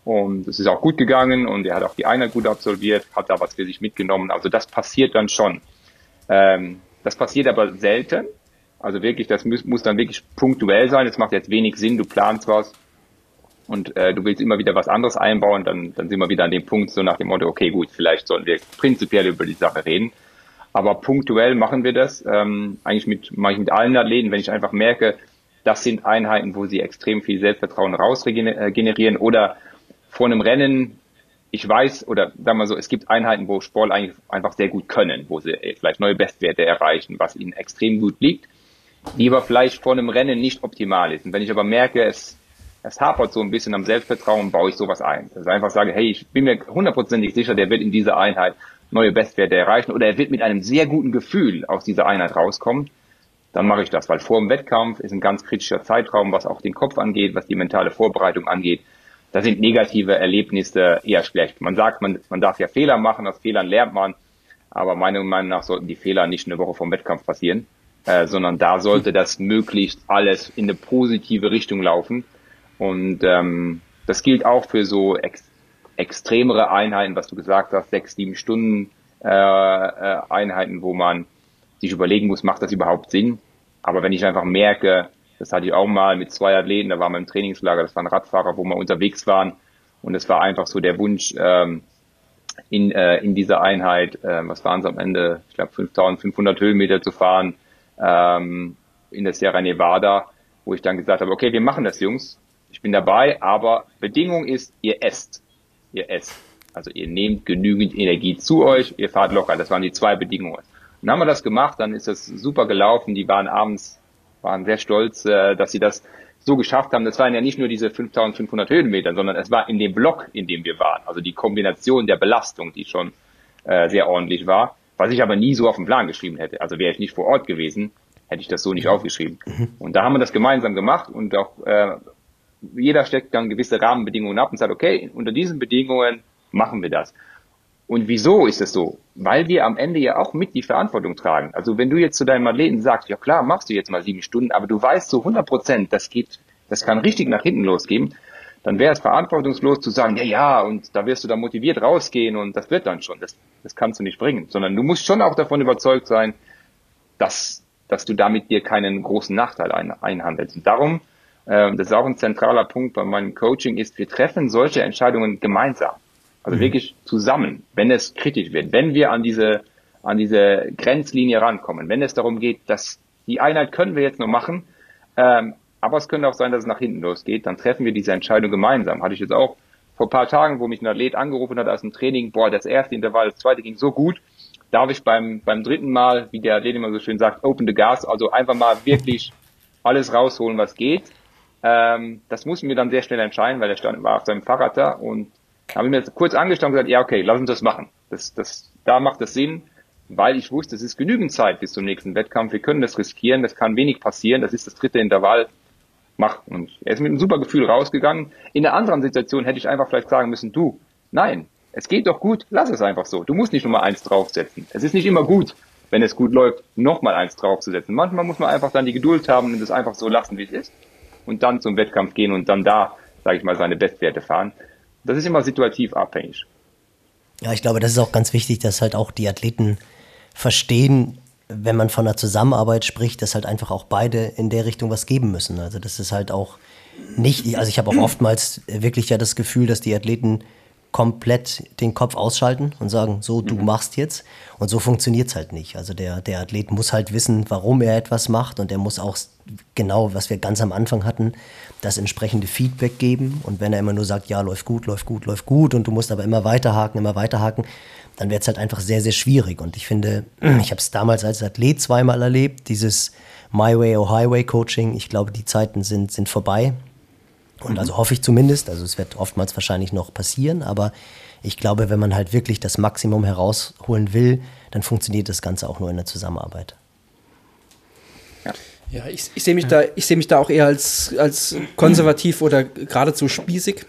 und es ist auch gut gegangen und er hat auch die Einheit gut absolviert, hat da was für sich mitgenommen. Also das passiert dann schon. Ähm, das passiert aber selten. Also wirklich, das muss, muss dann wirklich punktuell sein. Es macht jetzt wenig Sinn, du planst was und äh, du willst immer wieder was anderes einbauen, dann, dann sind wir wieder an dem Punkt, so nach dem Motto, okay, gut, vielleicht sollen wir prinzipiell über die Sache reden. Aber punktuell machen wir das. Ähm, eigentlich mit, mache ich mit allen Athleten, wenn ich einfach merke, das sind Einheiten, wo sie extrem viel Selbstvertrauen rausgenerieren oder vor einem Rennen, ich weiß, oder sagen wir so, es gibt Einheiten, wo Sportler eigentlich einfach sehr gut können, wo sie vielleicht neue Bestwerte erreichen, was ihnen extrem gut liegt, die aber vielleicht vor einem Rennen nicht optimal ist. Und wenn ich aber merke, es, es hapert so ein bisschen am Selbstvertrauen, baue ich sowas ein. Dass ich einfach sage, hey, ich bin mir hundertprozentig sicher, der wird in dieser Einheit neue Bestwerte erreichen oder er wird mit einem sehr guten Gefühl aus dieser Einheit rauskommen dann mache ich das, weil vor dem Wettkampf ist ein ganz kritischer Zeitraum, was auch den Kopf angeht, was die mentale Vorbereitung angeht. Da sind negative Erlebnisse eher schlecht. Man sagt, man, man darf ja Fehler machen, aus Fehlern lernt man, aber meiner Meinung nach sollten die Fehler nicht eine Woche vom Wettkampf passieren, äh, sondern da sollte das möglichst alles in eine positive Richtung laufen. Und ähm, das gilt auch für so ex extremere Einheiten, was du gesagt hast, sechs, sieben Stunden äh, äh, Einheiten, wo man sich überlegen muss, macht das überhaupt Sinn? Aber wenn ich einfach merke, das hatte ich auch mal mit zwei Athleten, da waren wir im Trainingslager, das waren Radfahrer, wo wir unterwegs waren und es war einfach so der Wunsch, ähm, in, äh, in dieser Einheit, äh, was waren es am Ende, ich glaube 5500 Höhenmeter zu fahren ähm, in der Sierra Nevada, wo ich dann gesagt habe, okay, wir machen das, Jungs, ich bin dabei, aber Bedingung ist, ihr esst, ihr esst. Also ihr nehmt genügend Energie zu euch, ihr fahrt locker. Das waren die zwei Bedingungen. Und haben wir das gemacht, dann ist das super gelaufen. Die waren abends, waren sehr stolz, äh, dass sie das so geschafft haben. Das waren ja nicht nur diese 5500 Höhenmeter, sondern es war in dem Block, in dem wir waren. Also die Kombination der Belastung, die schon äh, sehr ordentlich war, was ich aber nie so auf den Plan geschrieben hätte. Also wäre ich nicht vor Ort gewesen, hätte ich das so nicht aufgeschrieben. Mhm. Und da haben wir das gemeinsam gemacht und auch äh, jeder steckt dann gewisse Rahmenbedingungen ab und sagt, okay, unter diesen Bedingungen machen wir das. Und wieso ist es so? Weil wir am Ende ja auch mit die Verantwortung tragen. Also wenn du jetzt zu deinem Athleten sagst, ja klar, machst du jetzt mal sieben Stunden, aber du weißt zu 100 Prozent, das geht, das kann richtig nach hinten losgehen, dann wäre es verantwortungslos zu sagen, ja, ja, und da wirst du dann motiviert rausgehen und das wird dann schon. Das, das kannst du nicht bringen. Sondern du musst schon auch davon überzeugt sein, dass, dass du damit dir keinen großen Nachteil ein, einhandelst. Und darum, äh, das ist auch ein zentraler Punkt bei meinem Coaching, ist, wir treffen solche Entscheidungen gemeinsam. Also mhm. wirklich zusammen, wenn es kritisch wird, wenn wir an diese, an diese Grenzlinie rankommen, wenn es darum geht, dass die Einheit können wir jetzt noch machen, ähm, aber es könnte auch sein, dass es nach hinten losgeht, dann treffen wir diese Entscheidung gemeinsam. Hatte ich jetzt auch vor paar Tagen, wo mich ein Athlet angerufen hat aus dem Training, boah, das erste Intervall, das zweite ging so gut, darf ich beim, beim dritten Mal, wie der Athlet immer so schön sagt, open the gas, also einfach mal wirklich [laughs] alles rausholen, was geht. Ähm, das mussten wir dann sehr schnell entscheiden, weil er stand, war auf seinem Fahrrad da und habe ich mir jetzt kurz angestanden und gesagt, ja, okay, lass uns das machen. Das, das, da macht das Sinn, weil ich wusste, es ist genügend Zeit bis zum nächsten Wettkampf. Wir können das riskieren, das kann wenig passieren. Das ist das dritte Intervall. Mach. Und er ist mit einem super Gefühl rausgegangen. In der anderen Situation hätte ich einfach vielleicht sagen müssen, du, nein, es geht doch gut, lass es einfach so. Du musst nicht nur mal eins draufsetzen. Es ist nicht immer gut, wenn es gut läuft, nochmal eins draufzusetzen. Manchmal muss man einfach dann die Geduld haben und es einfach so lassen, wie es ist. Und dann zum Wettkampf gehen und dann da, sage ich mal, seine Bestwerte fahren. Das ist immer situativ abhängig. Ja, ich glaube, das ist auch ganz wichtig, dass halt auch die Athleten verstehen, wenn man von einer Zusammenarbeit spricht, dass halt einfach auch beide in der Richtung was geben müssen. Also das ist halt auch nicht, also ich habe auch oftmals wirklich ja das Gefühl, dass die Athleten komplett den Kopf ausschalten und sagen, so, du mhm. machst jetzt. Und so funktioniert es halt nicht. Also der, der Athlet muss halt wissen, warum er etwas macht und er muss auch genau, was wir ganz am Anfang hatten, das entsprechende Feedback geben. Und wenn er immer nur sagt, ja, läuft gut, läuft gut, läuft gut und du musst aber immer weiterhaken, immer weiterhaken, dann wird es halt einfach sehr, sehr schwierig. Und ich finde, ich habe es damals als Athlet zweimal erlebt, dieses My Way or Highway Coaching. Ich glaube, die Zeiten sind, sind vorbei. Und also hoffe ich zumindest, also es wird oftmals wahrscheinlich noch passieren, aber ich glaube, wenn man halt wirklich das Maximum herausholen will, dann funktioniert das Ganze auch nur in der Zusammenarbeit. Ja. Ja, ich, ich sehe mich, ja. Da, seh mich da auch eher als, als konservativ oder geradezu spießig,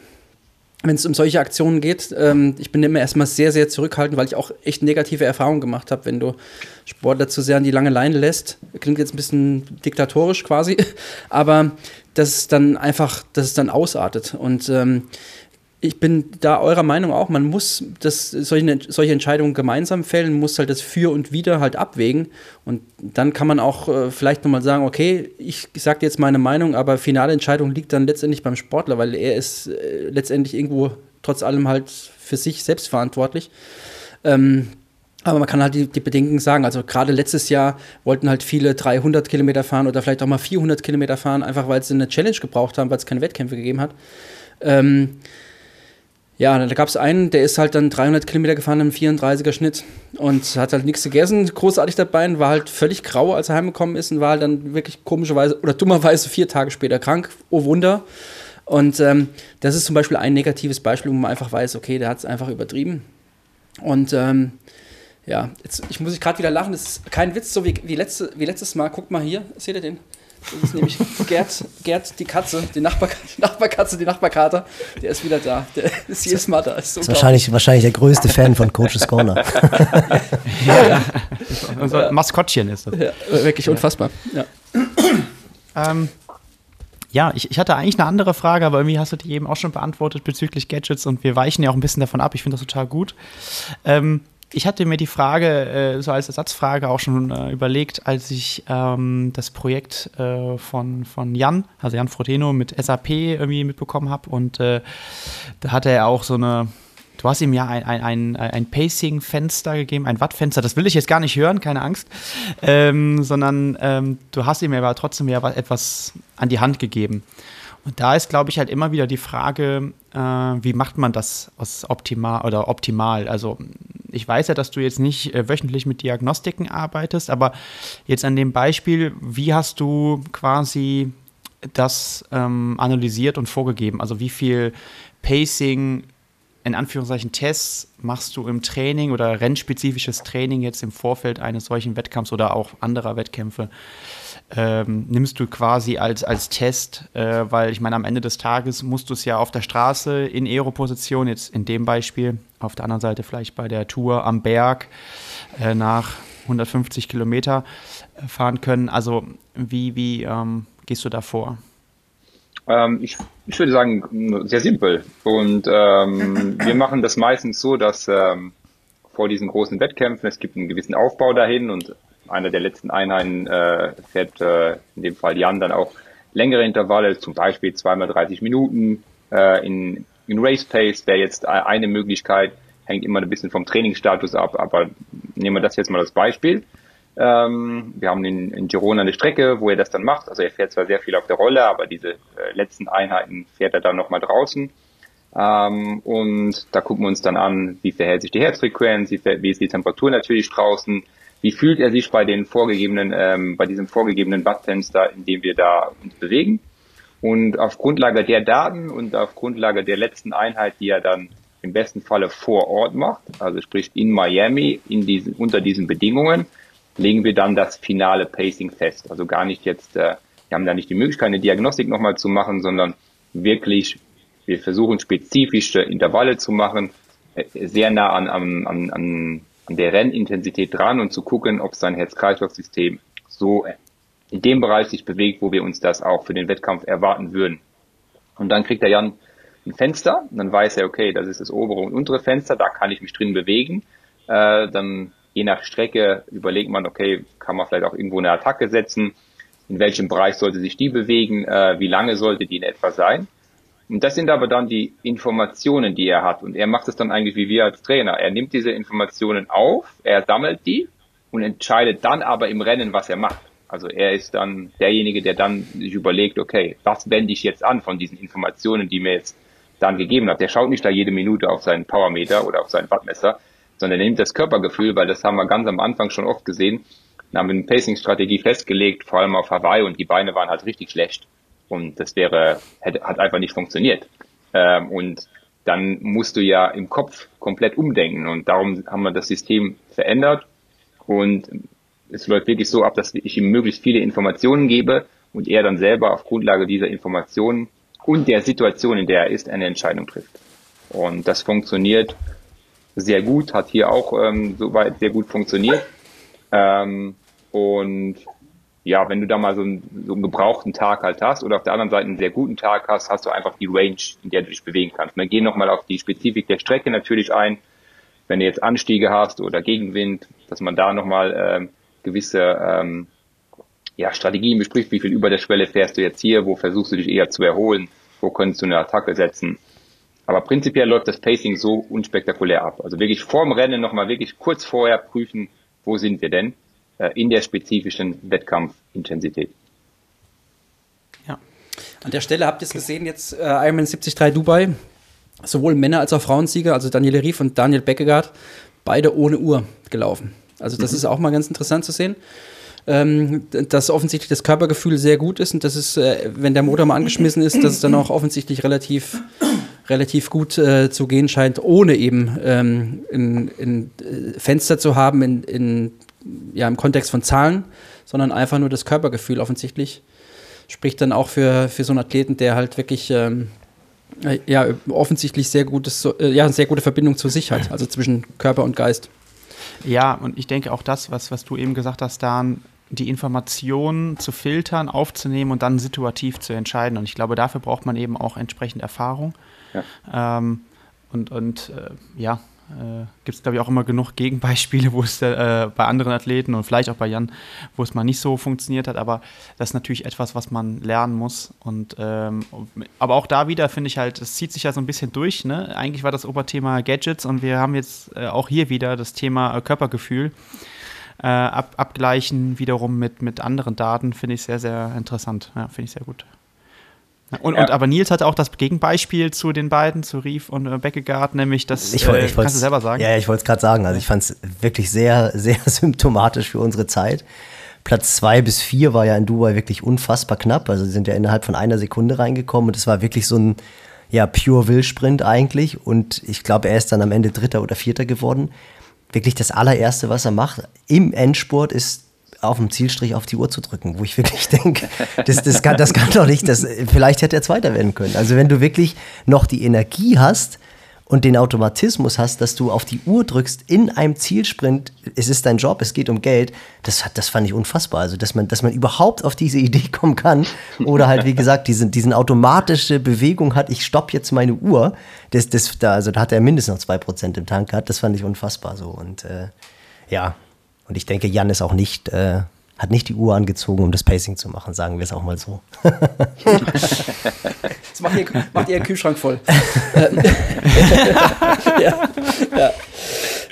wenn es um solche Aktionen geht. Ähm, ich bin immer erstmal sehr, sehr zurückhaltend, weil ich auch echt negative Erfahrungen gemacht habe, wenn du Sportler zu sehr an die lange Leine lässt. Klingt jetzt ein bisschen diktatorisch quasi, [laughs] aber dass es dann einfach, dass es dann ausartet. Und ähm, ich bin da eurer Meinung auch, man muss das, solche, solche Entscheidungen gemeinsam fällen, muss halt das Für und Wider halt abwägen. Und dann kann man auch äh, vielleicht nochmal sagen, okay, ich sage jetzt meine Meinung, aber finale Entscheidung liegt dann letztendlich beim Sportler, weil er ist äh, letztendlich irgendwo trotz allem halt für sich selbst verantwortlich. Ähm, Aber man kann halt die, die Bedenken sagen. Also gerade letztes Jahr wollten halt viele 300 Kilometer fahren oder vielleicht auch mal 400 Kilometer fahren, einfach weil sie eine Challenge gebraucht haben, weil es keine Wettkämpfe gegeben hat. Ähm, ja, da gab es einen, der ist halt dann 300 Kilometer gefahren im 34er Schnitt und hat halt nichts gegessen, großartig dabei und war halt völlig grau, als er heimgekommen ist und war halt dann wirklich komischerweise oder dummerweise vier Tage später krank. Oh Wunder. Und ähm, das ist zum Beispiel ein negatives Beispiel, wo man einfach weiß, okay, der hat es einfach übertrieben. Und ähm, ja, jetzt ich muss ich gerade wieder lachen, das ist kein Witz, so wie, wie, letzte, wie letztes Mal. Guckt mal hier, seht ihr den? Das ist nämlich [laughs] Gerd, Gerd die Katze, die, Nachbar, die Nachbarkatze, die Nachbarkater. Der ist wieder da. Der ist jedes Mal da. Ist, ist wahrscheinlich, wahrscheinlich der größte Fan von Coaches Corner. [laughs] ja, ja. Unser Maskottchen ist das. Ja, wirklich unfassbar. Ja. Ähm, ja, ich, ich hatte eigentlich eine andere Frage, aber irgendwie hast du die eben auch schon beantwortet bezüglich Gadgets und wir weichen ja auch ein bisschen davon ab. Ich finde das total gut. Ähm, ich hatte mir die Frage äh, so als Ersatzfrage auch schon äh, überlegt, als ich ähm, das Projekt äh, von, von Jan, also Jan Frodeno mit SAP irgendwie mitbekommen habe und äh, da hatte er auch so eine, du hast ihm ja ein, ein, ein, ein Pacing-Fenster gegeben, ein Wattfenster, das will ich jetzt gar nicht hören, keine Angst, ähm, sondern ähm, du hast ihm aber trotzdem ja etwas an die Hand gegeben. Und da ist, glaube ich, halt immer wieder die Frage, äh, wie macht man das aus optimal oder optimal? Also ich weiß ja, dass du jetzt nicht äh, wöchentlich mit Diagnostiken arbeitest, aber jetzt an dem Beispiel, wie hast du quasi das ähm, analysiert und vorgegeben? Also wie viel Pacing in Anführungszeichen Tests machst du im Training oder rennspezifisches Training jetzt im Vorfeld eines solchen Wettkampfs oder auch anderer Wettkämpfe? Ähm, nimmst du quasi als, als Test, äh, weil ich meine, am Ende des Tages musst du es ja auf der Straße in Aero-Position, jetzt in dem Beispiel, auf der anderen Seite vielleicht bei der Tour am Berg äh, nach 150 Kilometer äh, fahren können. Also wie, wie ähm, gehst du da vor? Ähm, ich, ich würde sagen, sehr simpel. Und ähm, wir machen das meistens so, dass ähm, vor diesen großen Wettkämpfen, es gibt einen gewissen Aufbau dahin und einer der letzten Einheiten äh, fährt äh, in dem Fall Jan dann auch längere Intervalle, zum Beispiel zweimal 30 Minuten äh, in, in Race Pace wäre jetzt eine Möglichkeit, hängt immer ein bisschen vom Trainingsstatus ab, aber nehmen wir das jetzt mal als Beispiel. Ähm, wir haben in, in Girona eine Strecke, wo er das dann macht. Also er fährt zwar sehr viel auf der Rolle, aber diese äh, letzten Einheiten fährt er dann nochmal draußen. Ähm, und da gucken wir uns dann an, wie verhält sich die Herzfrequenz, wie, wie ist die Temperatur natürlich draußen, wie fühlt er sich bei den vorgegebenen, ähm, bei diesem vorgegebenen Wattfenster, in dem wir da uns bewegen. Und auf Grundlage der Daten und auf Grundlage der letzten Einheit, die er dann im besten Falle vor Ort macht, also sprich in Miami, in diesen, unter diesen Bedingungen, legen wir dann das finale Pacing fest. Also gar nicht jetzt, äh, wir haben da nicht die Möglichkeit, eine Diagnostik nochmal zu machen, sondern wirklich, wir versuchen spezifische Intervalle zu machen, äh, sehr nah an, an, an an der Rennintensität dran und zu gucken, ob sein Herz-Kreislauf-System so in dem Bereich sich bewegt, wo wir uns das auch für den Wettkampf erwarten würden. Und dann kriegt der Jan ein Fenster, dann weiß er, okay, das ist das obere und untere Fenster, da kann ich mich drin bewegen. Äh, dann je nach Strecke überlegt man, okay, kann man vielleicht auch irgendwo eine Attacke setzen, in welchem Bereich sollte sich die bewegen, äh, wie lange sollte die in etwa sein. Und das sind aber dann die Informationen, die er hat. Und er macht es dann eigentlich wie wir als Trainer. Er nimmt diese Informationen auf, er sammelt die und entscheidet dann aber im Rennen, was er macht. Also er ist dann derjenige, der dann sich überlegt, okay, was wende ich jetzt an von diesen Informationen, die mir jetzt dann gegeben hat. Der schaut nicht da jede Minute auf seinen Powermeter oder auf sein Wattmesser, sondern er nimmt das Körpergefühl, weil das haben wir ganz am Anfang schon oft gesehen. Haben eine Pacing-Strategie festgelegt, vor allem auf Hawaii und die Beine waren halt richtig schlecht. Und das wäre, hätte, hat einfach nicht funktioniert. Ähm, und dann musst du ja im Kopf komplett umdenken. Und darum haben wir das System verändert. Und es läuft wirklich so ab, dass ich ihm möglichst viele Informationen gebe und er dann selber auf Grundlage dieser Informationen und der Situation, in der er ist, eine Entscheidung trifft. Und das funktioniert sehr gut, hat hier auch ähm, soweit sehr gut funktioniert. Ähm, und ja, wenn du da mal so einen, so einen gebrauchten Tag halt hast oder auf der anderen Seite einen sehr guten Tag hast, hast du einfach die Range, in der du dich bewegen kannst. Wir gehen nochmal auf die Spezifik der Strecke natürlich ein. Wenn du jetzt Anstiege hast oder Gegenwind, dass man da nochmal ähm, gewisse ähm, ja, Strategien bespricht, wie viel über der Schwelle fährst du jetzt hier, wo versuchst du dich eher zu erholen, wo könntest du eine Attacke setzen. Aber prinzipiell läuft das Pacing so unspektakulär ab. Also wirklich vorm Rennen nochmal wirklich kurz vorher prüfen, wo sind wir denn in der spezifischen Wettkampfintensität. Ja. An der Stelle habt ihr es gesehen, jetzt äh, Ironman 73 Dubai, sowohl Männer als auch Frauensieger, also Daniel Rief und Daniel Beckegaard, beide ohne Uhr gelaufen. Also das mhm. ist auch mal ganz interessant zu sehen. Ähm, dass offensichtlich das Körpergefühl sehr gut ist und dass es, äh, wenn der Motor mal angeschmissen ist, dass es dann auch offensichtlich relativ, relativ gut äh, zu gehen scheint, ohne eben ähm, in, in äh, Fenster zu haben in, in, ja, im Kontext von Zahlen, sondern einfach nur das Körpergefühl offensichtlich. Spricht dann auch für, für so einen Athleten, der halt wirklich ähm, äh, ja, offensichtlich sehr gutes, äh, ja, sehr gute Verbindung zu sich hat, also zwischen Körper und Geist. Ja, und ich denke auch das, was, was du eben gesagt hast, Dan, die Informationen zu filtern, aufzunehmen und dann situativ zu entscheiden. Und ich glaube, dafür braucht man eben auch entsprechend Erfahrung. Ja. Ähm, und und äh, ja, äh, gibt es, glaube ich, auch immer genug Gegenbeispiele, wo es äh, bei anderen Athleten und vielleicht auch bei Jan, wo es mal nicht so funktioniert hat. Aber das ist natürlich etwas, was man lernen muss. Und ähm, aber auch da wieder finde ich halt, es zieht sich ja so ein bisschen durch. Ne? Eigentlich war das Oberthema Gadgets und wir haben jetzt äh, auch hier wieder das Thema äh, Körpergefühl. Äh, ab, abgleichen wiederum mit, mit anderen Daten finde ich sehr, sehr interessant. Ja, finde ich sehr gut. Und, ja. und, aber Nils hatte auch das Gegenbeispiel zu den beiden, zu Rief und äh, Beckegaard, nämlich das ich, äh, ich kannst du selber sagen. Ja, ich wollte es gerade sagen. Also ich fand es wirklich sehr, sehr [laughs] symptomatisch für unsere Zeit. Platz zwei bis vier war ja in Dubai wirklich unfassbar knapp. Also sie sind ja innerhalb von einer Sekunde reingekommen und es war wirklich so ein ja, pure Will-Sprint eigentlich. Und ich glaube, er ist dann am Ende Dritter oder Vierter geworden. Wirklich das allererste, was er macht im Endspurt, ist auf dem Zielstrich auf die Uhr zu drücken, wo ich wirklich [laughs] denke, das, das, kann, das kann doch nicht, das, vielleicht hätte er Zweiter werden können. Also wenn du wirklich noch die Energie hast und den Automatismus hast, dass du auf die Uhr drückst in einem Zielsprint, es ist dein Job, es geht um Geld, das, das fand ich unfassbar. Also dass man, dass man überhaupt auf diese Idee kommen kann oder halt, wie gesagt, diesen, diesen automatische Bewegung hat, ich stopp jetzt meine Uhr, das, das, da, also da hat er mindestens noch 2% im Tank gehabt, das fand ich unfassbar so und äh, ja, und ich denke, Jan ist auch nicht, äh, hat nicht die Uhr angezogen, um das Pacing zu machen, sagen wir es auch mal so. [laughs] das macht ihr, macht ihr Kühlschrank voll. [laughs] ja, ja.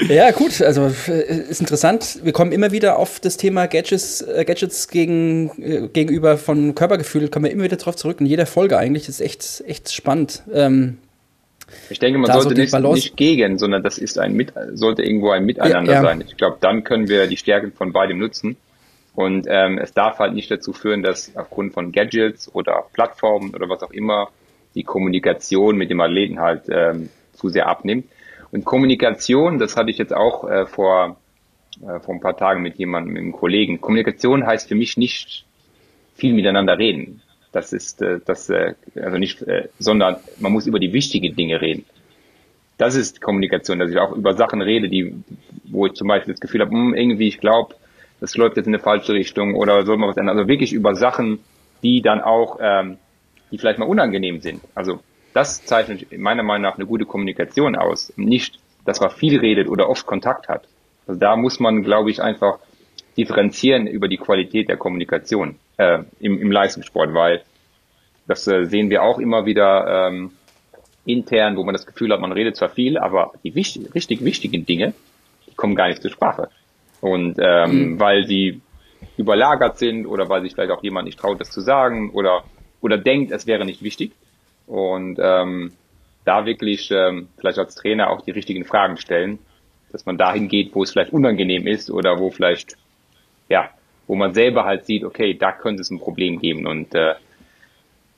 ja, gut, also äh, ist interessant. Wir kommen immer wieder auf das Thema Gadgets, äh, Gadgets gegen, äh, gegenüber von Körpergefühl, kommen wir immer wieder drauf zurück. In jeder Folge eigentlich. Das ist echt, echt spannend. Ähm, ich denke, man sollte so nicht, nicht, gegen, sondern das ist ein Mit, sollte irgendwo ein Miteinander ja, ja. sein. Ich glaube, dann können wir die Stärken von beidem nutzen. Und ähm, es darf halt nicht dazu führen, dass aufgrund von Gadgets oder Plattformen oder was auch immer die Kommunikation mit dem Athleten halt ähm, zu sehr abnimmt. Und Kommunikation, das hatte ich jetzt auch äh, vor, äh, vor ein paar Tagen mit jemandem, mit einem Kollegen. Kommunikation heißt für mich nicht viel miteinander reden. Das ist äh, das, äh, also nicht, äh, sondern man muss über die wichtigen Dinge reden. Das ist Kommunikation, dass ich auch über Sachen rede, die, wo ich zum Beispiel das Gefühl habe, hm, irgendwie, ich glaube, das läuft jetzt in eine falsche Richtung oder soll man was ändern. Also wirklich über Sachen, die dann auch, ähm, die vielleicht mal unangenehm sind. Also das zeichnet meiner Meinung nach eine gute Kommunikation aus. Nicht, dass man viel redet oder oft Kontakt hat. Also da muss man, glaube ich, einfach differenzieren über die Qualität der Kommunikation äh, im, im Leistungssport, weil das äh, sehen wir auch immer wieder ähm, intern, wo man das Gefühl hat, man redet zwar viel, aber die wichtig, richtig wichtigen Dinge, die kommen gar nicht zur Sprache. Und ähm, mhm. weil sie überlagert sind oder weil sich vielleicht auch jemand nicht traut, das zu sagen oder oder denkt, es wäre nicht wichtig. Und ähm, da wirklich ähm, vielleicht als Trainer auch die richtigen Fragen stellen, dass man dahin geht, wo es vielleicht unangenehm ist oder wo vielleicht ja wo man selber halt sieht, okay, da könnte es ein Problem geben. Und äh,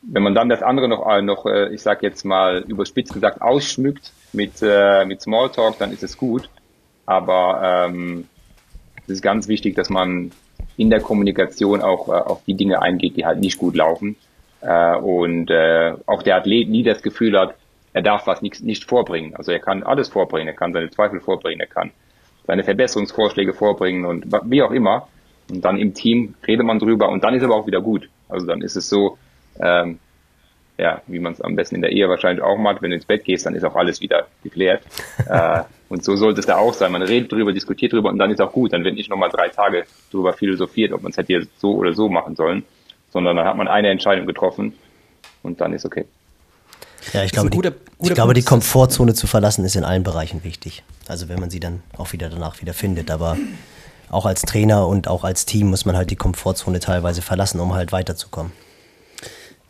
wenn man dann das andere noch, äh, noch äh, ich sag jetzt mal überspitzt gesagt, ausschmückt mit, äh, mit Smalltalk, dann ist es gut. Aber ähm, es ist ganz wichtig, dass man in der Kommunikation auch äh, auf die Dinge eingeht, die halt nicht gut laufen. Äh, und äh, auch der Athlet nie das Gefühl hat, er darf was nicht, nicht vorbringen. Also er kann alles vorbringen, er kann seine Zweifel vorbringen, er kann seine Verbesserungsvorschläge vorbringen und wie auch immer. Und dann im Team redet man drüber und dann ist aber auch wieder gut. Also dann ist es so, ähm, ja, wie man es am besten in der Ehe wahrscheinlich auch macht, wenn du ins Bett gehst, dann ist auch alles wieder geklärt. [laughs] äh, und so sollte es da auch sein. Man redet drüber, diskutiert drüber und dann ist auch gut. Dann wird nicht nochmal drei Tage drüber philosophiert, ob man es hätte so oder so machen sollen, sondern dann hat man eine Entscheidung getroffen und dann ist okay. Ja, ich glaube, guter, die, guter ich glaube die Komfortzone zu verlassen ist in allen Bereichen wichtig. Also wenn man sie dann auch wieder danach wieder findet. Aber auch als Trainer und auch als Team muss man halt die Komfortzone teilweise verlassen, um halt weiterzukommen.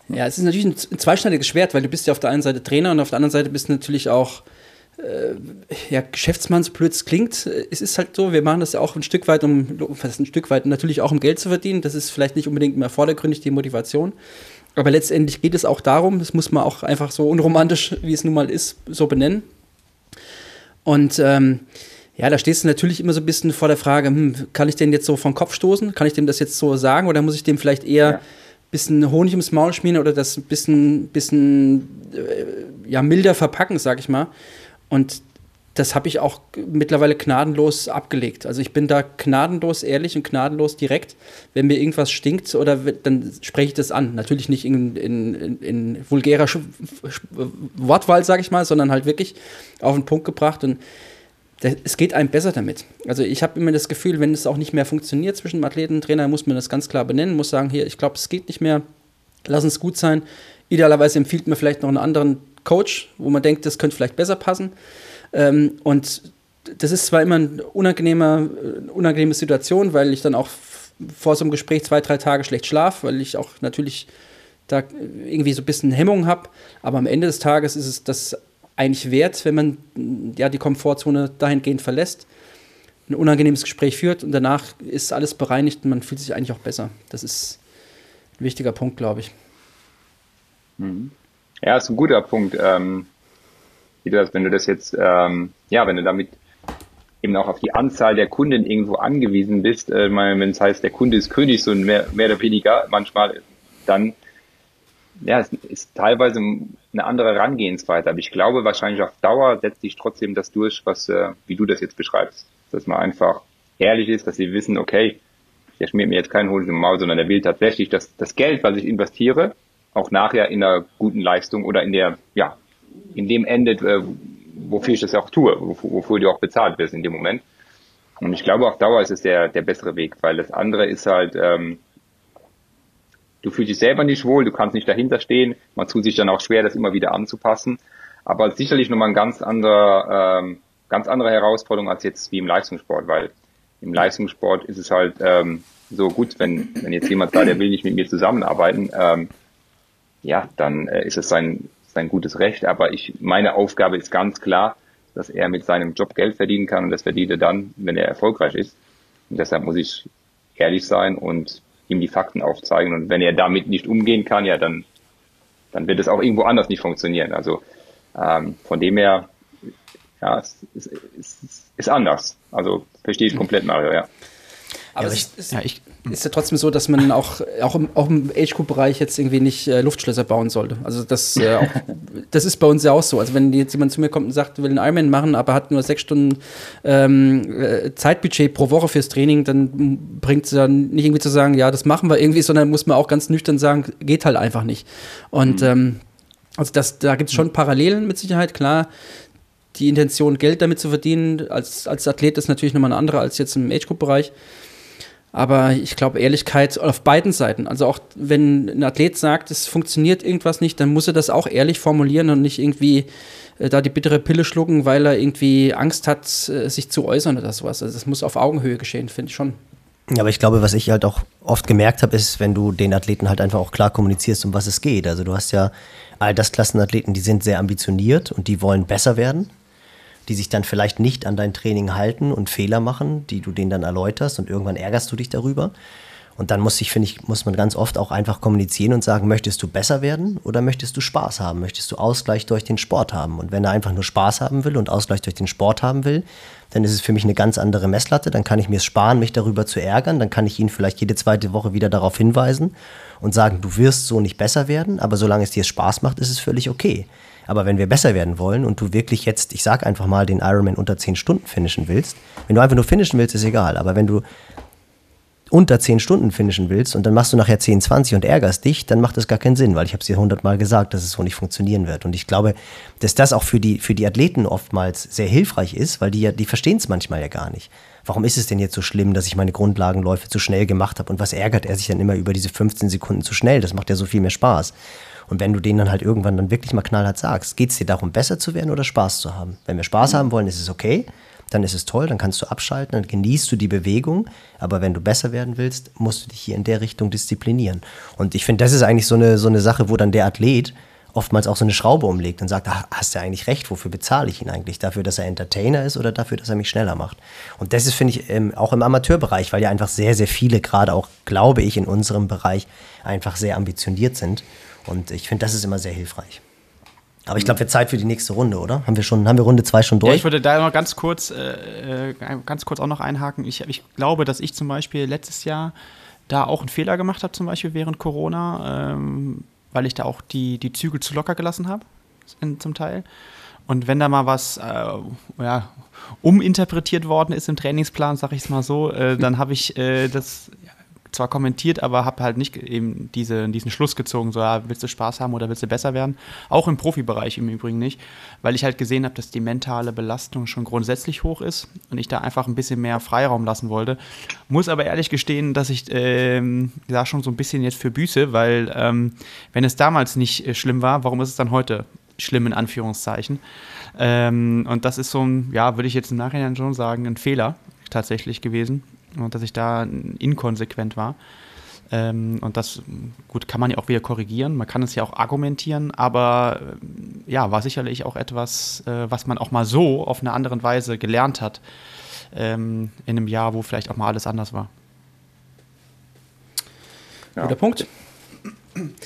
Ja, es ist natürlich ein zweischneidiges Schwert, weil du bist ja auf der einen Seite Trainer und auf der anderen Seite bist du natürlich auch äh, ja, Geschäftsmannsblöds klingt. Es ist halt so, wir machen das ja auch ein Stück weit, um, fast ein Stück weit natürlich auch um Geld zu verdienen. Das ist vielleicht nicht unbedingt mehr vordergründig die Motivation. Aber letztendlich geht es auch darum, das muss man auch einfach so unromantisch, wie es nun mal ist, so benennen. Und ähm, ja, da stehst du natürlich immer so ein bisschen vor der Frage, hm, kann ich den jetzt so vom Kopf stoßen? Kann ich dem das jetzt so sagen oder muss ich dem vielleicht eher ja. ein bisschen Honig ums Maul schmieren oder das ein bisschen, bisschen äh, ja, milder verpacken, sag ich mal. Und das habe ich auch mittlerweile gnadenlos abgelegt. Also ich bin da gnadenlos ehrlich und gnadenlos direkt. Wenn mir irgendwas stinkt, oder dann spreche ich das an. Natürlich nicht in, in, in, vulgärer Sch Wortwahl, sage ich mal, sondern halt wirklich auf den Punkt gebracht. Und es geht einem besser damit. Also ich habe immer das Gefühl, wenn es auch nicht mehr funktioniert zwischen dem Athleten und Trainer, muss man das ganz klar benennen, muss sagen, hier, ich glaube, es geht nicht mehr, lass uns gut sein. Idealerweise empfiehlt man vielleicht noch einen anderen Coach, wo man denkt, das könnte vielleicht besser passen. Ähm, und das ist zwar immer eine unangenehme, unangenehme Situation, weil ich dann auch vor so einem Gespräch zwei, drei Tage schlecht schlafe, weil ich auch natürlich da irgendwie so ein bisschen Hemmungen habe. Aber am Ende des Tages ist es das eigentlich wert, wenn man ja die Komfortzone dahingehend verlässt, ein unangenehmes Gespräch führt und danach ist alles bereinigt und man fühlt sich eigentlich auch besser. Das ist ein wichtiger Punkt, glaube ich. Mhm. Ja, ist ein guter Punkt. Ähm, wie du das, wenn du das jetzt, ähm, ja, wenn du damit eben auch auf die Anzahl der Kunden irgendwo angewiesen bist, äh, wenn es heißt, der Kunde ist König, so mehr, mehr oder weniger manchmal, dann ja, es ist teilweise eine andere Herangehensweise, aber ich glaube wahrscheinlich auf Dauer setzt sich trotzdem das durch, was, äh, wie du das jetzt beschreibst, dass man einfach ehrlich ist, dass sie wissen, okay, der schmiert mir jetzt keinen Honig im Maul, sondern der will tatsächlich das, das Geld, was ich investiere, auch nachher in einer guten Leistung oder in der, ja, in dem endet, äh, wofür ich das auch tue, wofür du auch bezahlt wirst in dem Moment. Und ich glaube, auf Dauer ist es der, der bessere Weg, weil das andere ist halt, ähm, du fühlst dich selber nicht wohl, du kannst nicht dahinter stehen, man tut sich dann auch schwer, das immer wieder anzupassen. Aber sicherlich nochmal ein ganz anderer, ähm, ganz andere Herausforderung als jetzt wie im Leistungssport, weil im Leistungssport ist es halt ähm, so gut, wenn, wenn jetzt jemand da, der will nicht mit mir zusammenarbeiten, ähm, ja, dann äh, ist es sein, sein gutes Recht. Aber ich, meine Aufgabe ist ganz klar, dass er mit seinem Job Geld verdienen kann und das verdient er dann, wenn er erfolgreich ist. Und deshalb muss ich ehrlich sein und ihm die Fakten aufzeigen. Und wenn er damit nicht umgehen kann, ja, dann, dann wird es auch irgendwo anders nicht funktionieren. Also ähm, von dem her, ja, es, es, es ist anders. Also verstehe ich komplett, Mario, ja. Aber ja, es ich, ist, ja, ich, ist, ja trotzdem so, dass man auch, auch im, auch im Age-Group-Bereich jetzt irgendwie nicht äh, Luftschlösser bauen sollte. Also das, äh, auch, [laughs] das ist bei uns ja auch so. Also wenn jetzt jemand zu mir kommt und sagt, will einen Ironman machen, aber hat nur sechs Stunden ähm, äh, Zeitbudget pro Woche fürs Training, dann bringt es dann nicht irgendwie zu sagen, ja, das machen wir irgendwie, sondern muss man auch ganz nüchtern sagen, geht halt einfach nicht. Und mhm. ähm, also das, da gibt es schon Parallelen mit Sicherheit, klar die Intention, Geld damit zu verdienen, als, als Athlet ist natürlich nochmal eine andere als jetzt im Age-Group-Bereich. Aber ich glaube, Ehrlichkeit auf beiden Seiten. Also auch wenn ein Athlet sagt, es funktioniert irgendwas nicht, dann muss er das auch ehrlich formulieren und nicht irgendwie äh, da die bittere Pille schlucken, weil er irgendwie Angst hat, äh, sich zu äußern oder sowas. Also das muss auf Augenhöhe geschehen, finde ich schon. Ja, aber ich glaube, was ich halt auch oft gemerkt habe, ist, wenn du den Athleten halt einfach auch klar kommunizierst, um was es geht. Also du hast ja all das Klassenathleten, die sind sehr ambitioniert und die wollen besser werden die sich dann vielleicht nicht an dein Training halten und Fehler machen, die du denen dann erläuterst und irgendwann ärgerst du dich darüber. Und dann muss ich, finde ich, muss man ganz oft auch einfach kommunizieren und sagen, möchtest du besser werden oder möchtest du Spaß haben? Möchtest du Ausgleich durch den Sport haben? Und wenn er einfach nur Spaß haben will und Ausgleich durch den Sport haben will, dann ist es für mich eine ganz andere Messlatte. Dann kann ich mir es sparen, mich darüber zu ärgern. Dann kann ich ihn vielleicht jede zweite Woche wieder darauf hinweisen und sagen, du wirst so nicht besser werden, aber solange es dir Spaß macht, ist es völlig okay. Aber wenn wir besser werden wollen und du wirklich jetzt, ich sag einfach mal, den Ironman unter 10 Stunden finishen willst, wenn du einfach nur finishen willst, ist egal. Aber wenn du unter 10 Stunden finishen willst und dann machst du nachher 10, 20 und ärgerst dich, dann macht das gar keinen Sinn, weil ich habe es dir hundertmal gesagt, dass es so nicht funktionieren wird. Und ich glaube, dass das auch für die, für die Athleten oftmals sehr hilfreich ist, weil die ja, die verstehen es manchmal ja gar nicht. Warum ist es denn jetzt so schlimm, dass ich meine Grundlagenläufe zu schnell gemacht habe und was ärgert er sich dann immer über diese 15 Sekunden zu schnell? Das macht ja so viel mehr Spaß. Und wenn du denen dann halt irgendwann dann wirklich mal knallhart sagst, geht es dir darum, besser zu werden oder Spaß zu haben? Wenn wir Spaß haben wollen, ist es okay, dann ist es toll, dann kannst du abschalten, dann genießt du die Bewegung. Aber wenn du besser werden willst, musst du dich hier in der Richtung disziplinieren. Und ich finde, das ist eigentlich so eine, so eine Sache, wo dann der Athlet oftmals auch so eine Schraube umlegt und sagt, ach, hast du eigentlich recht, wofür bezahle ich ihn eigentlich? Dafür, dass er Entertainer ist oder dafür, dass er mich schneller macht? Und das ist, finde ich, ähm, auch im Amateurbereich, weil ja einfach sehr, sehr viele, gerade auch, glaube ich, in unserem Bereich einfach sehr ambitioniert sind. Und ich finde, das ist immer sehr hilfreich. Aber ich glaube, wir Zeit für die nächste Runde, oder? Haben wir schon, haben wir Runde zwei schon durch? Ja, ich würde da noch ganz kurz, äh, äh, ganz kurz auch noch einhaken. Ich, ich glaube, dass ich zum Beispiel letztes Jahr da auch einen Fehler gemacht habe, zum Beispiel während Corona, ähm, weil ich da auch die, die Zügel zu locker gelassen habe, zum Teil. Und wenn da mal was äh, ja, uminterpretiert worden ist im Trainingsplan, sag ich es mal so, äh, dann habe ich äh, das zwar kommentiert, aber habe halt nicht eben diese, diesen Schluss gezogen, so ja, willst du Spaß haben oder willst du besser werden? Auch im Profibereich im Übrigen nicht, weil ich halt gesehen habe, dass die mentale Belastung schon grundsätzlich hoch ist und ich da einfach ein bisschen mehr Freiraum lassen wollte. Muss aber ehrlich gestehen, dass ich ähm, da schon so ein bisschen jetzt für büße, weil ähm, wenn es damals nicht äh, schlimm war, warum ist es dann heute schlimm in Anführungszeichen? Ähm, und das ist so ein, ja, würde ich jetzt im Nachhinein schon sagen, ein Fehler tatsächlich gewesen und dass ich da inkonsequent war. Ähm, und das, gut, kann man ja auch wieder korrigieren, man kann es ja auch argumentieren, aber äh, ja, war sicherlich auch etwas, äh, was man auch mal so auf eine andere Weise gelernt hat, ähm, in einem Jahr, wo vielleicht auch mal alles anders war. Ja. Guter Punkt.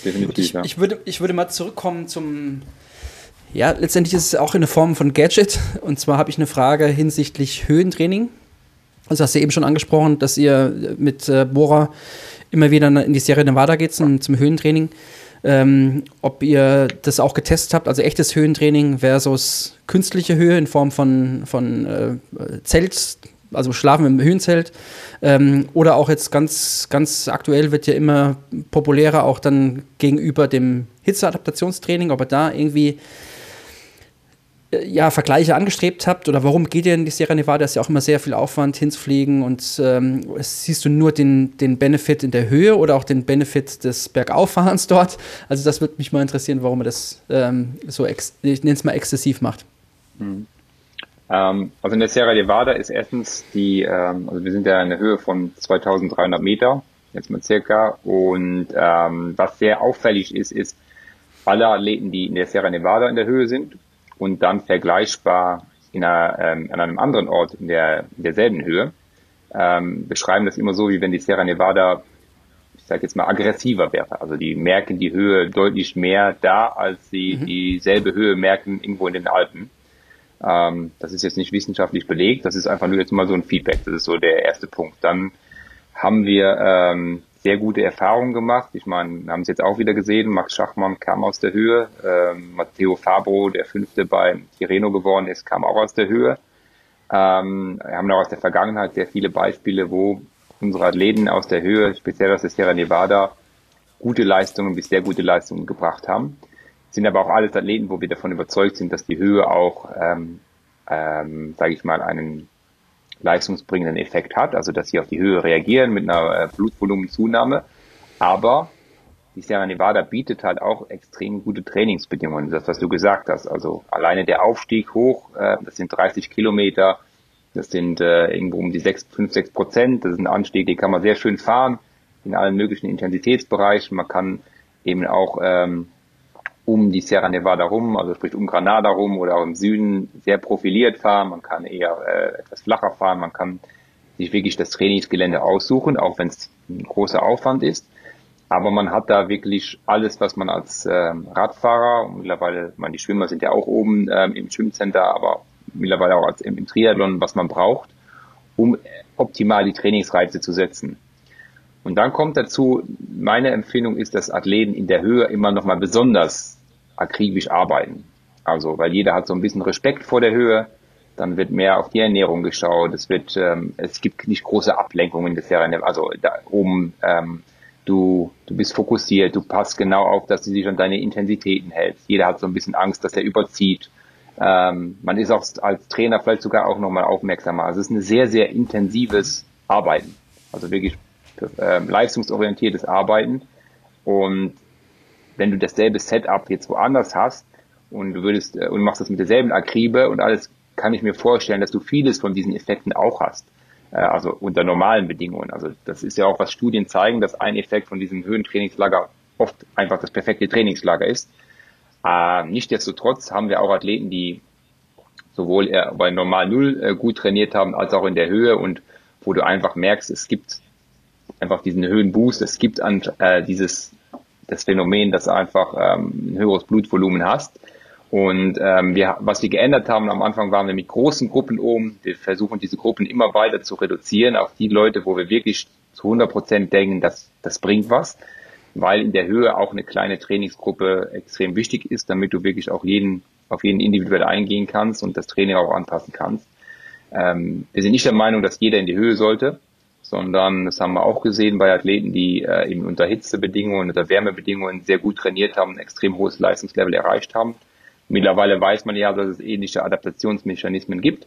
Definitiv, ich, ja. ich, würde, ich würde mal zurückkommen zum, ja, letztendlich ist es auch in der Form von Gadget. Und zwar habe ich eine Frage hinsichtlich Höhentraining. Also hast du eben schon angesprochen, dass ihr mit äh, Bora immer wieder in die Serie Nevada geht zum, zum Höhentraining. Ähm, ob ihr das auch getestet habt, also echtes Höhentraining versus künstliche Höhe in Form von, von äh, Zelt, also Schlafen im Höhenzelt. Ähm, oder auch jetzt ganz, ganz aktuell wird ja immer populärer, auch dann gegenüber dem Hitzeadaptationstraining, ob ihr da irgendwie ja, Vergleiche angestrebt habt oder warum geht ihr in die Sierra Nevada? Das ist ja auch immer sehr viel Aufwand hinzufliegen und ähm, siehst du nur den, den Benefit in der Höhe oder auch den Benefit des Bergauffahrens dort? Also das würde mich mal interessieren, warum man das ähm, so, ich nenne es mal exzessiv macht. Mhm. Ähm, also in der Sierra Nevada ist erstens die, ähm, also wir sind ja in der Höhe von 2300 Meter, jetzt mal circa, und ähm, was sehr auffällig ist, ist, alle Athleten, die in der Sierra Nevada in der Höhe sind, und dann vergleichbar in einer, ähm, an einem anderen Ort in, der, in derselben Höhe, ähm, beschreiben das immer so, wie wenn die Sierra Nevada, ich sage jetzt mal, aggressiver wäre. Also die merken die Höhe deutlich mehr da, als sie mhm. dieselbe Höhe merken irgendwo in den Alpen. Ähm, das ist jetzt nicht wissenschaftlich belegt, das ist einfach nur jetzt mal so ein Feedback. Das ist so der erste Punkt. Dann haben wir ähm, sehr gute Erfahrungen gemacht. Ich meine, wir haben es jetzt auch wieder gesehen. Max Schachmann kam aus der Höhe. Ähm, Matteo Fabro, der fünfte bei Tireno geworden ist, kam auch aus der Höhe. Ähm, wir haben auch aus der Vergangenheit sehr viele Beispiele, wo unsere Athleten aus der Höhe, speziell aus der Sierra Nevada, gute Leistungen bis sehr gute Leistungen gebracht haben. Sind aber auch alles Athleten, wo wir davon überzeugt sind, dass die Höhe auch, ähm, ähm, sage ich mal, einen leistungsbringenden Effekt hat, also dass sie auf die Höhe reagieren mit einer äh, Blutvolumenzunahme. Aber die Sierra Nevada bietet halt auch extrem gute Trainingsbedingungen. Das, was du gesagt hast, also alleine der Aufstieg hoch, äh, das sind 30 Kilometer, das sind äh, irgendwo um die 6, 5, 6 Prozent. Das ist ein Anstieg, den kann man sehr schön fahren in allen möglichen Intensitätsbereichen. Man kann eben auch ähm, um die Sierra Nevada rum, also sprich um Granada rum oder auch im Süden sehr profiliert fahren. Man kann eher äh, etwas flacher fahren. Man kann sich wirklich das Trainingsgelände aussuchen, auch wenn es ein großer Aufwand ist. Aber man hat da wirklich alles, was man als ähm, Radfahrer, und mittlerweile, man, die Schwimmer sind ja auch oben ähm, im Schwimmcenter, aber mittlerweile auch als im, im Triathlon, was man braucht, um optimal die Trainingsreize zu setzen. Und dann kommt dazu, meine Empfehlung ist, dass Athleten in der Höhe immer noch mal besonders akribisch arbeiten. Also, weil jeder hat so ein bisschen Respekt vor der Höhe, dann wird mehr auf die Ernährung geschaut, es wird, ähm, es gibt nicht große Ablenkungen des Serien, also da oben, ähm, du, du bist fokussiert, du passt genau auf, dass du dich an deine Intensitäten hältst. Jeder hat so ein bisschen Angst, dass er überzieht. Ähm, man ist auch als Trainer vielleicht sogar auch nochmal aufmerksamer. Also es ist ein sehr, sehr intensives Arbeiten. Also wirklich ähm, leistungsorientiertes Arbeiten. Und wenn du dasselbe Setup jetzt woanders hast und du würdest äh, und machst das mit derselben Akribe und alles, kann ich mir vorstellen, dass du vieles von diesen Effekten auch hast. Äh, also unter normalen Bedingungen. Also das ist ja auch, was Studien zeigen, dass ein Effekt von diesem Höhentrainingslager oft einfach das perfekte Trainingslager ist. Äh, Nichtsdestotrotz haben wir auch Athleten, die sowohl bei Normal Null äh, gut trainiert haben, als auch in der Höhe und wo du einfach merkst, es gibt einfach diesen Höhenboost, es gibt an, äh, dieses das Phänomen, dass du einfach ähm, ein höheres Blutvolumen hast. Und ähm, wir, was wir geändert haben, am Anfang waren wir mit großen Gruppen oben. Wir versuchen diese Gruppen immer weiter zu reduzieren auf die Leute, wo wir wirklich zu 100 Prozent denken, dass das bringt was, weil in der Höhe auch eine kleine Trainingsgruppe extrem wichtig ist, damit du wirklich auch jeden auf jeden individuell eingehen kannst und das Training auch anpassen kannst. Ähm, wir sind nicht der Meinung, dass jeder in die Höhe sollte, sondern das haben wir auch gesehen bei Athleten, die äh, eben unter Hitzebedingungen, unter Wärmebedingungen sehr gut trainiert haben, ein extrem hohes Leistungslevel erreicht haben. Mittlerweile weiß man ja, dass es ähnliche Adaptationsmechanismen gibt.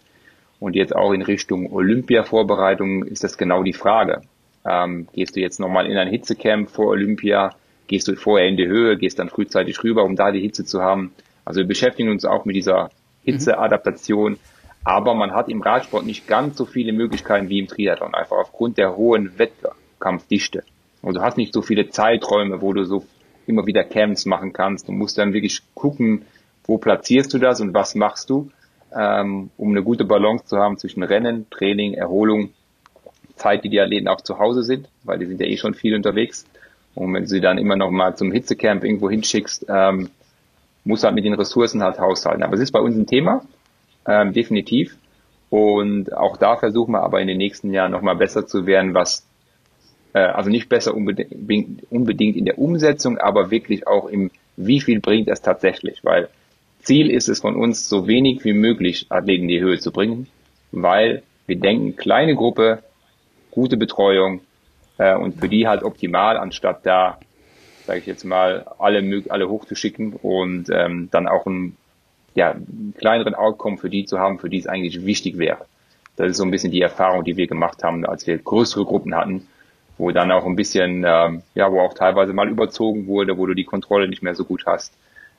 Und jetzt auch in Richtung Olympia-Vorbereitung ist das genau die Frage. Ähm, gehst du jetzt nochmal in ein Hitzecamp vor Olympia? Gehst du vorher in die Höhe? Gehst dann frühzeitig rüber, um da die Hitze zu haben? Also wir beschäftigen uns auch mit dieser Hitzeadaptation. Aber man hat im Radsport nicht ganz so viele Möglichkeiten wie im Triathlon, einfach aufgrund der hohen Wettkampfdichte. Und du hast nicht so viele Zeiträume, wo du so immer wieder Camps machen kannst. Du musst dann wirklich gucken, wo platzierst du das und was machst du, ähm, um eine gute Balance zu haben zwischen Rennen, Training, Erholung, Zeit, die die Athleten auch zu Hause sind, weil die sind ja eh schon viel unterwegs. Und wenn du sie dann immer noch mal zum Hitzecamp irgendwo hinschickst, ähm, muss halt mit den Ressourcen halt haushalten. Aber es ist bei uns ein Thema, ähm, definitiv. Und auch da versuchen wir aber in den nächsten Jahren nochmal besser zu werden, was, äh, also nicht besser unbedingt, in der Umsetzung, aber wirklich auch im, wie viel bringt es tatsächlich, weil Ziel ist es von uns, so wenig wie möglich Athleten in die Höhe zu bringen, weil wir denken, kleine Gruppe, gute Betreuung äh, und für die halt optimal, anstatt da, sage ich jetzt mal, alle, alle hochzuschicken und ähm, dann auch ein, ja, kleineren Outcome für die zu haben, für die es eigentlich wichtig wäre. Das ist so ein bisschen die Erfahrung, die wir gemacht haben, als wir größere Gruppen hatten, wo dann auch ein bisschen, ähm, ja, wo auch teilweise mal überzogen wurde, wo du die Kontrolle nicht mehr so gut hast.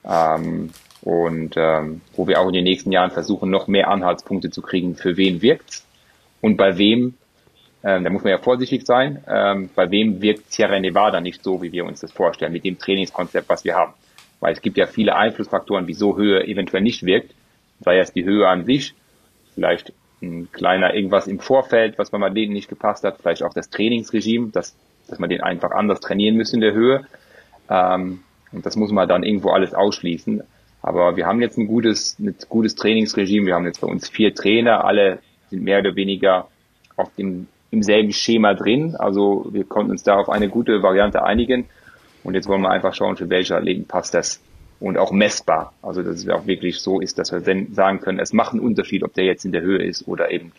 Ähm, und ähm, wo wir auch in den nächsten Jahren versuchen, noch mehr Anhaltspunkte zu kriegen, für wen wirkt's und bei wem, ähm, da muss man ja vorsichtig sein, ähm, bei wem wirkt Sierra Nevada nicht so, wie wir uns das vorstellen, mit dem Trainingskonzept, was wir haben. Weil es gibt ja viele Einflussfaktoren, wieso Höhe eventuell nicht wirkt, sei es die Höhe an sich, vielleicht ein kleiner irgendwas im Vorfeld, was beim Athleten nicht gepasst hat, vielleicht auch das Trainingsregime, dass, dass man den einfach anders trainieren müsste in der Höhe. Ähm, und das muss man dann irgendwo alles ausschließen. Aber wir haben jetzt ein gutes, ein gutes Trainingsregime. Wir haben jetzt bei uns vier Trainer. Alle sind mehr oder weniger auf dem, im selben Schema drin. Also wir konnten uns da auf eine gute Variante einigen. Und jetzt wollen wir einfach schauen, für welche Athleten passt das. Und auch messbar. Also dass es auch wirklich so ist, dass wir sagen können, es macht einen Unterschied, ob der jetzt in der Höhe ist oder eben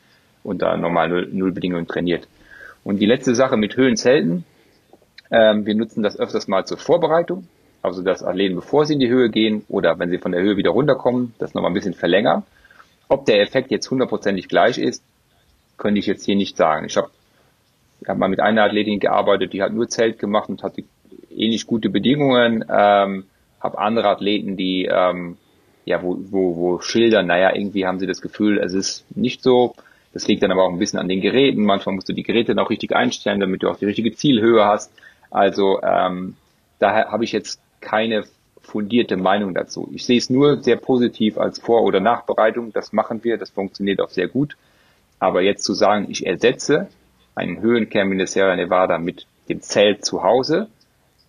unter normalen Nullbedingungen trainiert. Und die letzte Sache mit Höhenzelten. Ähm, wir nutzen das öfters mal zur Vorbereitung also dass Athleten, bevor sie in die Höhe gehen oder wenn sie von der Höhe wieder runterkommen, das nochmal ein bisschen verlängern. Ob der Effekt jetzt hundertprozentig gleich ist, könnte ich jetzt hier nicht sagen. Ich habe hab mal mit einer Athletin gearbeitet, die hat nur Zelt gemacht und hatte ähnlich gute Bedingungen. Ähm, habe andere Athleten, die ähm, ja, wo, wo, wo schildern, naja, irgendwie haben sie das Gefühl, es ist nicht so. Das liegt dann aber auch ein bisschen an den Geräten. Manchmal musst du die Geräte dann auch richtig einstellen, damit du auch die richtige Zielhöhe hast. Also ähm, daher habe ich jetzt keine fundierte Meinung dazu. Ich sehe es nur sehr positiv als Vor- oder Nachbereitung. Das machen wir, das funktioniert auch sehr gut. Aber jetzt zu sagen, ich ersetze einen Höhencamp in der Sierra Nevada mit dem Zelt zu Hause,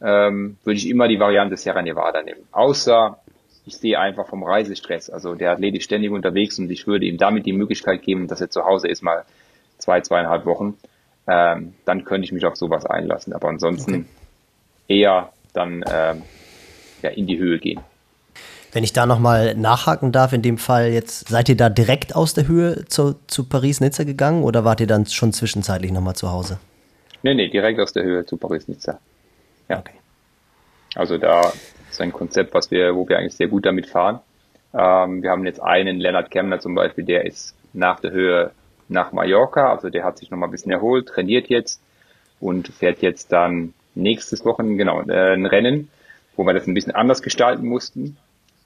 ähm, würde ich immer die Variante Sierra Nevada nehmen. Außer ich sehe einfach vom Reisestress. Also der Athlet ist ständig unterwegs und ich würde ihm damit die Möglichkeit geben, dass er zu Hause ist mal zwei, zweieinhalb Wochen. Ähm, dann könnte ich mich auf sowas einlassen. Aber ansonsten okay. eher dann ähm, ja, in die Höhe gehen. Wenn ich da nochmal nachhaken darf, in dem Fall jetzt, seid ihr da direkt aus der Höhe zu, zu Paris-Nizza gegangen oder wart ihr dann schon zwischenzeitlich nochmal zu Hause? Nee, nee, direkt aus der Höhe zu Paris-Nizza. Ja. Okay. Also da ist ein Konzept, was wir, wo wir eigentlich sehr gut damit fahren. Ähm, wir haben jetzt einen, Lennart Kemner zum Beispiel, der ist nach der Höhe nach Mallorca, also der hat sich nochmal ein bisschen erholt, trainiert jetzt und fährt jetzt dann nächstes Wochenende, genau, äh, ein Rennen wo wir das ein bisschen anders gestalten mussten.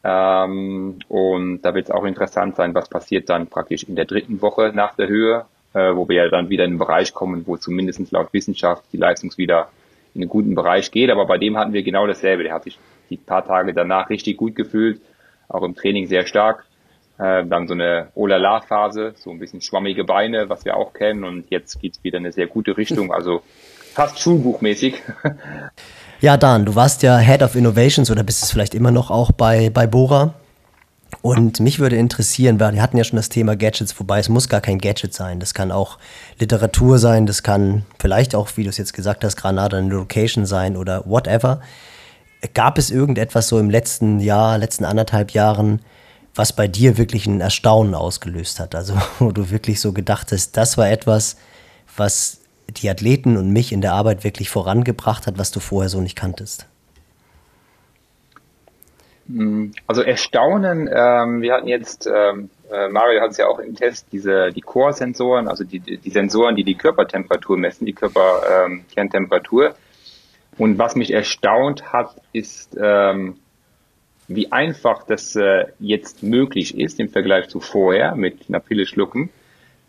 Ähm, und da wird es auch interessant sein, was passiert dann praktisch in der dritten Woche nach der Höhe, äh, wo wir ja dann wieder in einen Bereich kommen, wo zumindest laut Wissenschaft die Leistung wieder in einen guten Bereich geht. Aber bei dem hatten wir genau dasselbe. Der hat sich die paar Tage danach richtig gut gefühlt, auch im Training sehr stark. Äh, dann so eine Olala-Phase, so ein bisschen schwammige Beine, was wir auch kennen. Und jetzt geht's wieder in eine sehr gute Richtung, also fast schulbuchmäßig. [laughs] Ja, Dan, du warst ja Head of Innovations oder bist es vielleicht immer noch auch bei, bei Bora. Und mich würde interessieren, wir hatten ja schon das Thema Gadgets, wobei es muss gar kein Gadget sein. Das kann auch Literatur sein, das kann vielleicht auch, wie du es jetzt gesagt hast, Granada eine Location sein oder whatever. Gab es irgendetwas so im letzten Jahr, letzten anderthalb Jahren, was bei dir wirklich ein Erstaunen ausgelöst hat? Also, [laughs] wo du wirklich so gedacht hast, das war etwas, was die Athleten und mich in der Arbeit wirklich vorangebracht hat, was du vorher so nicht kanntest? Also Erstaunen, ähm, wir hatten jetzt, ähm, äh, Mario hat es ja auch im Test, diese die Core-Sensoren, also die, die Sensoren, die die Körpertemperatur messen, die Körperkerntemperatur. Ähm, und was mich erstaunt hat, ist, ähm, wie einfach das äh, jetzt möglich ist im Vergleich zu vorher mit einer Pille schlucken.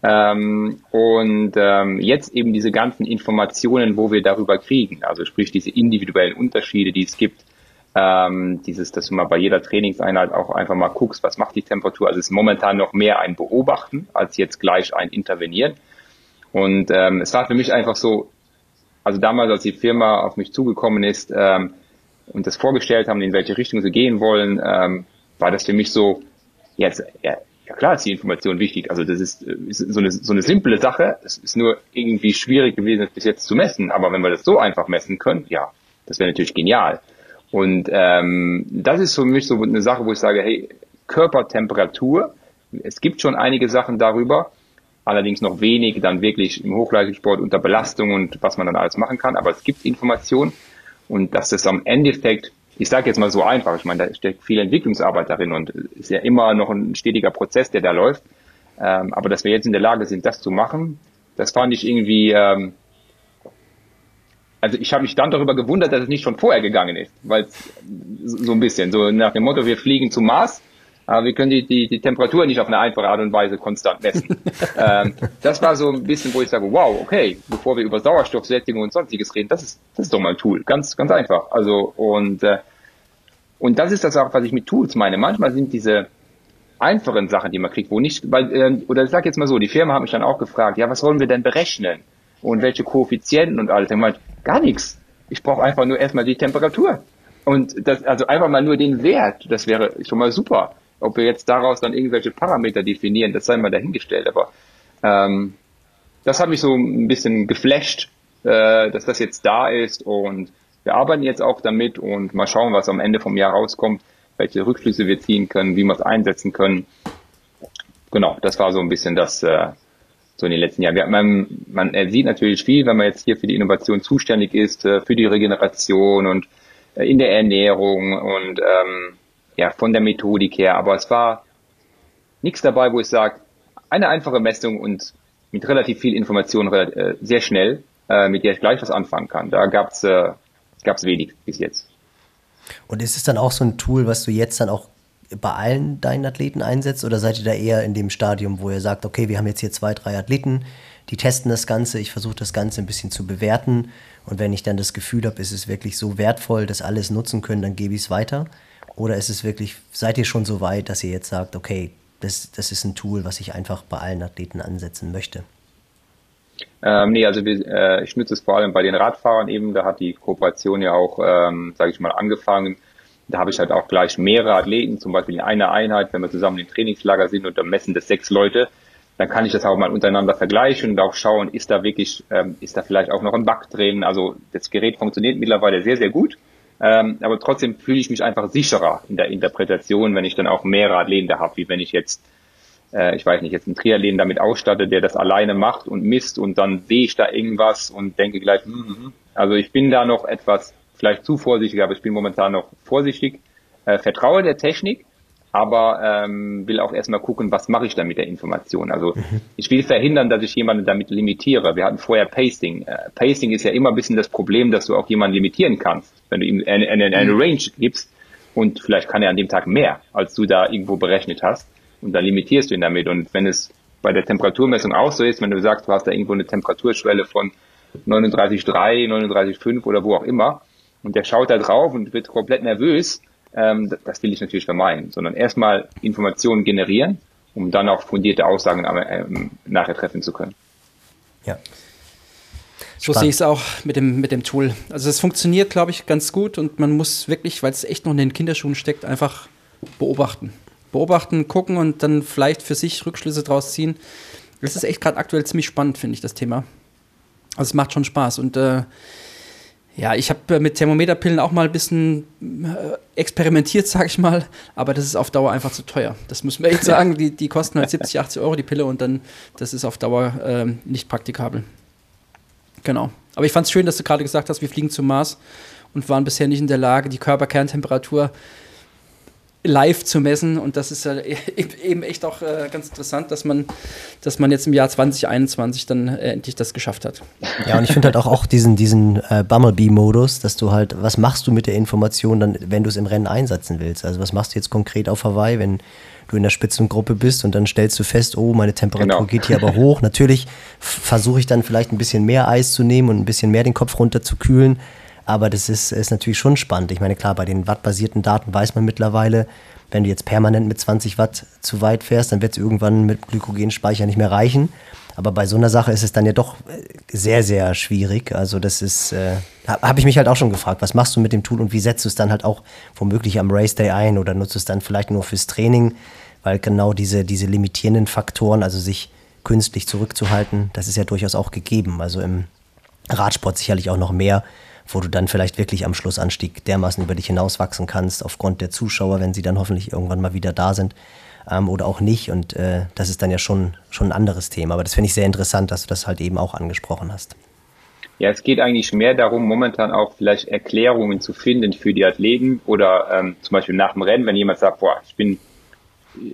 Ähm, und ähm, jetzt eben diese ganzen Informationen, wo wir darüber kriegen, also sprich diese individuellen Unterschiede, die es gibt, ähm, dieses, dass du mal bei jeder Trainingseinheit auch einfach mal guckst, was macht die Temperatur. Also es ist momentan noch mehr ein Beobachten als jetzt gleich ein Intervenieren. Und ähm, es war für mich einfach so, also damals, als die Firma auf mich zugekommen ist ähm, und das vorgestellt haben, in welche Richtung sie gehen wollen, ähm, war das für mich so, jetzt, ja, ja klar ist die Information wichtig. Also das ist, ist so, eine, so eine simple Sache. Es ist nur irgendwie schwierig gewesen, das bis jetzt zu messen. Aber wenn wir das so einfach messen können, ja, das wäre natürlich genial. Und ähm, das ist für mich so eine Sache, wo ich sage, hey, Körpertemperatur, es gibt schon einige Sachen darüber, allerdings noch wenig dann wirklich im Hochleistungssport unter Belastung und was man dann alles machen kann. Aber es gibt Informationen und dass das am Endeffekt ich sage jetzt mal so einfach, ich meine, da steckt viel Entwicklungsarbeit darin und ist ja immer noch ein stetiger Prozess, der da läuft. Ähm, aber dass wir jetzt in der Lage sind, das zu machen, das fand ich irgendwie, ähm, also ich habe mich dann darüber gewundert, dass es nicht schon vorher gegangen ist, weil so ein bisschen, so nach dem Motto, wir fliegen zum Mars, aber wir können die, die, die Temperatur nicht auf eine einfache Art und Weise konstant messen. [laughs] ähm, das war so ein bisschen, wo ich sage, wow, okay, bevor wir über Sauerstoffsättigung und sonstiges reden, das ist, das ist doch mal ein Tool. Ganz, ganz einfach. Also, und, äh, und das ist das auch, was ich mit Tools meine. Manchmal sind diese einfachen Sachen, die man kriegt, wo nicht, weil, äh, oder ich sag jetzt mal so, die Firma hat mich dann auch gefragt, ja, was wollen wir denn berechnen? Und welche Koeffizienten und alles. Ich meinte, gar nichts. Ich brauche einfach nur erstmal die Temperatur. Und das, also einfach mal nur den Wert, das wäre schon mal super. Ob wir jetzt daraus dann irgendwelche Parameter definieren, das sei mal dahingestellt. Aber ähm, das hat mich so ein bisschen geflasht, äh, dass das jetzt da ist und wir arbeiten jetzt auch damit und mal schauen, was am Ende vom Jahr rauskommt, welche Rückschlüsse wir ziehen können, wie wir es einsetzen können. Genau, das war so ein bisschen das äh, so in den letzten Jahren. Wir, man, man sieht natürlich viel, wenn man jetzt hier für die Innovation zuständig ist, äh, für die Regeneration und äh, in der Ernährung und ähm, ja, von der Methodik her, aber es war nichts dabei, wo ich sage, eine einfache Messung und mit relativ viel Information äh, sehr schnell, äh, mit der ich gleich was anfangen kann. Da gab es äh, gab's wenig bis jetzt. Und ist es dann auch so ein Tool, was du jetzt dann auch bei allen deinen Athleten einsetzt oder seid ihr da eher in dem Stadium, wo ihr sagt, okay, wir haben jetzt hier zwei, drei Athleten, die testen das Ganze, ich versuche das Ganze ein bisschen zu bewerten und wenn ich dann das Gefühl habe, ist es wirklich so wertvoll, dass alles nutzen können, dann gebe ich es weiter? Oder ist es wirklich, seid ihr schon so weit, dass ihr jetzt sagt, okay, das, das ist ein Tool, was ich einfach bei allen Athleten ansetzen möchte? Ähm, nee, also wir, äh, ich nutze es vor allem bei den Radfahrern eben. Da hat die Kooperation ja auch, ähm, sage ich mal, angefangen. Da habe ich halt auch gleich mehrere Athleten, zum Beispiel in einer Einheit, wenn wir zusammen im Trainingslager sind und dann messen das sechs Leute, dann kann ich das auch mal untereinander vergleichen und auch schauen, ist da wirklich, ähm, ist da vielleicht auch noch ein Bug drin. Also das Gerät funktioniert mittlerweile sehr, sehr gut. Ähm, aber trotzdem fühle ich mich einfach sicherer in der Interpretation, wenn ich dann auch mehrere Athleten da habe, wie wenn ich jetzt, äh, ich weiß nicht, jetzt einen Triathleten damit ausstatte, der das alleine macht und misst und dann sehe ich da irgendwas und denke gleich, mm -hmm. also ich bin da noch etwas, vielleicht zu vorsichtig, aber ich bin momentan noch vorsichtig, äh, vertraue der Technik, aber ähm, will auch erstmal gucken, was mache ich da mit der Information. Also mhm. ich will verhindern, dass ich jemanden damit limitiere. Wir hatten vorher Pacing. Äh, Pacing ist ja immer ein bisschen das Problem, dass du auch jemanden limitieren kannst. Wenn du ihm eine, eine, eine mhm. Range gibst und vielleicht kann er an dem Tag mehr, als du da irgendwo berechnet hast und dann limitierst du ihn damit. Und wenn es bei der Temperaturmessung auch so ist, wenn du sagst, du hast da irgendwo eine Temperaturschwelle von 39,3, 39,5 oder wo auch immer und der schaut da drauf und wird komplett nervös, ähm, das will ich natürlich vermeiden, sondern erstmal Informationen generieren, um dann auch fundierte Aussagen ähm, nachher treffen zu können. Ja. So sehe ich es auch mit dem, mit dem Tool. Also es funktioniert, glaube ich, ganz gut und man muss wirklich, weil es echt noch in den Kinderschuhen steckt, einfach beobachten. Beobachten, gucken und dann vielleicht für sich Rückschlüsse draus ziehen. Das ist echt gerade aktuell ziemlich spannend, finde ich, das Thema. Also es macht schon Spaß und äh, ja, ich habe äh, mit Thermometerpillen auch mal ein bisschen äh, experimentiert, [laughs] sag ich mal, aber das ist auf Dauer einfach zu teuer. Das muss man echt [laughs] sagen. Die, die kosten halt 70, 80 Euro die Pille und dann, das ist auf Dauer äh, nicht praktikabel. Genau. Aber ich fand es schön, dass du gerade gesagt hast, wir fliegen zum Mars und waren bisher nicht in der Lage, die Körperkerntemperatur äh, live zu messen. Und das ist ja [laughs] eben echt auch äh, ganz interessant, dass man, dass man jetzt im Jahr 2021 dann äh, endlich das geschafft hat. Ja, und ich finde halt auch, auch diesen, diesen äh, Bumblebee-Modus, dass du halt, was machst du mit der Information dann, wenn du es im Rennen einsetzen willst? Also was machst du jetzt konkret auf Hawaii, wenn du in der Spitzengruppe bist und dann stellst du fest, oh, meine Temperatur genau. geht hier aber [laughs] hoch. Natürlich versuche ich dann vielleicht ein bisschen mehr Eis zu nehmen und ein bisschen mehr den Kopf runter zu kühlen. Aber das ist, ist natürlich schon spannend. Ich meine, klar, bei den wattbasierten Daten weiß man mittlerweile, wenn du jetzt permanent mit 20 Watt zu weit fährst, dann wird es irgendwann mit Glykogenspeicher nicht mehr reichen. Aber bei so einer Sache ist es dann ja doch äh, sehr, sehr schwierig. Also das ist, äh, habe ich mich halt auch schon gefragt, was machst du mit dem Tool und wie setzt du es dann halt auch womöglich am Race Day ein oder nutzt es dann vielleicht nur fürs Training, weil genau diese, diese limitierenden Faktoren, also sich künstlich zurückzuhalten, das ist ja durchaus auch gegeben. Also im Radsport sicherlich auch noch mehr, wo du dann vielleicht wirklich am Schlussanstieg dermaßen über dich hinauswachsen kannst, aufgrund der Zuschauer, wenn sie dann hoffentlich irgendwann mal wieder da sind ähm, oder auch nicht. Und äh, das ist dann ja schon, schon ein anderes Thema. Aber das finde ich sehr interessant, dass du das halt eben auch angesprochen hast. Ja, es geht eigentlich mehr darum, momentan auch vielleicht Erklärungen zu finden für die Athleten oder ähm, zum Beispiel nach dem Rennen, wenn jemand sagt, boah, ich bin,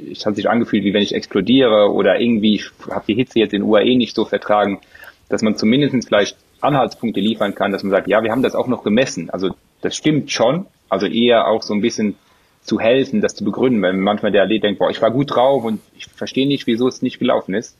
es hat sich angefühlt, wie wenn ich explodiere oder irgendwie, habe die Hitze jetzt in UAE nicht so vertragen, dass man zumindest vielleicht Anhaltspunkte liefern kann, dass man sagt, ja, wir haben das auch noch gemessen. Also das stimmt schon. Also eher auch so ein bisschen zu helfen, das zu begründen, wenn manchmal der Athlet denkt, boah, ich war gut drauf und ich verstehe nicht, wieso es nicht gelaufen ist.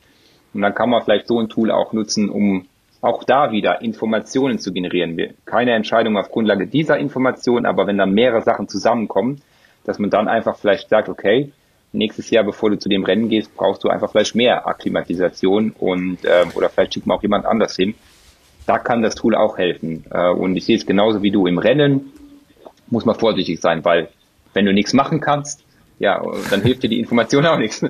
Und dann kann man vielleicht so ein Tool auch nutzen, um auch da wieder Informationen zu generieren. Keine Entscheidung auf Grundlage dieser Information, aber wenn dann mehrere Sachen zusammenkommen, dass man dann einfach vielleicht sagt, okay, nächstes Jahr, bevor du zu dem Rennen gehst, brauchst du einfach vielleicht mehr Akklimatisation und äh, oder vielleicht schickt man auch jemand anders hin da kann das Tool auch helfen. Äh, und ich sehe es genauso wie du im Rennen, muss man vorsichtig sein, weil wenn du nichts machen kannst, ja, dann hilft dir die Information auch nichts. [laughs]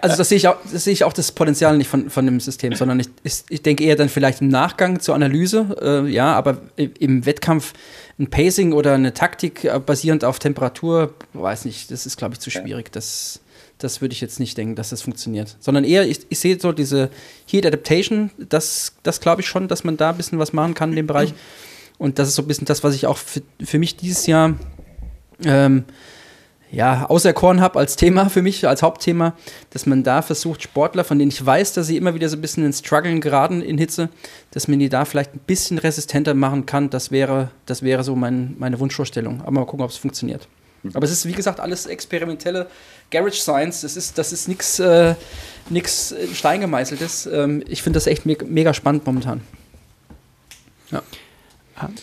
also das sehe ich auch, das sehe ich auch das Potenzial nicht von, von dem System, sondern ich, ich, denke eher dann vielleicht im Nachgang zur Analyse, äh, ja, aber im Wettkampf ein Pacing oder eine Taktik äh, basierend auf Temperatur, weiß nicht, das ist, glaube ich, zu schwierig. Das das würde ich jetzt nicht denken, dass das funktioniert. Sondern eher, ich, ich sehe so diese Heat Adaptation, das, das glaube ich schon, dass man da ein bisschen was machen kann in dem Bereich. Und das ist so ein bisschen das, was ich auch für, für mich dieses Jahr ähm, ja, auserkoren habe als Thema für mich, als Hauptthema, dass man da versucht, Sportler, von denen ich weiß, dass sie immer wieder so ein bisschen in Struggeln geraten in Hitze, dass man die da vielleicht ein bisschen resistenter machen kann. Das wäre, das wäre so mein, meine Wunschvorstellung. Aber mal gucken, ob es funktioniert. Aber es ist, wie gesagt, alles experimentelle Garage Science. Das ist, das ist nichts äh, nix Stein gemeißeltes. Ähm, ich finde das echt me mega spannend momentan. Ja,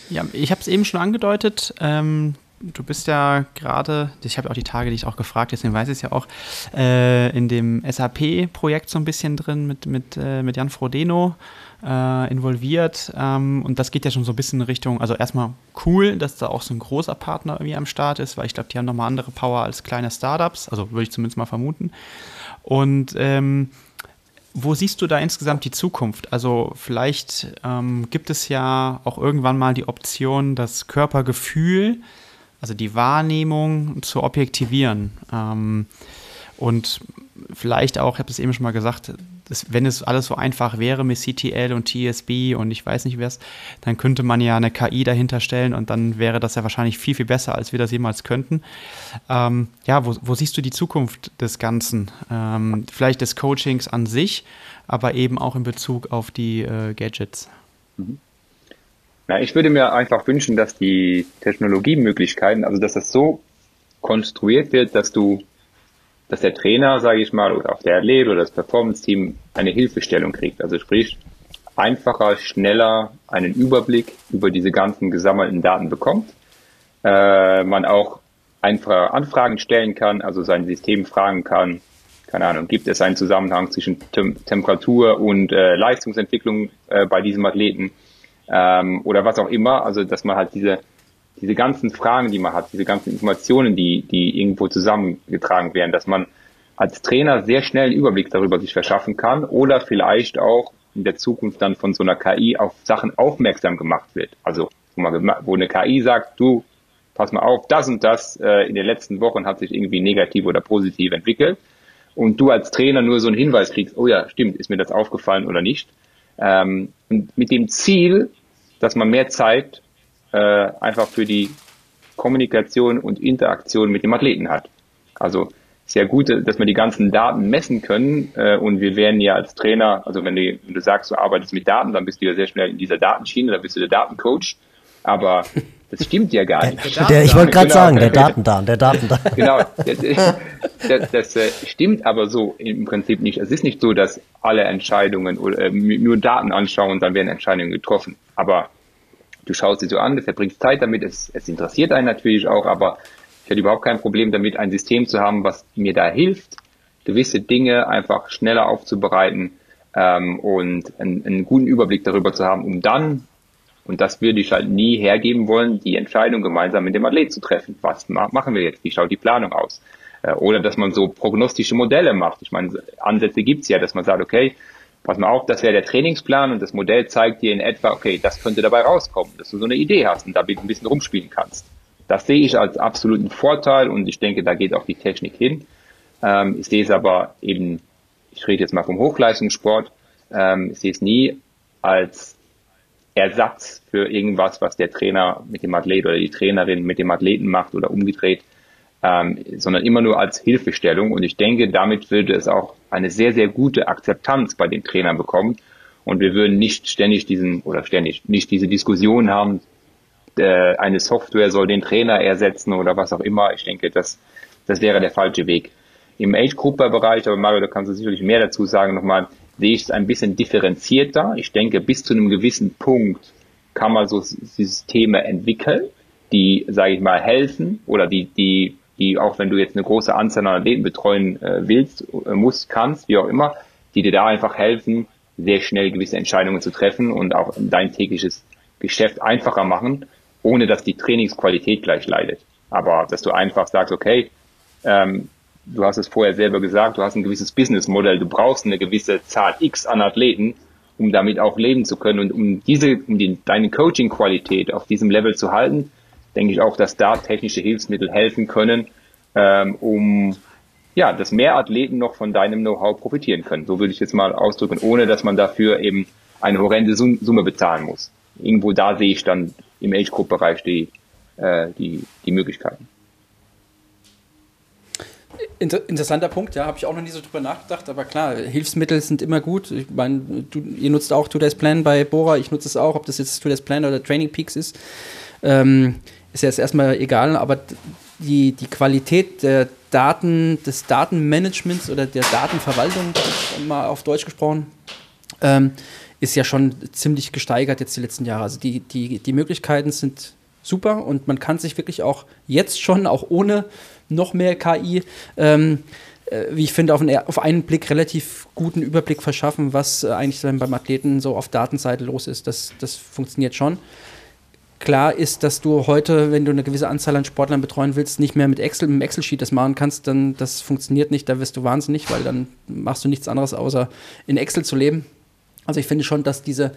ja ich habe es eben schon angedeutet. Ähm, du bist ja gerade, ich habe auch die Tage dich auch gefragt, deswegen weiß ich es ja auch, äh, in dem SAP-Projekt so ein bisschen drin mit, mit, äh, mit Jan Frodeno äh, involviert. Ähm, und das geht ja schon so ein bisschen in Richtung, also erstmal cool, dass da auch so ein großer Partner irgendwie am Start ist, weil ich glaube, die haben nochmal andere Power als kleine Startups, also würde ich zumindest mal vermuten. Und ähm, wo siehst du da insgesamt die Zukunft? Also vielleicht ähm, gibt es ja auch irgendwann mal die Option, das Körpergefühl, also die Wahrnehmung zu objektivieren. Ähm, und vielleicht auch, ich habe es eben schon mal gesagt, das, wenn es alles so einfach wäre mit CTL und TSB und ich weiß nicht wer es, dann könnte man ja eine KI dahinter stellen und dann wäre das ja wahrscheinlich viel, viel besser, als wir das jemals könnten. Ähm, ja, wo, wo, siehst du die Zukunft des Ganzen? Ähm, vielleicht des Coachings an sich, aber eben auch in Bezug auf die äh, Gadgets. Mhm. Ich würde mir einfach wünschen, dass die Technologiemöglichkeiten, also dass das so konstruiert wird, dass du, dass der Trainer, sage ich mal, oder auch der Athlet oder das Performance-Team eine Hilfestellung kriegt. Also sprich, einfacher, schneller einen Überblick über diese ganzen gesammelten Daten bekommt. Äh, man auch einfache Anfragen stellen kann, also sein System fragen kann, keine Ahnung, gibt es einen Zusammenhang zwischen Tem Temperatur und äh, Leistungsentwicklung äh, bei diesem Athleten ähm, oder was auch immer. Also dass man halt diese diese ganzen Fragen, die man hat, diese ganzen Informationen, die die irgendwo zusammengetragen werden, dass man als Trainer sehr schnell einen Überblick darüber sich verschaffen kann oder vielleicht auch in der Zukunft dann von so einer KI auf Sachen aufmerksam gemacht wird. Also wo, man, wo eine KI sagt, du pass mal auf, das und das äh, in den letzten Wochen hat sich irgendwie negativ oder positiv entwickelt und du als Trainer nur so einen Hinweis kriegst, oh ja, stimmt, ist mir das aufgefallen oder nicht. Ähm, und mit dem Ziel, dass man mehr Zeit äh, einfach für die Kommunikation und Interaktion mit dem Athleten hat. Also sehr gut, dass wir die ganzen Daten messen können äh, und wir werden ja als Trainer, also wenn du, wenn du sagst, du arbeitest mit Daten, dann bist du ja sehr schnell in dieser Datenschiene, dann bist du der Datencoach, aber das stimmt ja gar nicht. Der, der, ich wollte gerade genau. sagen, der [laughs] Datendan, der Datendan. Genau, [laughs] das, das, äh, stimmt aber so im Prinzip nicht. Es ist nicht so, dass alle Entscheidungen oder äh, nur Daten anschauen und dann werden Entscheidungen getroffen. Aber du schaust sie so an, das verbringt Zeit damit, es, es interessiert einen natürlich auch, aber ich hätte überhaupt kein Problem damit, ein System zu haben, was mir da hilft, gewisse Dinge einfach schneller aufzubereiten ähm, und einen, einen guten Überblick darüber zu haben, um dann und das würde ich halt nie hergeben wollen, die Entscheidung gemeinsam mit dem Athlet zu treffen. Was machen wir jetzt? Wie schaut die Planung aus? Äh, oder dass man so prognostische Modelle macht. Ich meine, Ansätze gibt's ja, dass man sagt, okay, pass mal auf, das wäre der Trainingsplan und das Modell zeigt dir in etwa, okay, das könnte dabei rauskommen, dass du so eine Idee hast und damit ein bisschen rumspielen kannst. Das sehe ich als absoluten Vorteil und ich denke, da geht auch die Technik hin. Ähm, ich sehe es aber eben, ich rede jetzt mal vom Hochleistungssport, ähm, ich sehe es nie als Ersatz für irgendwas, was der Trainer mit dem Athlet oder die Trainerin mit dem Athleten macht oder umgedreht, ähm, sondern immer nur als Hilfestellung. Und ich denke, damit würde es auch eine sehr, sehr gute Akzeptanz bei den Trainern bekommen. Und wir würden nicht ständig diesen, oder ständig, nicht diese Diskussion haben, äh, eine Software soll den Trainer ersetzen oder was auch immer. Ich denke, das, das wäre der falsche Weg. Im Age-Grouper-Bereich, aber Mario, da kannst du sicherlich mehr dazu sagen, nochmal, sehe ich es ein bisschen differenzierter. Ich denke, bis zu einem gewissen Punkt kann man so Systeme entwickeln, die, sage ich mal, helfen oder die, die, die auch wenn du jetzt eine große Anzahl an Athleten betreuen äh, willst, äh, musst, kannst, wie auch immer, die dir da einfach helfen, sehr schnell gewisse Entscheidungen zu treffen und auch dein tägliches Geschäft einfacher machen, ohne dass die Trainingsqualität gleich leidet. Aber dass du einfach sagst, okay, ähm, du hast es vorher selber gesagt, du hast ein gewisses Businessmodell, du brauchst eine gewisse Zahl X an Athleten, um damit auch leben zu können und um diese, um die, deine Coaching-Qualität auf diesem Level zu halten, denke ich auch, dass da technische Hilfsmittel helfen können, ähm, um ja, dass mehr Athleten noch von deinem Know-how profitieren können. So würde ich jetzt mal ausdrücken, ohne dass man dafür eben eine horrende Summe bezahlen muss. Irgendwo da sehe ich dann im Age-Group-Bereich die, äh, die, die Möglichkeiten. Inter interessanter Punkt, ja, habe ich auch noch nie so drüber nachgedacht, aber klar, Hilfsmittel sind immer gut. Ich meine, ihr nutzt auch Today's Plan bei Bora, ich nutze es auch, ob das jetzt Today's Plan oder Training Peaks ist, ähm, ist ja jetzt erstmal egal, aber die, die Qualität der Daten, des Datenmanagements oder der Datenverwaltung, mal auf Deutsch gesprochen, ähm, ist ja schon ziemlich gesteigert jetzt die letzten Jahre. Also die, die, die Möglichkeiten sind super und man kann sich wirklich auch jetzt schon, auch ohne noch mehr KI, ähm, äh, wie ich finde, auf einen, auf einen Blick relativ guten Überblick verschaffen, was äh, eigentlich beim Athleten so auf Datenseite los ist. Das, das funktioniert schon. Klar ist, dass du heute, wenn du eine gewisse Anzahl an Sportlern betreuen willst, nicht mehr mit Excel, mit Excel-Sheet das machen kannst, dann das funktioniert nicht, da wirst du wahnsinnig, weil dann machst du nichts anderes, außer in Excel zu leben. Also ich finde schon, dass diese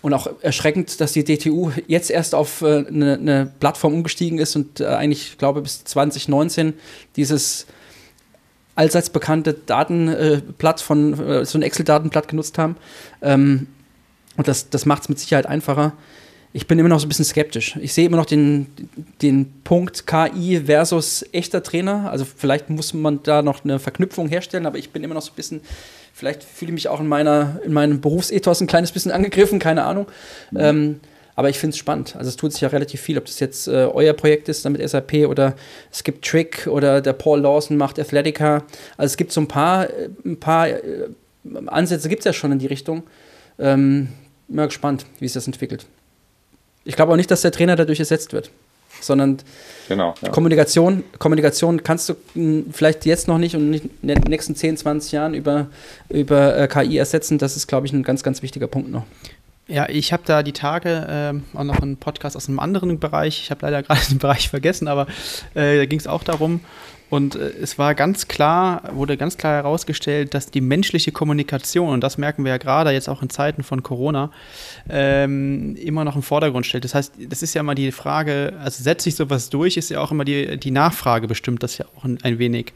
und auch erschreckend, dass die DTU jetzt erst auf äh, eine, eine, Plattform umgestiegen ist und äh, eigentlich, ich glaube, bis 2019 dieses allseits bekannte Datenblatt von, äh, so ein Excel-Datenblatt genutzt haben. Ähm, und das, das macht es mit Sicherheit einfacher. Ich bin immer noch so ein bisschen skeptisch. Ich sehe immer noch den, den Punkt KI versus echter Trainer. Also vielleicht muss man da noch eine Verknüpfung herstellen, aber ich bin immer noch so ein bisschen, vielleicht fühle ich mich auch in, meiner, in meinem Berufsethos ein kleines bisschen angegriffen, keine Ahnung. Mhm. Ähm, aber ich finde es spannend. Also es tut sich ja relativ viel, ob das jetzt äh, euer Projekt ist, damit SAP oder es gibt Trick oder der Paul Lawson macht Athletica. Also es gibt so ein paar, äh, ein paar äh, Ansätze gibt es ja schon in die Richtung. Ähm, mal gespannt, wie sich das entwickelt. Ich glaube auch nicht, dass der Trainer dadurch ersetzt wird, sondern genau, ja. Kommunikation, Kommunikation kannst du hm, vielleicht jetzt noch nicht und nicht in den nächsten 10, 20 Jahren über, über äh, KI ersetzen. Das ist, glaube ich, ein ganz, ganz wichtiger Punkt noch. Ja, ich habe da die Tage äh, auch noch einen Podcast aus einem anderen Bereich. Ich habe leider [laughs] gerade den Bereich vergessen, aber äh, da ging es auch darum. Und äh, es war ganz klar, wurde ganz klar herausgestellt, dass die menschliche Kommunikation, und das merken wir ja gerade jetzt auch in Zeiten von Corona, ähm, immer noch im Vordergrund stellt. Das heißt, das ist ja immer die Frage, also setzt sich sowas durch, ist ja auch immer die, die Nachfrage bestimmt das ja auch ein, ein wenig.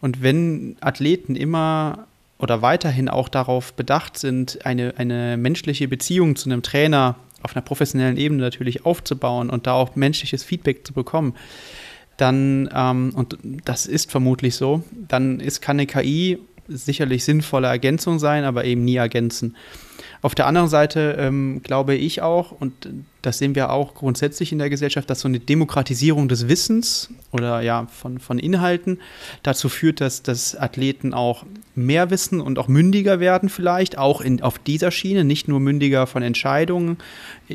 Und wenn Athleten immer oder weiterhin auch darauf bedacht sind, eine, eine menschliche Beziehung zu einem Trainer auf einer professionellen Ebene natürlich aufzubauen und da auch menschliches Feedback zu bekommen, dann, ähm, und das ist vermutlich so, dann ist, kann eine KI sicherlich sinnvolle Ergänzung sein, aber eben nie ergänzen. Auf der anderen Seite ähm, glaube ich auch, und das sehen wir auch grundsätzlich in der Gesellschaft, dass so eine Demokratisierung des Wissens oder ja von, von Inhalten dazu führt, dass, dass Athleten auch mehr wissen und auch mündiger werden vielleicht, auch in, auf dieser Schiene, nicht nur mündiger von Entscheidungen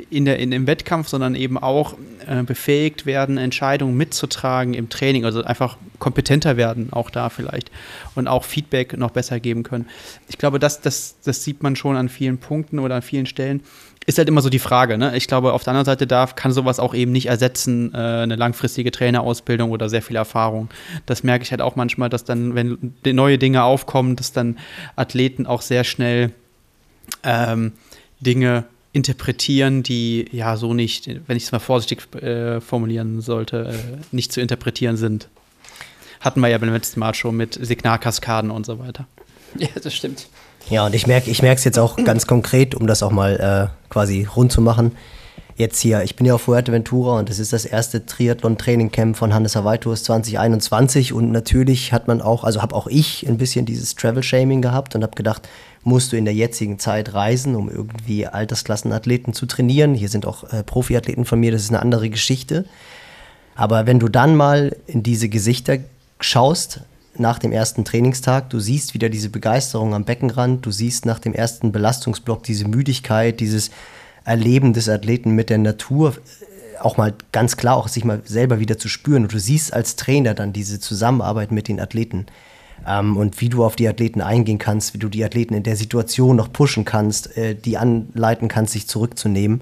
in der, in, im Wettkampf, sondern eben auch äh, befähigt werden, Entscheidungen mitzutragen im Training, also einfach kompetenter werden, auch da vielleicht und auch Feedback noch besser geben können. Ich glaube, das, das, das sieht man schon an vielen Punkten oder an vielen Stellen. Ist halt immer so die Frage, ne? Ich glaube, auf der anderen Seite darf, kann sowas auch eben nicht ersetzen, äh, eine langfristige Trainerausbildung oder sehr viel Erfahrung. Das merke ich halt auch manchmal, dass dann, wenn neue Dinge aufkommen, dass dann Athleten auch sehr schnell ähm, Dinge interpretieren, die ja so nicht, wenn ich es mal vorsichtig äh, formulieren sollte, äh, nicht zu interpretieren sind. Hatten wir ja beim letzten Mal schon mit Signalkaskaden und so weiter. Ja, das stimmt. Ja, und ich merke ich es jetzt auch ganz konkret, um das auch mal äh, quasi rund zu machen. Jetzt hier, ich bin ja auf Fuerteventura und es ist das erste Triathlon-Training-Camp von Hannes Hawaitus 2021 und natürlich hat man auch, also habe auch ich ein bisschen dieses Travel-Shaming gehabt und habe gedacht, musst du in der jetzigen Zeit reisen, um irgendwie Altersklassenathleten zu trainieren. Hier sind auch äh, Profiathleten von mir, das ist eine andere Geschichte. Aber wenn du dann mal in diese Gesichter schaust, nach dem ersten Trainingstag, du siehst wieder diese Begeisterung am Beckenrand, du siehst nach dem ersten Belastungsblock diese Müdigkeit, dieses Erleben des Athleten mit der Natur, äh, auch mal ganz klar auch sich mal selber wieder zu spüren. Und du siehst als Trainer dann diese Zusammenarbeit mit den Athleten ähm, und wie du auf die Athleten eingehen kannst, wie du die Athleten in der Situation noch pushen kannst, äh, die anleiten kannst, sich zurückzunehmen.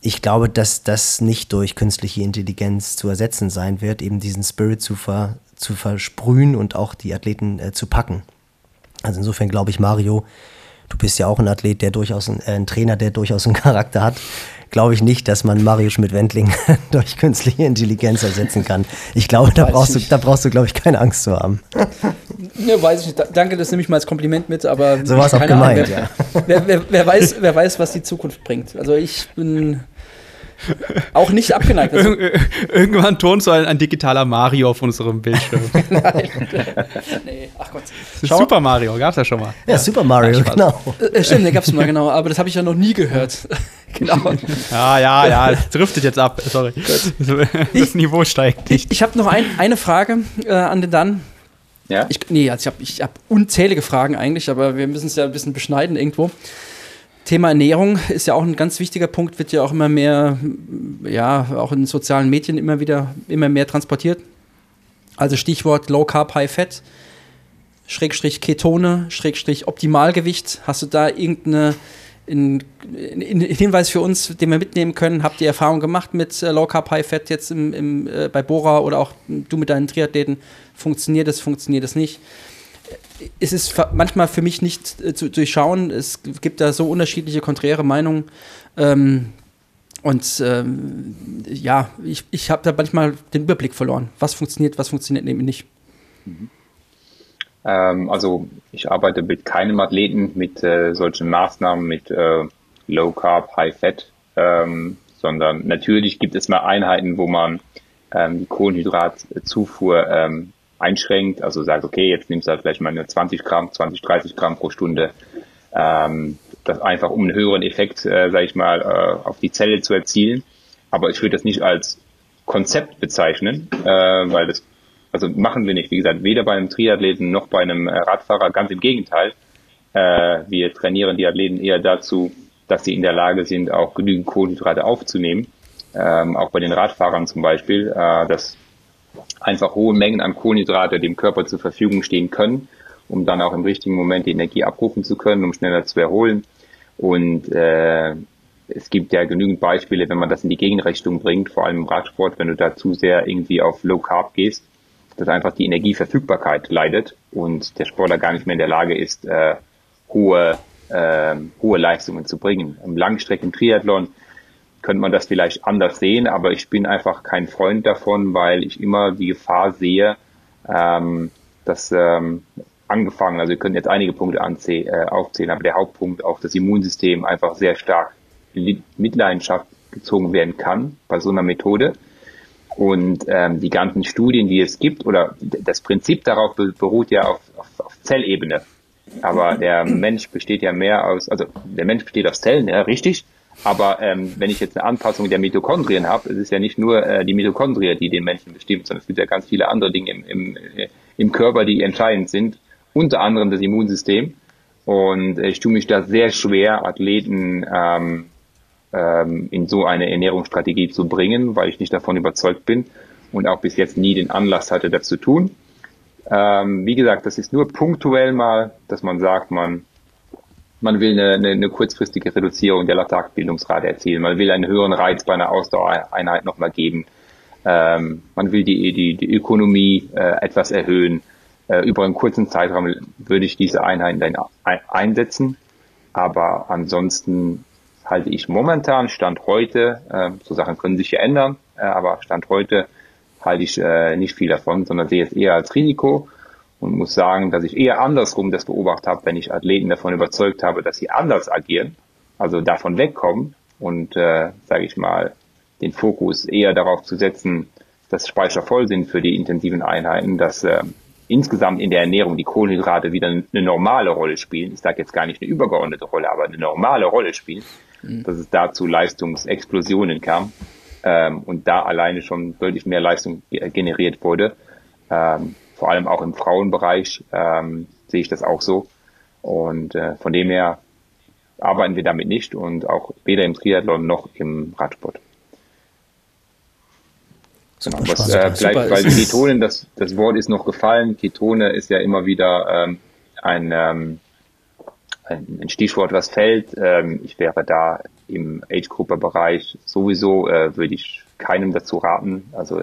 Ich glaube, dass das nicht durch künstliche Intelligenz zu ersetzen sein wird, eben diesen Spirit zu, ver, zu versprühen und auch die Athleten äh, zu packen. Also insofern glaube ich, Mario, du bist ja auch ein Athlet, der durchaus ein, äh, ein Trainer, der durchaus einen [laughs] Charakter hat glaube ich nicht, dass man Mario Schmidt-Wendling [laughs] durch künstliche Intelligenz ersetzen kann. Ich glaube, da brauchst, du, da brauchst du, glaube ich, keine Angst zu haben. Ne, weiß ich nicht. Danke, das nehme ich mal als Kompliment mit, aber. So war es auch gemeint, wer, ja. Wer, wer, wer, weiß, wer weiß, was die Zukunft bringt. Also ich bin [laughs] auch nicht abgeneigt. Also irgendwann turnt so ein, ein, digitaler Mario auf unserem Bildschirm. [laughs] Nein. nee, ach Gott. Super Mario, gab es ja schon mal. Ja, ja. Super Mario, Ach, genau. Äh, stimmt, den gab es mal, genau. Aber das habe ich ja noch nie gehört. [laughs] genau. Ja, ja, ja, es driftet jetzt ab. Sorry. Das ich, Niveau steigt nicht. Ich, ich habe noch ein, eine Frage äh, an den Dan. Ja? Ich, nee, also ich habe ich hab unzählige Fragen eigentlich, aber wir müssen es ja ein bisschen beschneiden irgendwo. Thema Ernährung ist ja auch ein ganz wichtiger Punkt, wird ja auch immer mehr, ja, auch in sozialen Medien immer wieder, immer mehr transportiert. Also Stichwort Low Carb, High Fat, Schrägstrich Ketone, Schrägstrich Optimalgewicht. Hast du da irgendeine in, in, Hinweis für uns, den wir mitnehmen können? Habt ihr Erfahrung gemacht mit äh, Low Carb, High Fat jetzt im, im, äh, bei Bora oder auch du mit deinen Triathleten? Funktioniert das, funktioniert das nicht? Es ist manchmal für mich nicht äh, zu durchschauen. Es gibt da so unterschiedliche konträre Meinungen. Ähm, und ähm, ja, ich, ich habe da manchmal den Überblick verloren. Was funktioniert, was funktioniert eben nicht. Ähm, also ich arbeite mit keinem Athleten mit äh, solchen Maßnahmen mit äh, Low Carb, High Fat, ähm, sondern natürlich gibt es mal Einheiten, wo man ähm, die Kohlenhydratzufuhr ähm, einschränkt, also sagt, okay, jetzt nimmst du halt vielleicht mal nur 20 Gramm, 20, 30 Gramm pro Stunde, ähm, das einfach um einen höheren Effekt, äh, sage ich mal, äh, auf die Zelle zu erzielen. Aber ich würde das nicht als Konzept bezeichnen, äh, weil das also machen wir nicht, wie gesagt, weder bei einem Triathleten noch bei einem äh, Radfahrer, ganz im Gegenteil. Äh, wir trainieren die Athleten eher dazu, dass sie in der Lage sind, auch genügend Kohlenhydrate aufzunehmen. Ähm, auch bei den Radfahrern zum Beispiel, äh, dass einfach hohe Mengen an Kohlenhydrate dem Körper zur Verfügung stehen können, um dann auch im richtigen Moment die Energie abrufen zu können, um schneller zu erholen. Und äh, es gibt ja genügend Beispiele, wenn man das in die Gegenrichtung bringt, vor allem im Radsport, wenn du da zu sehr irgendwie auf Low Carb gehst, dass einfach die Energieverfügbarkeit leidet und der Sportler gar nicht mehr in der Lage ist, äh, hohe, äh, hohe Leistungen zu bringen. Im Langstrecken-Triathlon könnte man das vielleicht anders sehen, aber ich bin einfach kein Freund davon, weil ich immer die Gefahr sehe, ähm, dass ähm, angefangen, also wir können jetzt einige Punkte äh, aufzählen, aber der Hauptpunkt auch das Immunsystem einfach sehr stark in Mitleidenschaft gezogen werden kann bei so einer Methode. Und ähm, die ganzen Studien, die es gibt, oder das Prinzip darauf beruht ja auf, auf, auf Zellebene. Aber der Mensch besteht ja mehr aus, also der Mensch besteht aus Zellen, ja, richtig. Aber ähm, wenn ich jetzt eine Anpassung der Mitochondrien habe, es ist ja nicht nur äh, die Mitochondrien, die den Menschen bestimmt, sondern es gibt ja ganz viele andere Dinge im, im, äh, im Körper, die entscheidend sind, unter anderem das Immunsystem. Und ich tue mich da sehr schwer, Athleten ähm, ähm, in so eine Ernährungsstrategie zu bringen, weil ich nicht davon überzeugt bin und auch bis jetzt nie den Anlass hatte, das zu tun. Ähm, wie gesagt, das ist nur punktuell mal, dass man sagt, man, man will eine, eine, eine kurzfristige Reduzierung der Laktatbildungsrate erzielen, man will einen höheren Reiz bei einer Ausdauereinheit nochmal geben, ähm, man will die, die, die Ökonomie äh, etwas erhöhen. Äh, über einen kurzen Zeitraum würde ich diese Einheiten dann einsetzen, aber ansonsten halte ich momentan, Stand heute, äh, so Sachen können sich ja ändern, äh, aber Stand heute halte ich äh, nicht viel davon, sondern sehe es eher als Risiko und muss sagen, dass ich eher andersrum das beobachtet habe, wenn ich Athleten davon überzeugt habe, dass sie anders agieren, also davon wegkommen und, äh, sage ich mal, den Fokus eher darauf zu setzen, dass Speicher voll sind für die intensiven Einheiten, dass äh, insgesamt in der Ernährung die Kohlenhydrate wieder eine normale Rolle spielen. Ich sage jetzt gar nicht eine übergeordnete Rolle, aber eine normale Rolle spielen mhm. dass es da zu Leistungsexplosionen kam ähm, und da alleine schon deutlich mehr Leistung generiert wurde. Ähm, vor allem auch im Frauenbereich ähm, sehe ich das auch so. Und äh, von dem her arbeiten wir damit nicht und auch weder im Triathlon noch im Radsport. Genau, was, äh, vielleicht, weil Ketone, das, das Wort ist noch gefallen. Ketone ist ja immer wieder ähm, ein, ähm, ein Stichwort, was fällt. Ähm, ich wäre da im Age-Grupper-Bereich sowieso, äh, würde ich keinem dazu raten. Also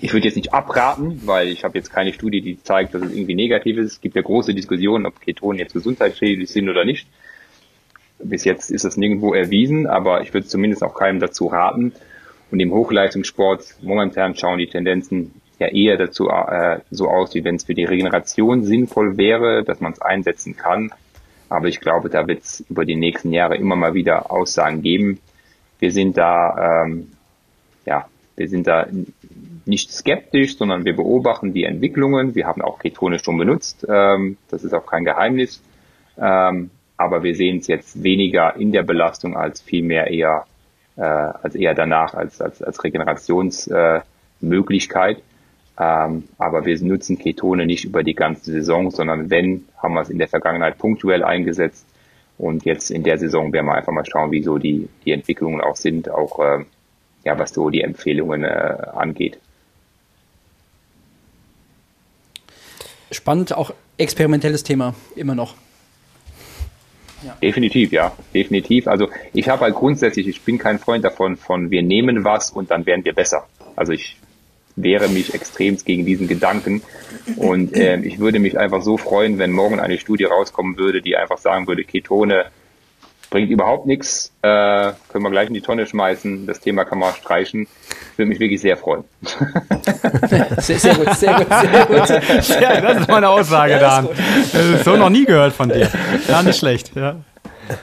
ich würde jetzt nicht abraten, weil ich habe jetzt keine Studie, die zeigt, dass es irgendwie negativ ist. Es gibt ja große Diskussionen, ob Ketonen jetzt gesundheitsschädlich sind oder nicht. Bis jetzt ist das nirgendwo erwiesen, aber ich würde zumindest auch keinem dazu raten. Und im Hochleistungssport momentan schauen die Tendenzen ja eher dazu äh, so aus, wie wenn es für die Regeneration sinnvoll wäre, dass man es einsetzen kann. Aber ich glaube, da wird es über die nächsten Jahre immer mal wieder Aussagen geben. Wir sind da, ähm, wir sind da nicht skeptisch, sondern wir beobachten die Entwicklungen. Wir haben auch Ketone schon benutzt. Ähm, das ist auch kein Geheimnis. Ähm, aber wir sehen es jetzt weniger in der Belastung als vielmehr eher, äh, als eher danach als, als, als Regenerationsmöglichkeit. Äh, ähm, aber wir nutzen Ketone nicht über die ganze Saison, sondern wenn, haben wir es in der Vergangenheit punktuell eingesetzt. Und jetzt in der Saison werden wir einfach mal schauen, wie so die, die Entwicklungen auch sind, auch äh, ja, was so die Empfehlungen äh, angeht. Spannend, auch experimentelles Thema, immer noch. Ja. Definitiv, ja, definitiv. Also ich habe halt grundsätzlich, ich bin kein Freund davon, von wir nehmen was und dann werden wir besser. Also ich wehre mich extremst gegen diesen Gedanken. Und äh, ich würde mich einfach so freuen, wenn morgen eine Studie rauskommen würde, die einfach sagen würde, Ketone bringt überhaupt nichts, äh, können wir gleich in die Tonne schmeißen, das Thema kann man streichen. würde mich wirklich sehr freuen. [laughs] sehr, sehr gut, sehr gut, sehr gut. [laughs] Ja, das ist meine Aussage, Dan. Das ist so noch nie gehört von dir. Gar nicht schlecht, ja.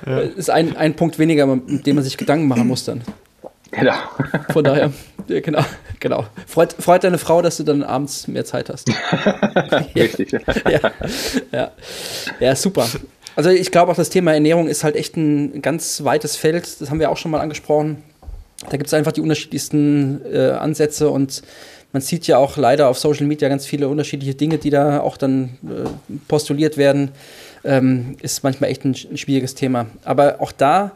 ja. Ist ein, ein Punkt weniger, mit dem man sich Gedanken machen muss dann. Genau. Von daher, ja, genau, genau. Freut, freut deine Frau, dass du dann abends mehr Zeit hast. [laughs] Richtig. ja, ja, ja, super. Also ich glaube auch, das Thema Ernährung ist halt echt ein ganz weites Feld. Das haben wir auch schon mal angesprochen. Da gibt es einfach die unterschiedlichsten äh, Ansätze und man sieht ja auch leider auf Social Media ganz viele unterschiedliche Dinge, die da auch dann äh, postuliert werden. Ähm, ist manchmal echt ein, ein schwieriges Thema. Aber auch da,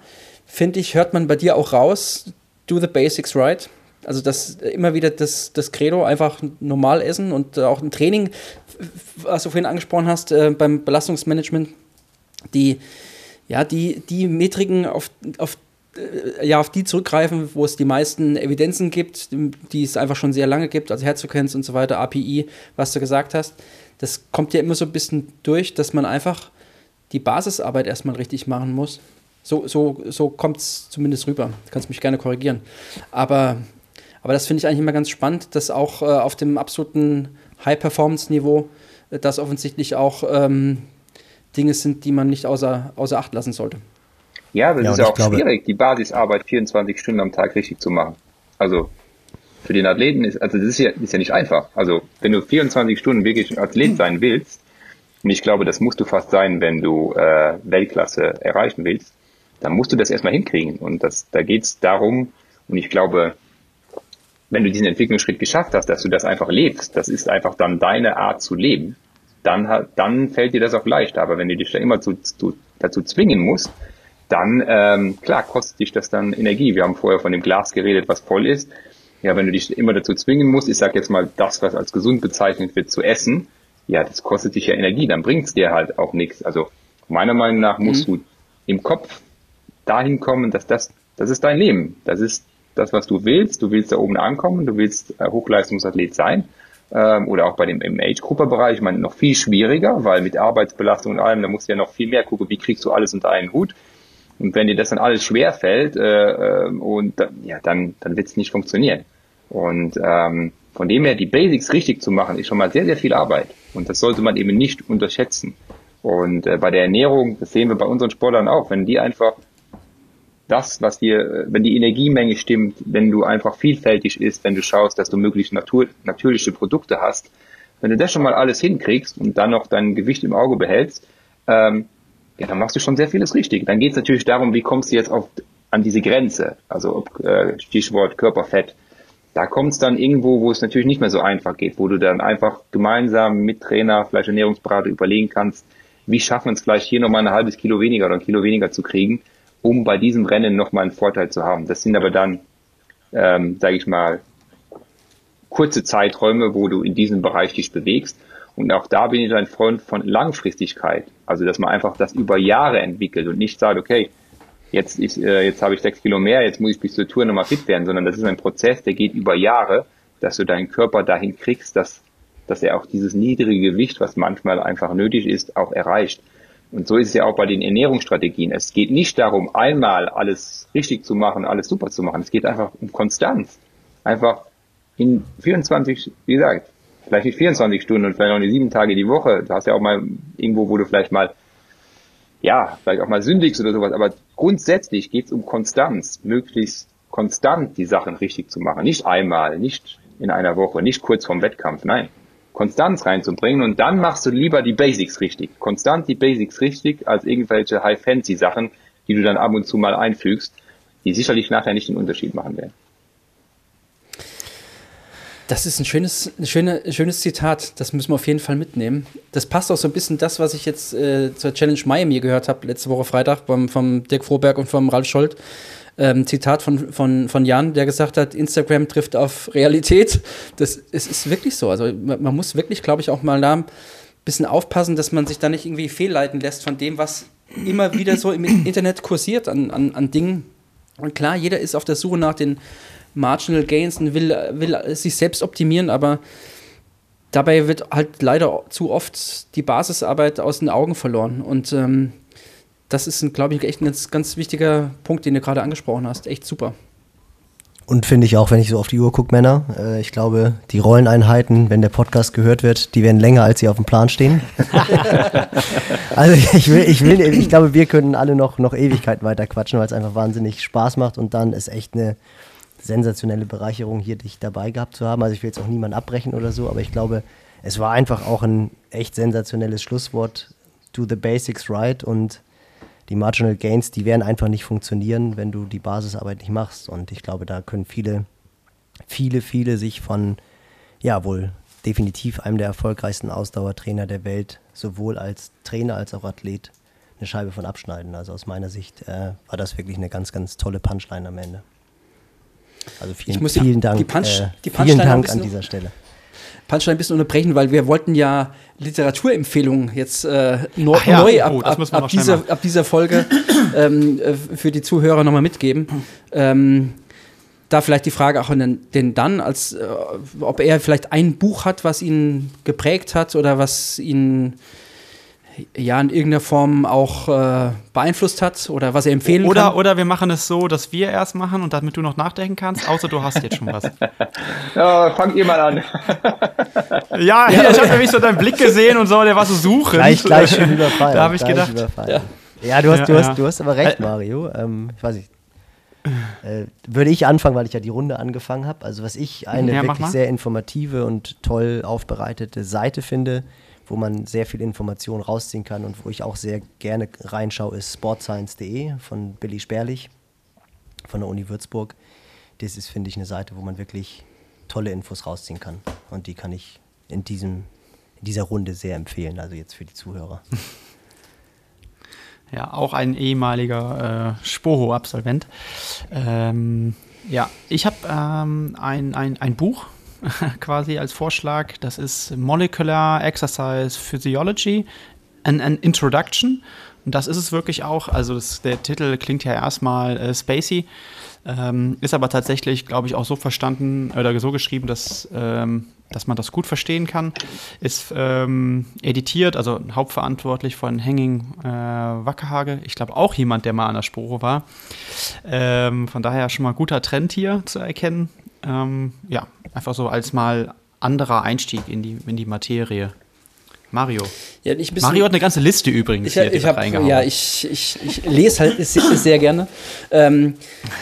finde ich, hört man bei dir auch raus, do the basics right. Also das immer wieder das, das Credo, einfach normal essen und auch im Training, was du vorhin angesprochen hast, äh, beim Belastungsmanagement, die, ja, die, die Metriken, auf, auf, äh, ja, auf die zurückgreifen, wo es die meisten Evidenzen gibt, die es einfach schon sehr lange gibt, also Herzfrequenz und so weiter, API, was du gesagt hast, das kommt ja immer so ein bisschen durch, dass man einfach die Basisarbeit erstmal richtig machen muss. So, so, so kommt es zumindest rüber. Du kannst mich gerne korrigieren. Aber, aber das finde ich eigentlich immer ganz spannend, dass auch äh, auf dem absoluten High-Performance-Niveau äh, das offensichtlich auch ähm, Dinge sind, die man nicht außer, außer Acht lassen sollte. Ja, aber es ja, ist ja auch glaube, schwierig, die Basisarbeit 24 Stunden am Tag richtig zu machen. Also für den Athleten ist, also das ist ja, ist ja nicht einfach. Also wenn du 24 Stunden wirklich Athlet sein willst, und ich glaube, das musst du fast sein, wenn du äh, Weltklasse erreichen willst, dann musst du das erstmal hinkriegen. Und das, da geht es darum, und ich glaube, wenn du diesen Entwicklungsschritt geschafft hast, dass du das einfach lebst, das ist einfach dann deine Art zu leben, dann, dann fällt dir das auch leicht. Aber wenn du dich da immer zu, zu, dazu zwingen musst, dann, ähm, klar, kostet dich das dann Energie. Wir haben vorher von dem Glas geredet, was voll ist. Ja, wenn du dich immer dazu zwingen musst, ich sag jetzt mal, das, was als gesund bezeichnet wird, zu essen, ja, das kostet dich ja Energie, dann bringt es dir halt auch nichts. Also meiner Meinung nach musst mhm. du im Kopf dahin kommen, dass das, das ist dein Leben. Das ist das, was du willst. Du willst da oben ankommen, du willst äh, Hochleistungsathlet sein. Ähm, oder auch bei dem im Age-Grupper-Bereich, ich meine, noch viel schwieriger, weil mit Arbeitsbelastung und allem, da musst du ja noch viel mehr gucken, wie kriegst du alles unter einen Hut. Und wenn dir das dann alles schwer fällt, äh, äh, und ja, dann, dann wird es nicht funktionieren. Und ähm, von dem her, die Basics richtig zu machen, ist schon mal sehr, sehr viel Arbeit. Und das sollte man eben nicht unterschätzen. Und äh, bei der Ernährung, das sehen wir bei unseren Sportlern auch, wenn die einfach das, was dir, wenn die Energiemenge stimmt, wenn du einfach vielfältig isst, wenn du schaust, dass du möglichst natur, natürliche Produkte hast, wenn du das schon mal alles hinkriegst und dann noch dein Gewicht im Auge behältst, ähm, ja, dann machst du schon sehr vieles richtig. Dann geht es natürlich darum, wie kommst du jetzt auf, an diese Grenze, also ob, äh, Stichwort Körperfett. Da kommt es dann irgendwo, wo es natürlich nicht mehr so einfach geht, wo du dann einfach gemeinsam mit Trainer, vielleicht Ernährungsberater überlegen kannst, wie schaffen wir es gleich hier nochmal ein halbes Kilo weniger oder ein Kilo weniger zu kriegen, um bei diesem Rennen nochmal einen Vorteil zu haben. Das sind aber dann, ähm, sage ich mal, kurze Zeiträume, wo du in diesem Bereich dich bewegst. Und auch da bin ich ein Freund von Langfristigkeit. Also, dass man einfach das über Jahre entwickelt und nicht sagt, okay, jetzt, ist, äh, jetzt habe ich sechs Kilo mehr, jetzt muss ich bis zur Tour nochmal fit werden, sondern das ist ein Prozess, der geht über Jahre, dass du deinen Körper dahin kriegst, dass, dass er auch dieses niedrige Gewicht, was manchmal einfach nötig ist, auch erreicht. Und so ist es ja auch bei den Ernährungsstrategien. Es geht nicht darum, einmal alles richtig zu machen, alles super zu machen. Es geht einfach um Konstanz. Einfach in 24, wie gesagt, vielleicht nicht 24 Stunden und vielleicht auch nicht sieben Tage die Woche. Du hast ja auch mal irgendwo, wo du vielleicht mal, ja, vielleicht auch mal sündigst oder sowas. Aber grundsätzlich geht es um Konstanz, möglichst konstant die Sachen richtig zu machen. Nicht einmal, nicht in einer Woche, nicht kurz vorm Wettkampf. Nein, Konstanz reinzubringen und dann machst du lieber die Basics richtig. Konstant die Basics richtig als irgendwelche High-Fancy-Sachen, die du dann ab und zu mal einfügst, die sicherlich nachher nicht den Unterschied machen werden. Das ist ein schönes, ein schöne, schönes Zitat, das müssen wir auf jeden Fall mitnehmen. Das passt auch so ein bisschen das, was ich jetzt äh, zur Challenge Miami gehört habe, letzte Woche Freitag beim, vom Dirk Froberg und vom Ralf Scholz ähm, Zitat von, von, von Jan, der gesagt hat, Instagram trifft auf Realität. Das es ist wirklich so. Also man, man muss wirklich, glaube ich, auch mal da ein bisschen aufpassen, dass man sich da nicht irgendwie fehlleiten lässt von dem, was immer wieder so im Internet kursiert an, an, an Dingen. Und klar, jeder ist auf der Suche nach den Marginal Gains und will, will sich selbst optimieren, aber dabei wird halt leider zu oft die Basisarbeit aus den Augen verloren. Und ähm, das ist, glaube ich, echt ein ganz, ganz wichtiger Punkt, den du gerade angesprochen hast. Echt super. Und finde ich auch, wenn ich so auf die Uhr gucke, Männer, äh, ich glaube, die Rolleneinheiten, wenn der Podcast gehört wird, die werden länger, als sie auf dem Plan stehen. [laughs] also ich will, ich will, ich glaube, wir können alle noch, noch Ewigkeiten weiter quatschen, weil es einfach wahnsinnig Spaß macht und dann ist echt eine sensationelle Bereicherung, hier dich dabei gehabt zu haben. Also ich will jetzt auch niemanden abbrechen oder so, aber ich glaube, es war einfach auch ein echt sensationelles Schlusswort. Do the basics right und die Marginal Gains, die werden einfach nicht funktionieren, wenn du die Basisarbeit nicht machst. Und ich glaube, da können viele, viele, viele sich von, ja, wohl definitiv einem der erfolgreichsten Ausdauertrainer der Welt, sowohl als Trainer als auch Athlet, eine Scheibe von abschneiden. Also aus meiner Sicht äh, war das wirklich eine ganz, ganz tolle Punchline am Ende. Also vielen, vielen Dank, die Punch, äh, die vielen Dank an dieser Stelle. Punchline ein bisschen unterbrechen, weil wir wollten ja Literaturempfehlungen jetzt äh, no, ja, neu oh, ab, ab, ab, schnell dieser, ab dieser Folge ähm, äh, für die Zuhörer nochmal mitgeben. Ähm, da vielleicht die Frage auch an den, den dann, als äh, ob er vielleicht ein Buch hat, was ihn geprägt hat oder was ihn ja in irgendeiner Form auch äh, beeinflusst hat oder was er empfehlen Oder, kann. oder wir machen es so, dass wir erst machen und damit du noch nachdenken kannst, außer du hast jetzt schon was. [laughs] Ja, fangt ihr mal an. [laughs] Ja, ich habe nämlich so deinen Blick gesehen und so, der war so suchend. Gleich, gleich schön [laughs] überfallen. Da habe ich gleich gedacht, überfallen. Ja, du, hast, du, Ja, hast, ja. du hast aber recht, Mario. Ähm, ich weiß nicht. Äh, würde ich anfangen, weil ich ja die Runde angefangen habe. Also was ich eine Ja, wirklich sehr informative und toll aufbereitete Seite finde, wo man sehr viel Information rausziehen kann und wo ich auch sehr gerne reinschaue, ist sportscience.de von Billy Sperlich von der Uni Würzburg. Das ist, finde ich, eine Seite, wo man wirklich tolle Infos rausziehen kann. Und die kann ich in, diesem, in dieser Runde sehr empfehlen, also jetzt für die Zuhörer. [laughs] Ja, auch ein ehemaliger äh, Spoho-Absolvent. Ähm, ja, ich habe ähm, ein, ein, ein Buch [laughs] quasi als Vorschlag. Das ist Molecular Exercise Physiology, an, an Introduction. Und das ist es wirklich auch. Also das, der Titel klingt ja erstmal äh, spacey, ähm, ist aber tatsächlich, glaube ich, auch so verstanden oder so geschrieben, dass, ähm, dass man das gut verstehen kann. Ist ähm, editiert, also hauptverantwortlich von Henning äh, Wackerhage. Ich glaube auch jemand, der mal an der Sporo war. Ähm, von daher schon mal guter Trend hier zu erkennen. Ähm, ja, einfach so als mal anderer Einstieg in die, in die Materie. Mario. Ja, ich bisschen- Mario hat eine ganze Liste übrigens Ich, hier ich hab, reingehauen. ja, ich, ich, ich lese halt sehr, sehr gerne ähm,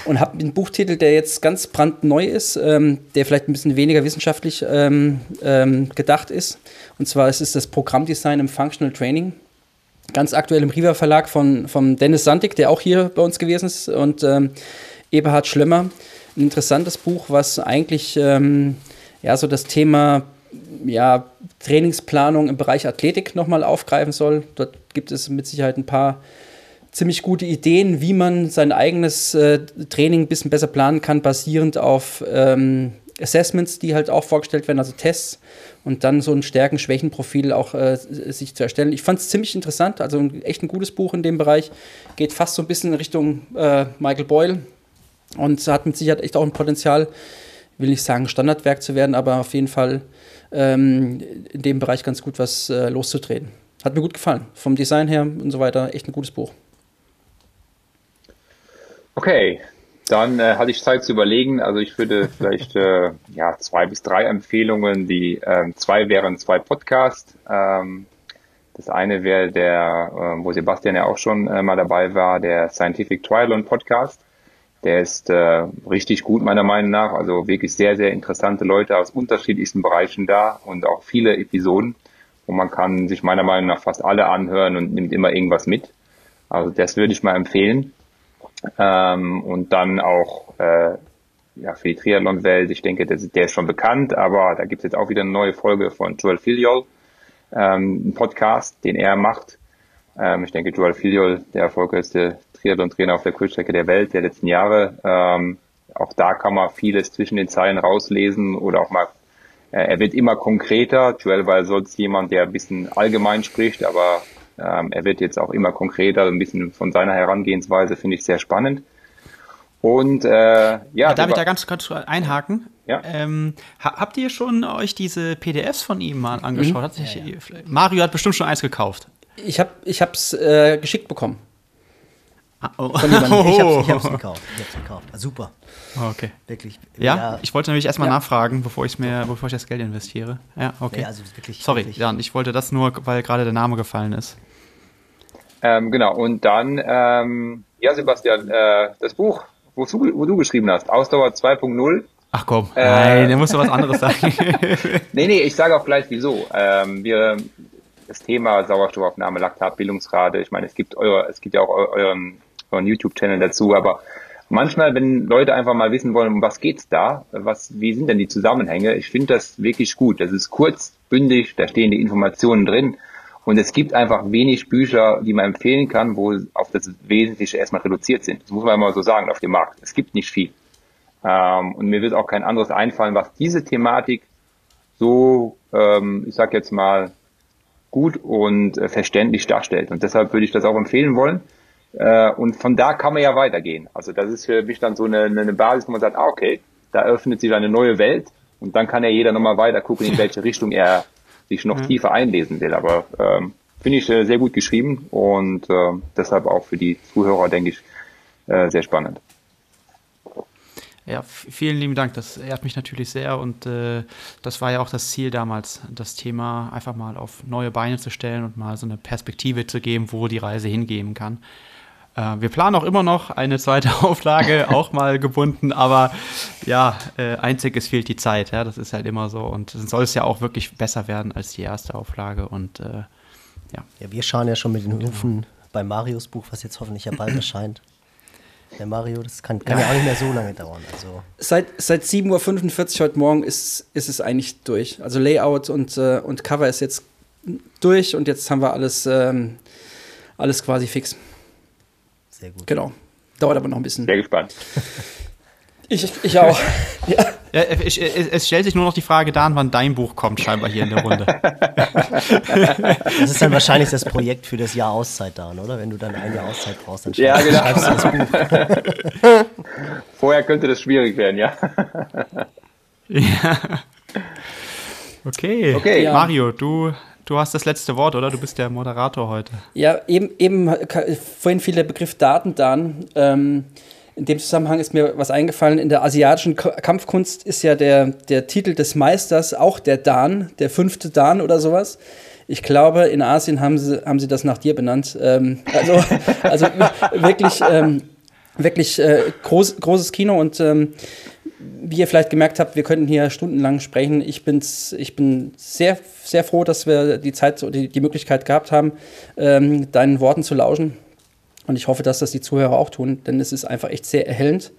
und habe einen Buchtitel, der jetzt ganz brandneu ist, ähm, der vielleicht ein bisschen weniger wissenschaftlich ähm, ähm, gedacht ist. Und zwar ist es das Programmdesign im Functional Training. Ganz aktuell im Riva Verlag von, von Dennis Sandig, der auch hier bei uns gewesen ist, und ähm, Eberhard Schlömmer. Ein interessantes Buch, was eigentlich ähm, ja, so das Thema ja, Trainingsplanung im Bereich Athletik nochmal aufgreifen soll. Dort gibt es mit Sicherheit ein paar ziemlich gute Ideen, wie man sein eigenes äh, Training ein bisschen besser planen kann, basierend auf ähm, Assessments, die halt auch vorgestellt werden, also Tests und dann so ein Stärken-Schwächen-Profil auch äh, sich zu erstellen. Ich fand es ziemlich interessant, also ein, echt ein gutes Buch in dem Bereich. Geht fast so ein bisschen in Richtung äh, Michael Boyle und hat mit Sicherheit echt auch ein Potenzial, will nicht sagen Standardwerk zu werden, aber auf jeden Fall ähm, in dem Bereich ganz gut was äh, loszutreten. Hat mir gut gefallen. Vom Design her und so weiter, echt ein gutes Buch. Okay, dann äh, hatte ich Zeit zu überlegen. Also ich würde [laughs] vielleicht äh, ja zwei bis drei Empfehlungen. Die ähm, zwei wären zwei Podcasts. Ähm, das eine wäre der, äh, wo Sebastian ja auch schon äh, mal dabei war, der Scientific Triathlon Podcast. Der ist äh, richtig gut meiner Meinung nach. Also wirklich sehr, sehr interessante Leute aus unterschiedlichsten Bereichen da und auch viele Episoden. Und man kann sich meiner Meinung nach fast alle anhören und nimmt immer irgendwas mit. Also das würde ich mal empfehlen. Ähm, und dann auch äh, ja, für die Triathlon-Welt, ich denke, das, der ist schon bekannt, aber da gibt es jetzt auch wieder eine neue Folge von Joel Filiol, ähm, ein Podcast, den er macht. Ähm, ich denke, Joel Filiol, der erfolgreichste Triathlon-Trainer auf der Kurzstrecke der Welt der letzten Jahre. Ähm, auch da kann man vieles zwischen den Zeilen rauslesen oder auch mal, äh, er wird immer konkreter. Joel war sonst jemand, der ein bisschen allgemein spricht, aber ähm, er wird jetzt auch immer konkreter, ein bisschen von seiner Herangehensweise finde ich sehr spannend. Und äh, ja, Ja, darf ich da ganz kurz einhaken? Ja. Ähm, ha habt ihr schon euch diese PDFs von ihm mal angeschaut? Hat sich, Mario hat bestimmt schon eins gekauft. Ich habe es äh, geschickt bekommen. Ah, oh. Von jemandem. Ich hab's, ich hab's gekauft. Ich hab's gekauft. Ah, super. Okay. Wirklich. Ja, ja, ich wollte nämlich erstmal ja. nachfragen, bevor ich mir, bevor ich das Geld investiere. Ja, okay. Nee, also wirklich, Sorry, wirklich. Jan, ich wollte das nur, weil gerade der Name gefallen ist. Ähm, genau, und dann, ähm, ja, Sebastian, äh, das Buch, wo du, wo du geschrieben hast, Ausdauer 2.0. Ach komm, äh, nein, da musst du was anderes [laughs] sagen. [laughs] nee, nee, ich sage auch gleich wieso. Ähm, wir, das Thema Sauerstoffaufnahme, Laktatbildungsrate, ich meine, es gibt eure, es gibt ja auch euren euren YouTube-Channel dazu, aber manchmal, wenn Leute einfach mal wissen wollen, um was geht's da, was, wie sind denn die Zusammenhänge, ich finde das wirklich gut. Das ist kurz, bündig, da stehen die Informationen drin. Und es gibt einfach wenig Bücher, die man empfehlen kann, wo auf das Wesentliche erstmal reduziert sind. Das muss man mal so sagen auf dem Markt. Es gibt nicht viel. Ähm, und mir wird auch kein anderes einfallen, was diese Thematik so, ähm, ich sag jetzt mal, gut und äh, verständlich darstellt. Und deshalb würde ich das auch empfehlen wollen. Äh, und von da kann man ja weitergehen. Also das ist für mich dann so eine, eine Basis, wo man sagt, ah, okay, da öffnet sich eine neue Welt und dann kann ja jeder nochmal weiter gucken, in welche Richtung er sich noch mhm. tiefer einlesen will. Aber ähm, finde ich äh, sehr gut geschrieben und äh, deshalb auch für die Zuhörer, denke ich, äh, sehr spannend. Ja, vielen lieben Dank. Das ehrt mich natürlich sehr und äh, das war ja auch das Ziel damals, das Thema einfach mal auf neue Beine zu stellen und mal so eine Perspektive zu geben, wo die Reise hingehen kann. Äh, wir planen auch immer noch eine zweite [laughs] Auflage, auch mal gebunden, aber ja, äh, einzig es fehlt die Zeit. Ja, das ist halt immer so und es soll es ja auch wirklich besser werden als die erste Auflage und äh, ja. Ja, wir schauen ja schon mit den Hufen bei Marios Buch, was jetzt hoffentlich ja bald erscheint. Der Mario, das kann, kann ja. auch nicht mehr so lange dauern. Also. Seit, seit 7.45 Uhr heute Morgen ist, ist es eigentlich durch. Also Layout und, äh, und Cover ist jetzt durch und jetzt haben wir alles, ähm, alles quasi fix. Sehr gut. Genau. Dauert aber noch ein bisschen. Sehr gespannt. Ich, ich auch. [laughs] ja. Ja, ich, es stellt sich nur noch die Frage Dan, wann dein Buch kommt, scheinbar hier in der Runde. Das ist dann wahrscheinlich das Projekt für das Jahr Auszeit, Dan, oder? Wenn du dann ein Jahr Auszeit brauchst, dann schreibst, ja, genau. schreibst du das Buch. [laughs] Vorher könnte das schwierig werden, ja. [laughs] ja. Okay, okay ja. Mario, du Du hast das letzte Wort, oder? Du bist der Moderator heute. Ja, eben, eben vorhin fiel der Begriff Daten dann. Ähm, in dem Zusammenhang ist mir was eingefallen. In der asiatischen Kampfkunst ist ja der, der Titel des Meisters auch der Dan, der fünfte Dan oder sowas. Ich glaube, in Asien haben sie, haben sie das nach dir benannt. Ähm, also, also wirklich, ähm, wirklich äh, groß, großes Kino und ähm, wie ihr vielleicht gemerkt habt, wir könnten hier stundenlang sprechen. Ich, bin's, ich bin sehr, sehr froh, dass wir die Zeit die, die Möglichkeit gehabt haben, ähm, deinen Worten zu lauschen. Und ich hoffe, dass das die Zuhörer auch tun, denn es ist einfach echt sehr erhellend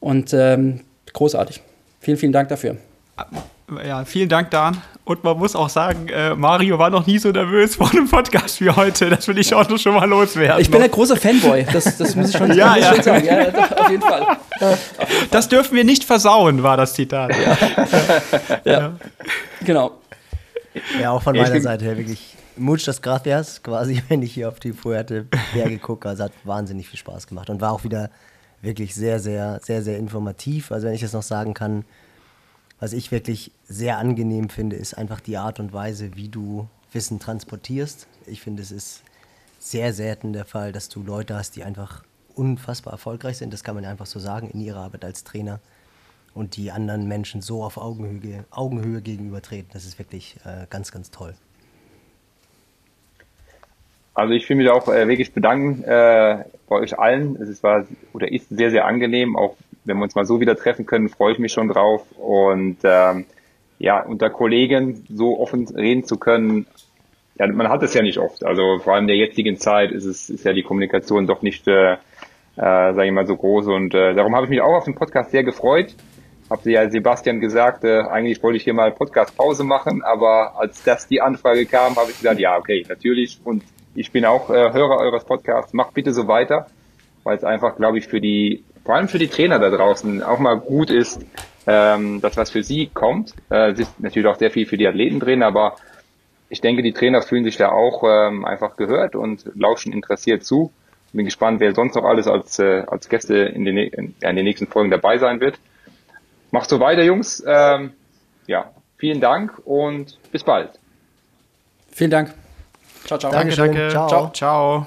und ähm, großartig. Vielen, vielen Dank dafür. Ja, vielen Dank, Dan. Und man muss auch sagen, äh, Mario war noch nie so nervös [laughs] vor einem Podcast wie heute. Das will ich auch noch schon mal loswerden. Ich bin ein großer Fanboy. Das, das muss ich schon, [laughs] ja, ja. Schon sagen. Ja, auf jeden Fall. Das dürfen wir nicht versauen, war das Zitat. Ja. ja. Genau. Ja, auch von meiner Seite her wirklich muchas gracias, quasi, [laughs] wenn ich hier auf die Fuerte Berge gucke. Also hat wahnsinnig viel Spaß gemacht und war auch wieder wirklich sehr, sehr, sehr, sehr informativ. Also wenn ich das noch sagen kann, was ich wirklich sehr angenehm finde, ist einfach die Art und Weise, wie du Wissen transportierst. Ich finde, es ist sehr selten der Fall, dass du Leute hast, die einfach unfassbar erfolgreich sind. Das kann man einfach so sagen in ihrer Arbeit als Trainer. Und die anderen Menschen so auf Augenhöhe, Augenhöhe gegenübertreten. Das ist wirklich äh, ganz, ganz toll. Also ich will mich auch äh, wirklich bedanken äh, bei euch allen. Es war oder ist sehr, sehr angenehm, auch wenn wir uns mal so wieder treffen können, freue ich mich schon drauf. Und ähm, ja, unter Kollegen so offen reden zu können, ja, man hat es ja nicht oft. Also vor allem in der jetzigen Zeit ist es ist ja die Kommunikation doch nicht, äh, äh, sage ich mal, so groß. Und äh, darum habe ich mich auch auf den Podcast sehr gefreut. Habe ja Sebastian gesagt, äh, eigentlich wollte ich hier mal Podcast-Pause machen, aber als das die Anfrage kam, habe ich gesagt, ja, okay, natürlich. Und ich bin auch äh, Hörer eures Podcasts. Macht bitte so weiter, weil es einfach, glaube ich, für die vor allem für die Trainer da draußen auch mal gut ist, ähm, dass was für sie kommt. Äh, es ist natürlich auch sehr viel für die Athleten drin, aber ich denke, die Trainer fühlen sich da auch ähm, einfach gehört und lauschen interessiert zu. Bin gespannt, wer sonst noch alles als, äh, als Gäste in den, in, in den nächsten Folgen dabei sein wird. Macht so weiter, Jungs. Ähm, ja, vielen Dank und bis bald. Vielen Dank. Ciao, ciao. Danke, danke. Ciao. ciao. ciao.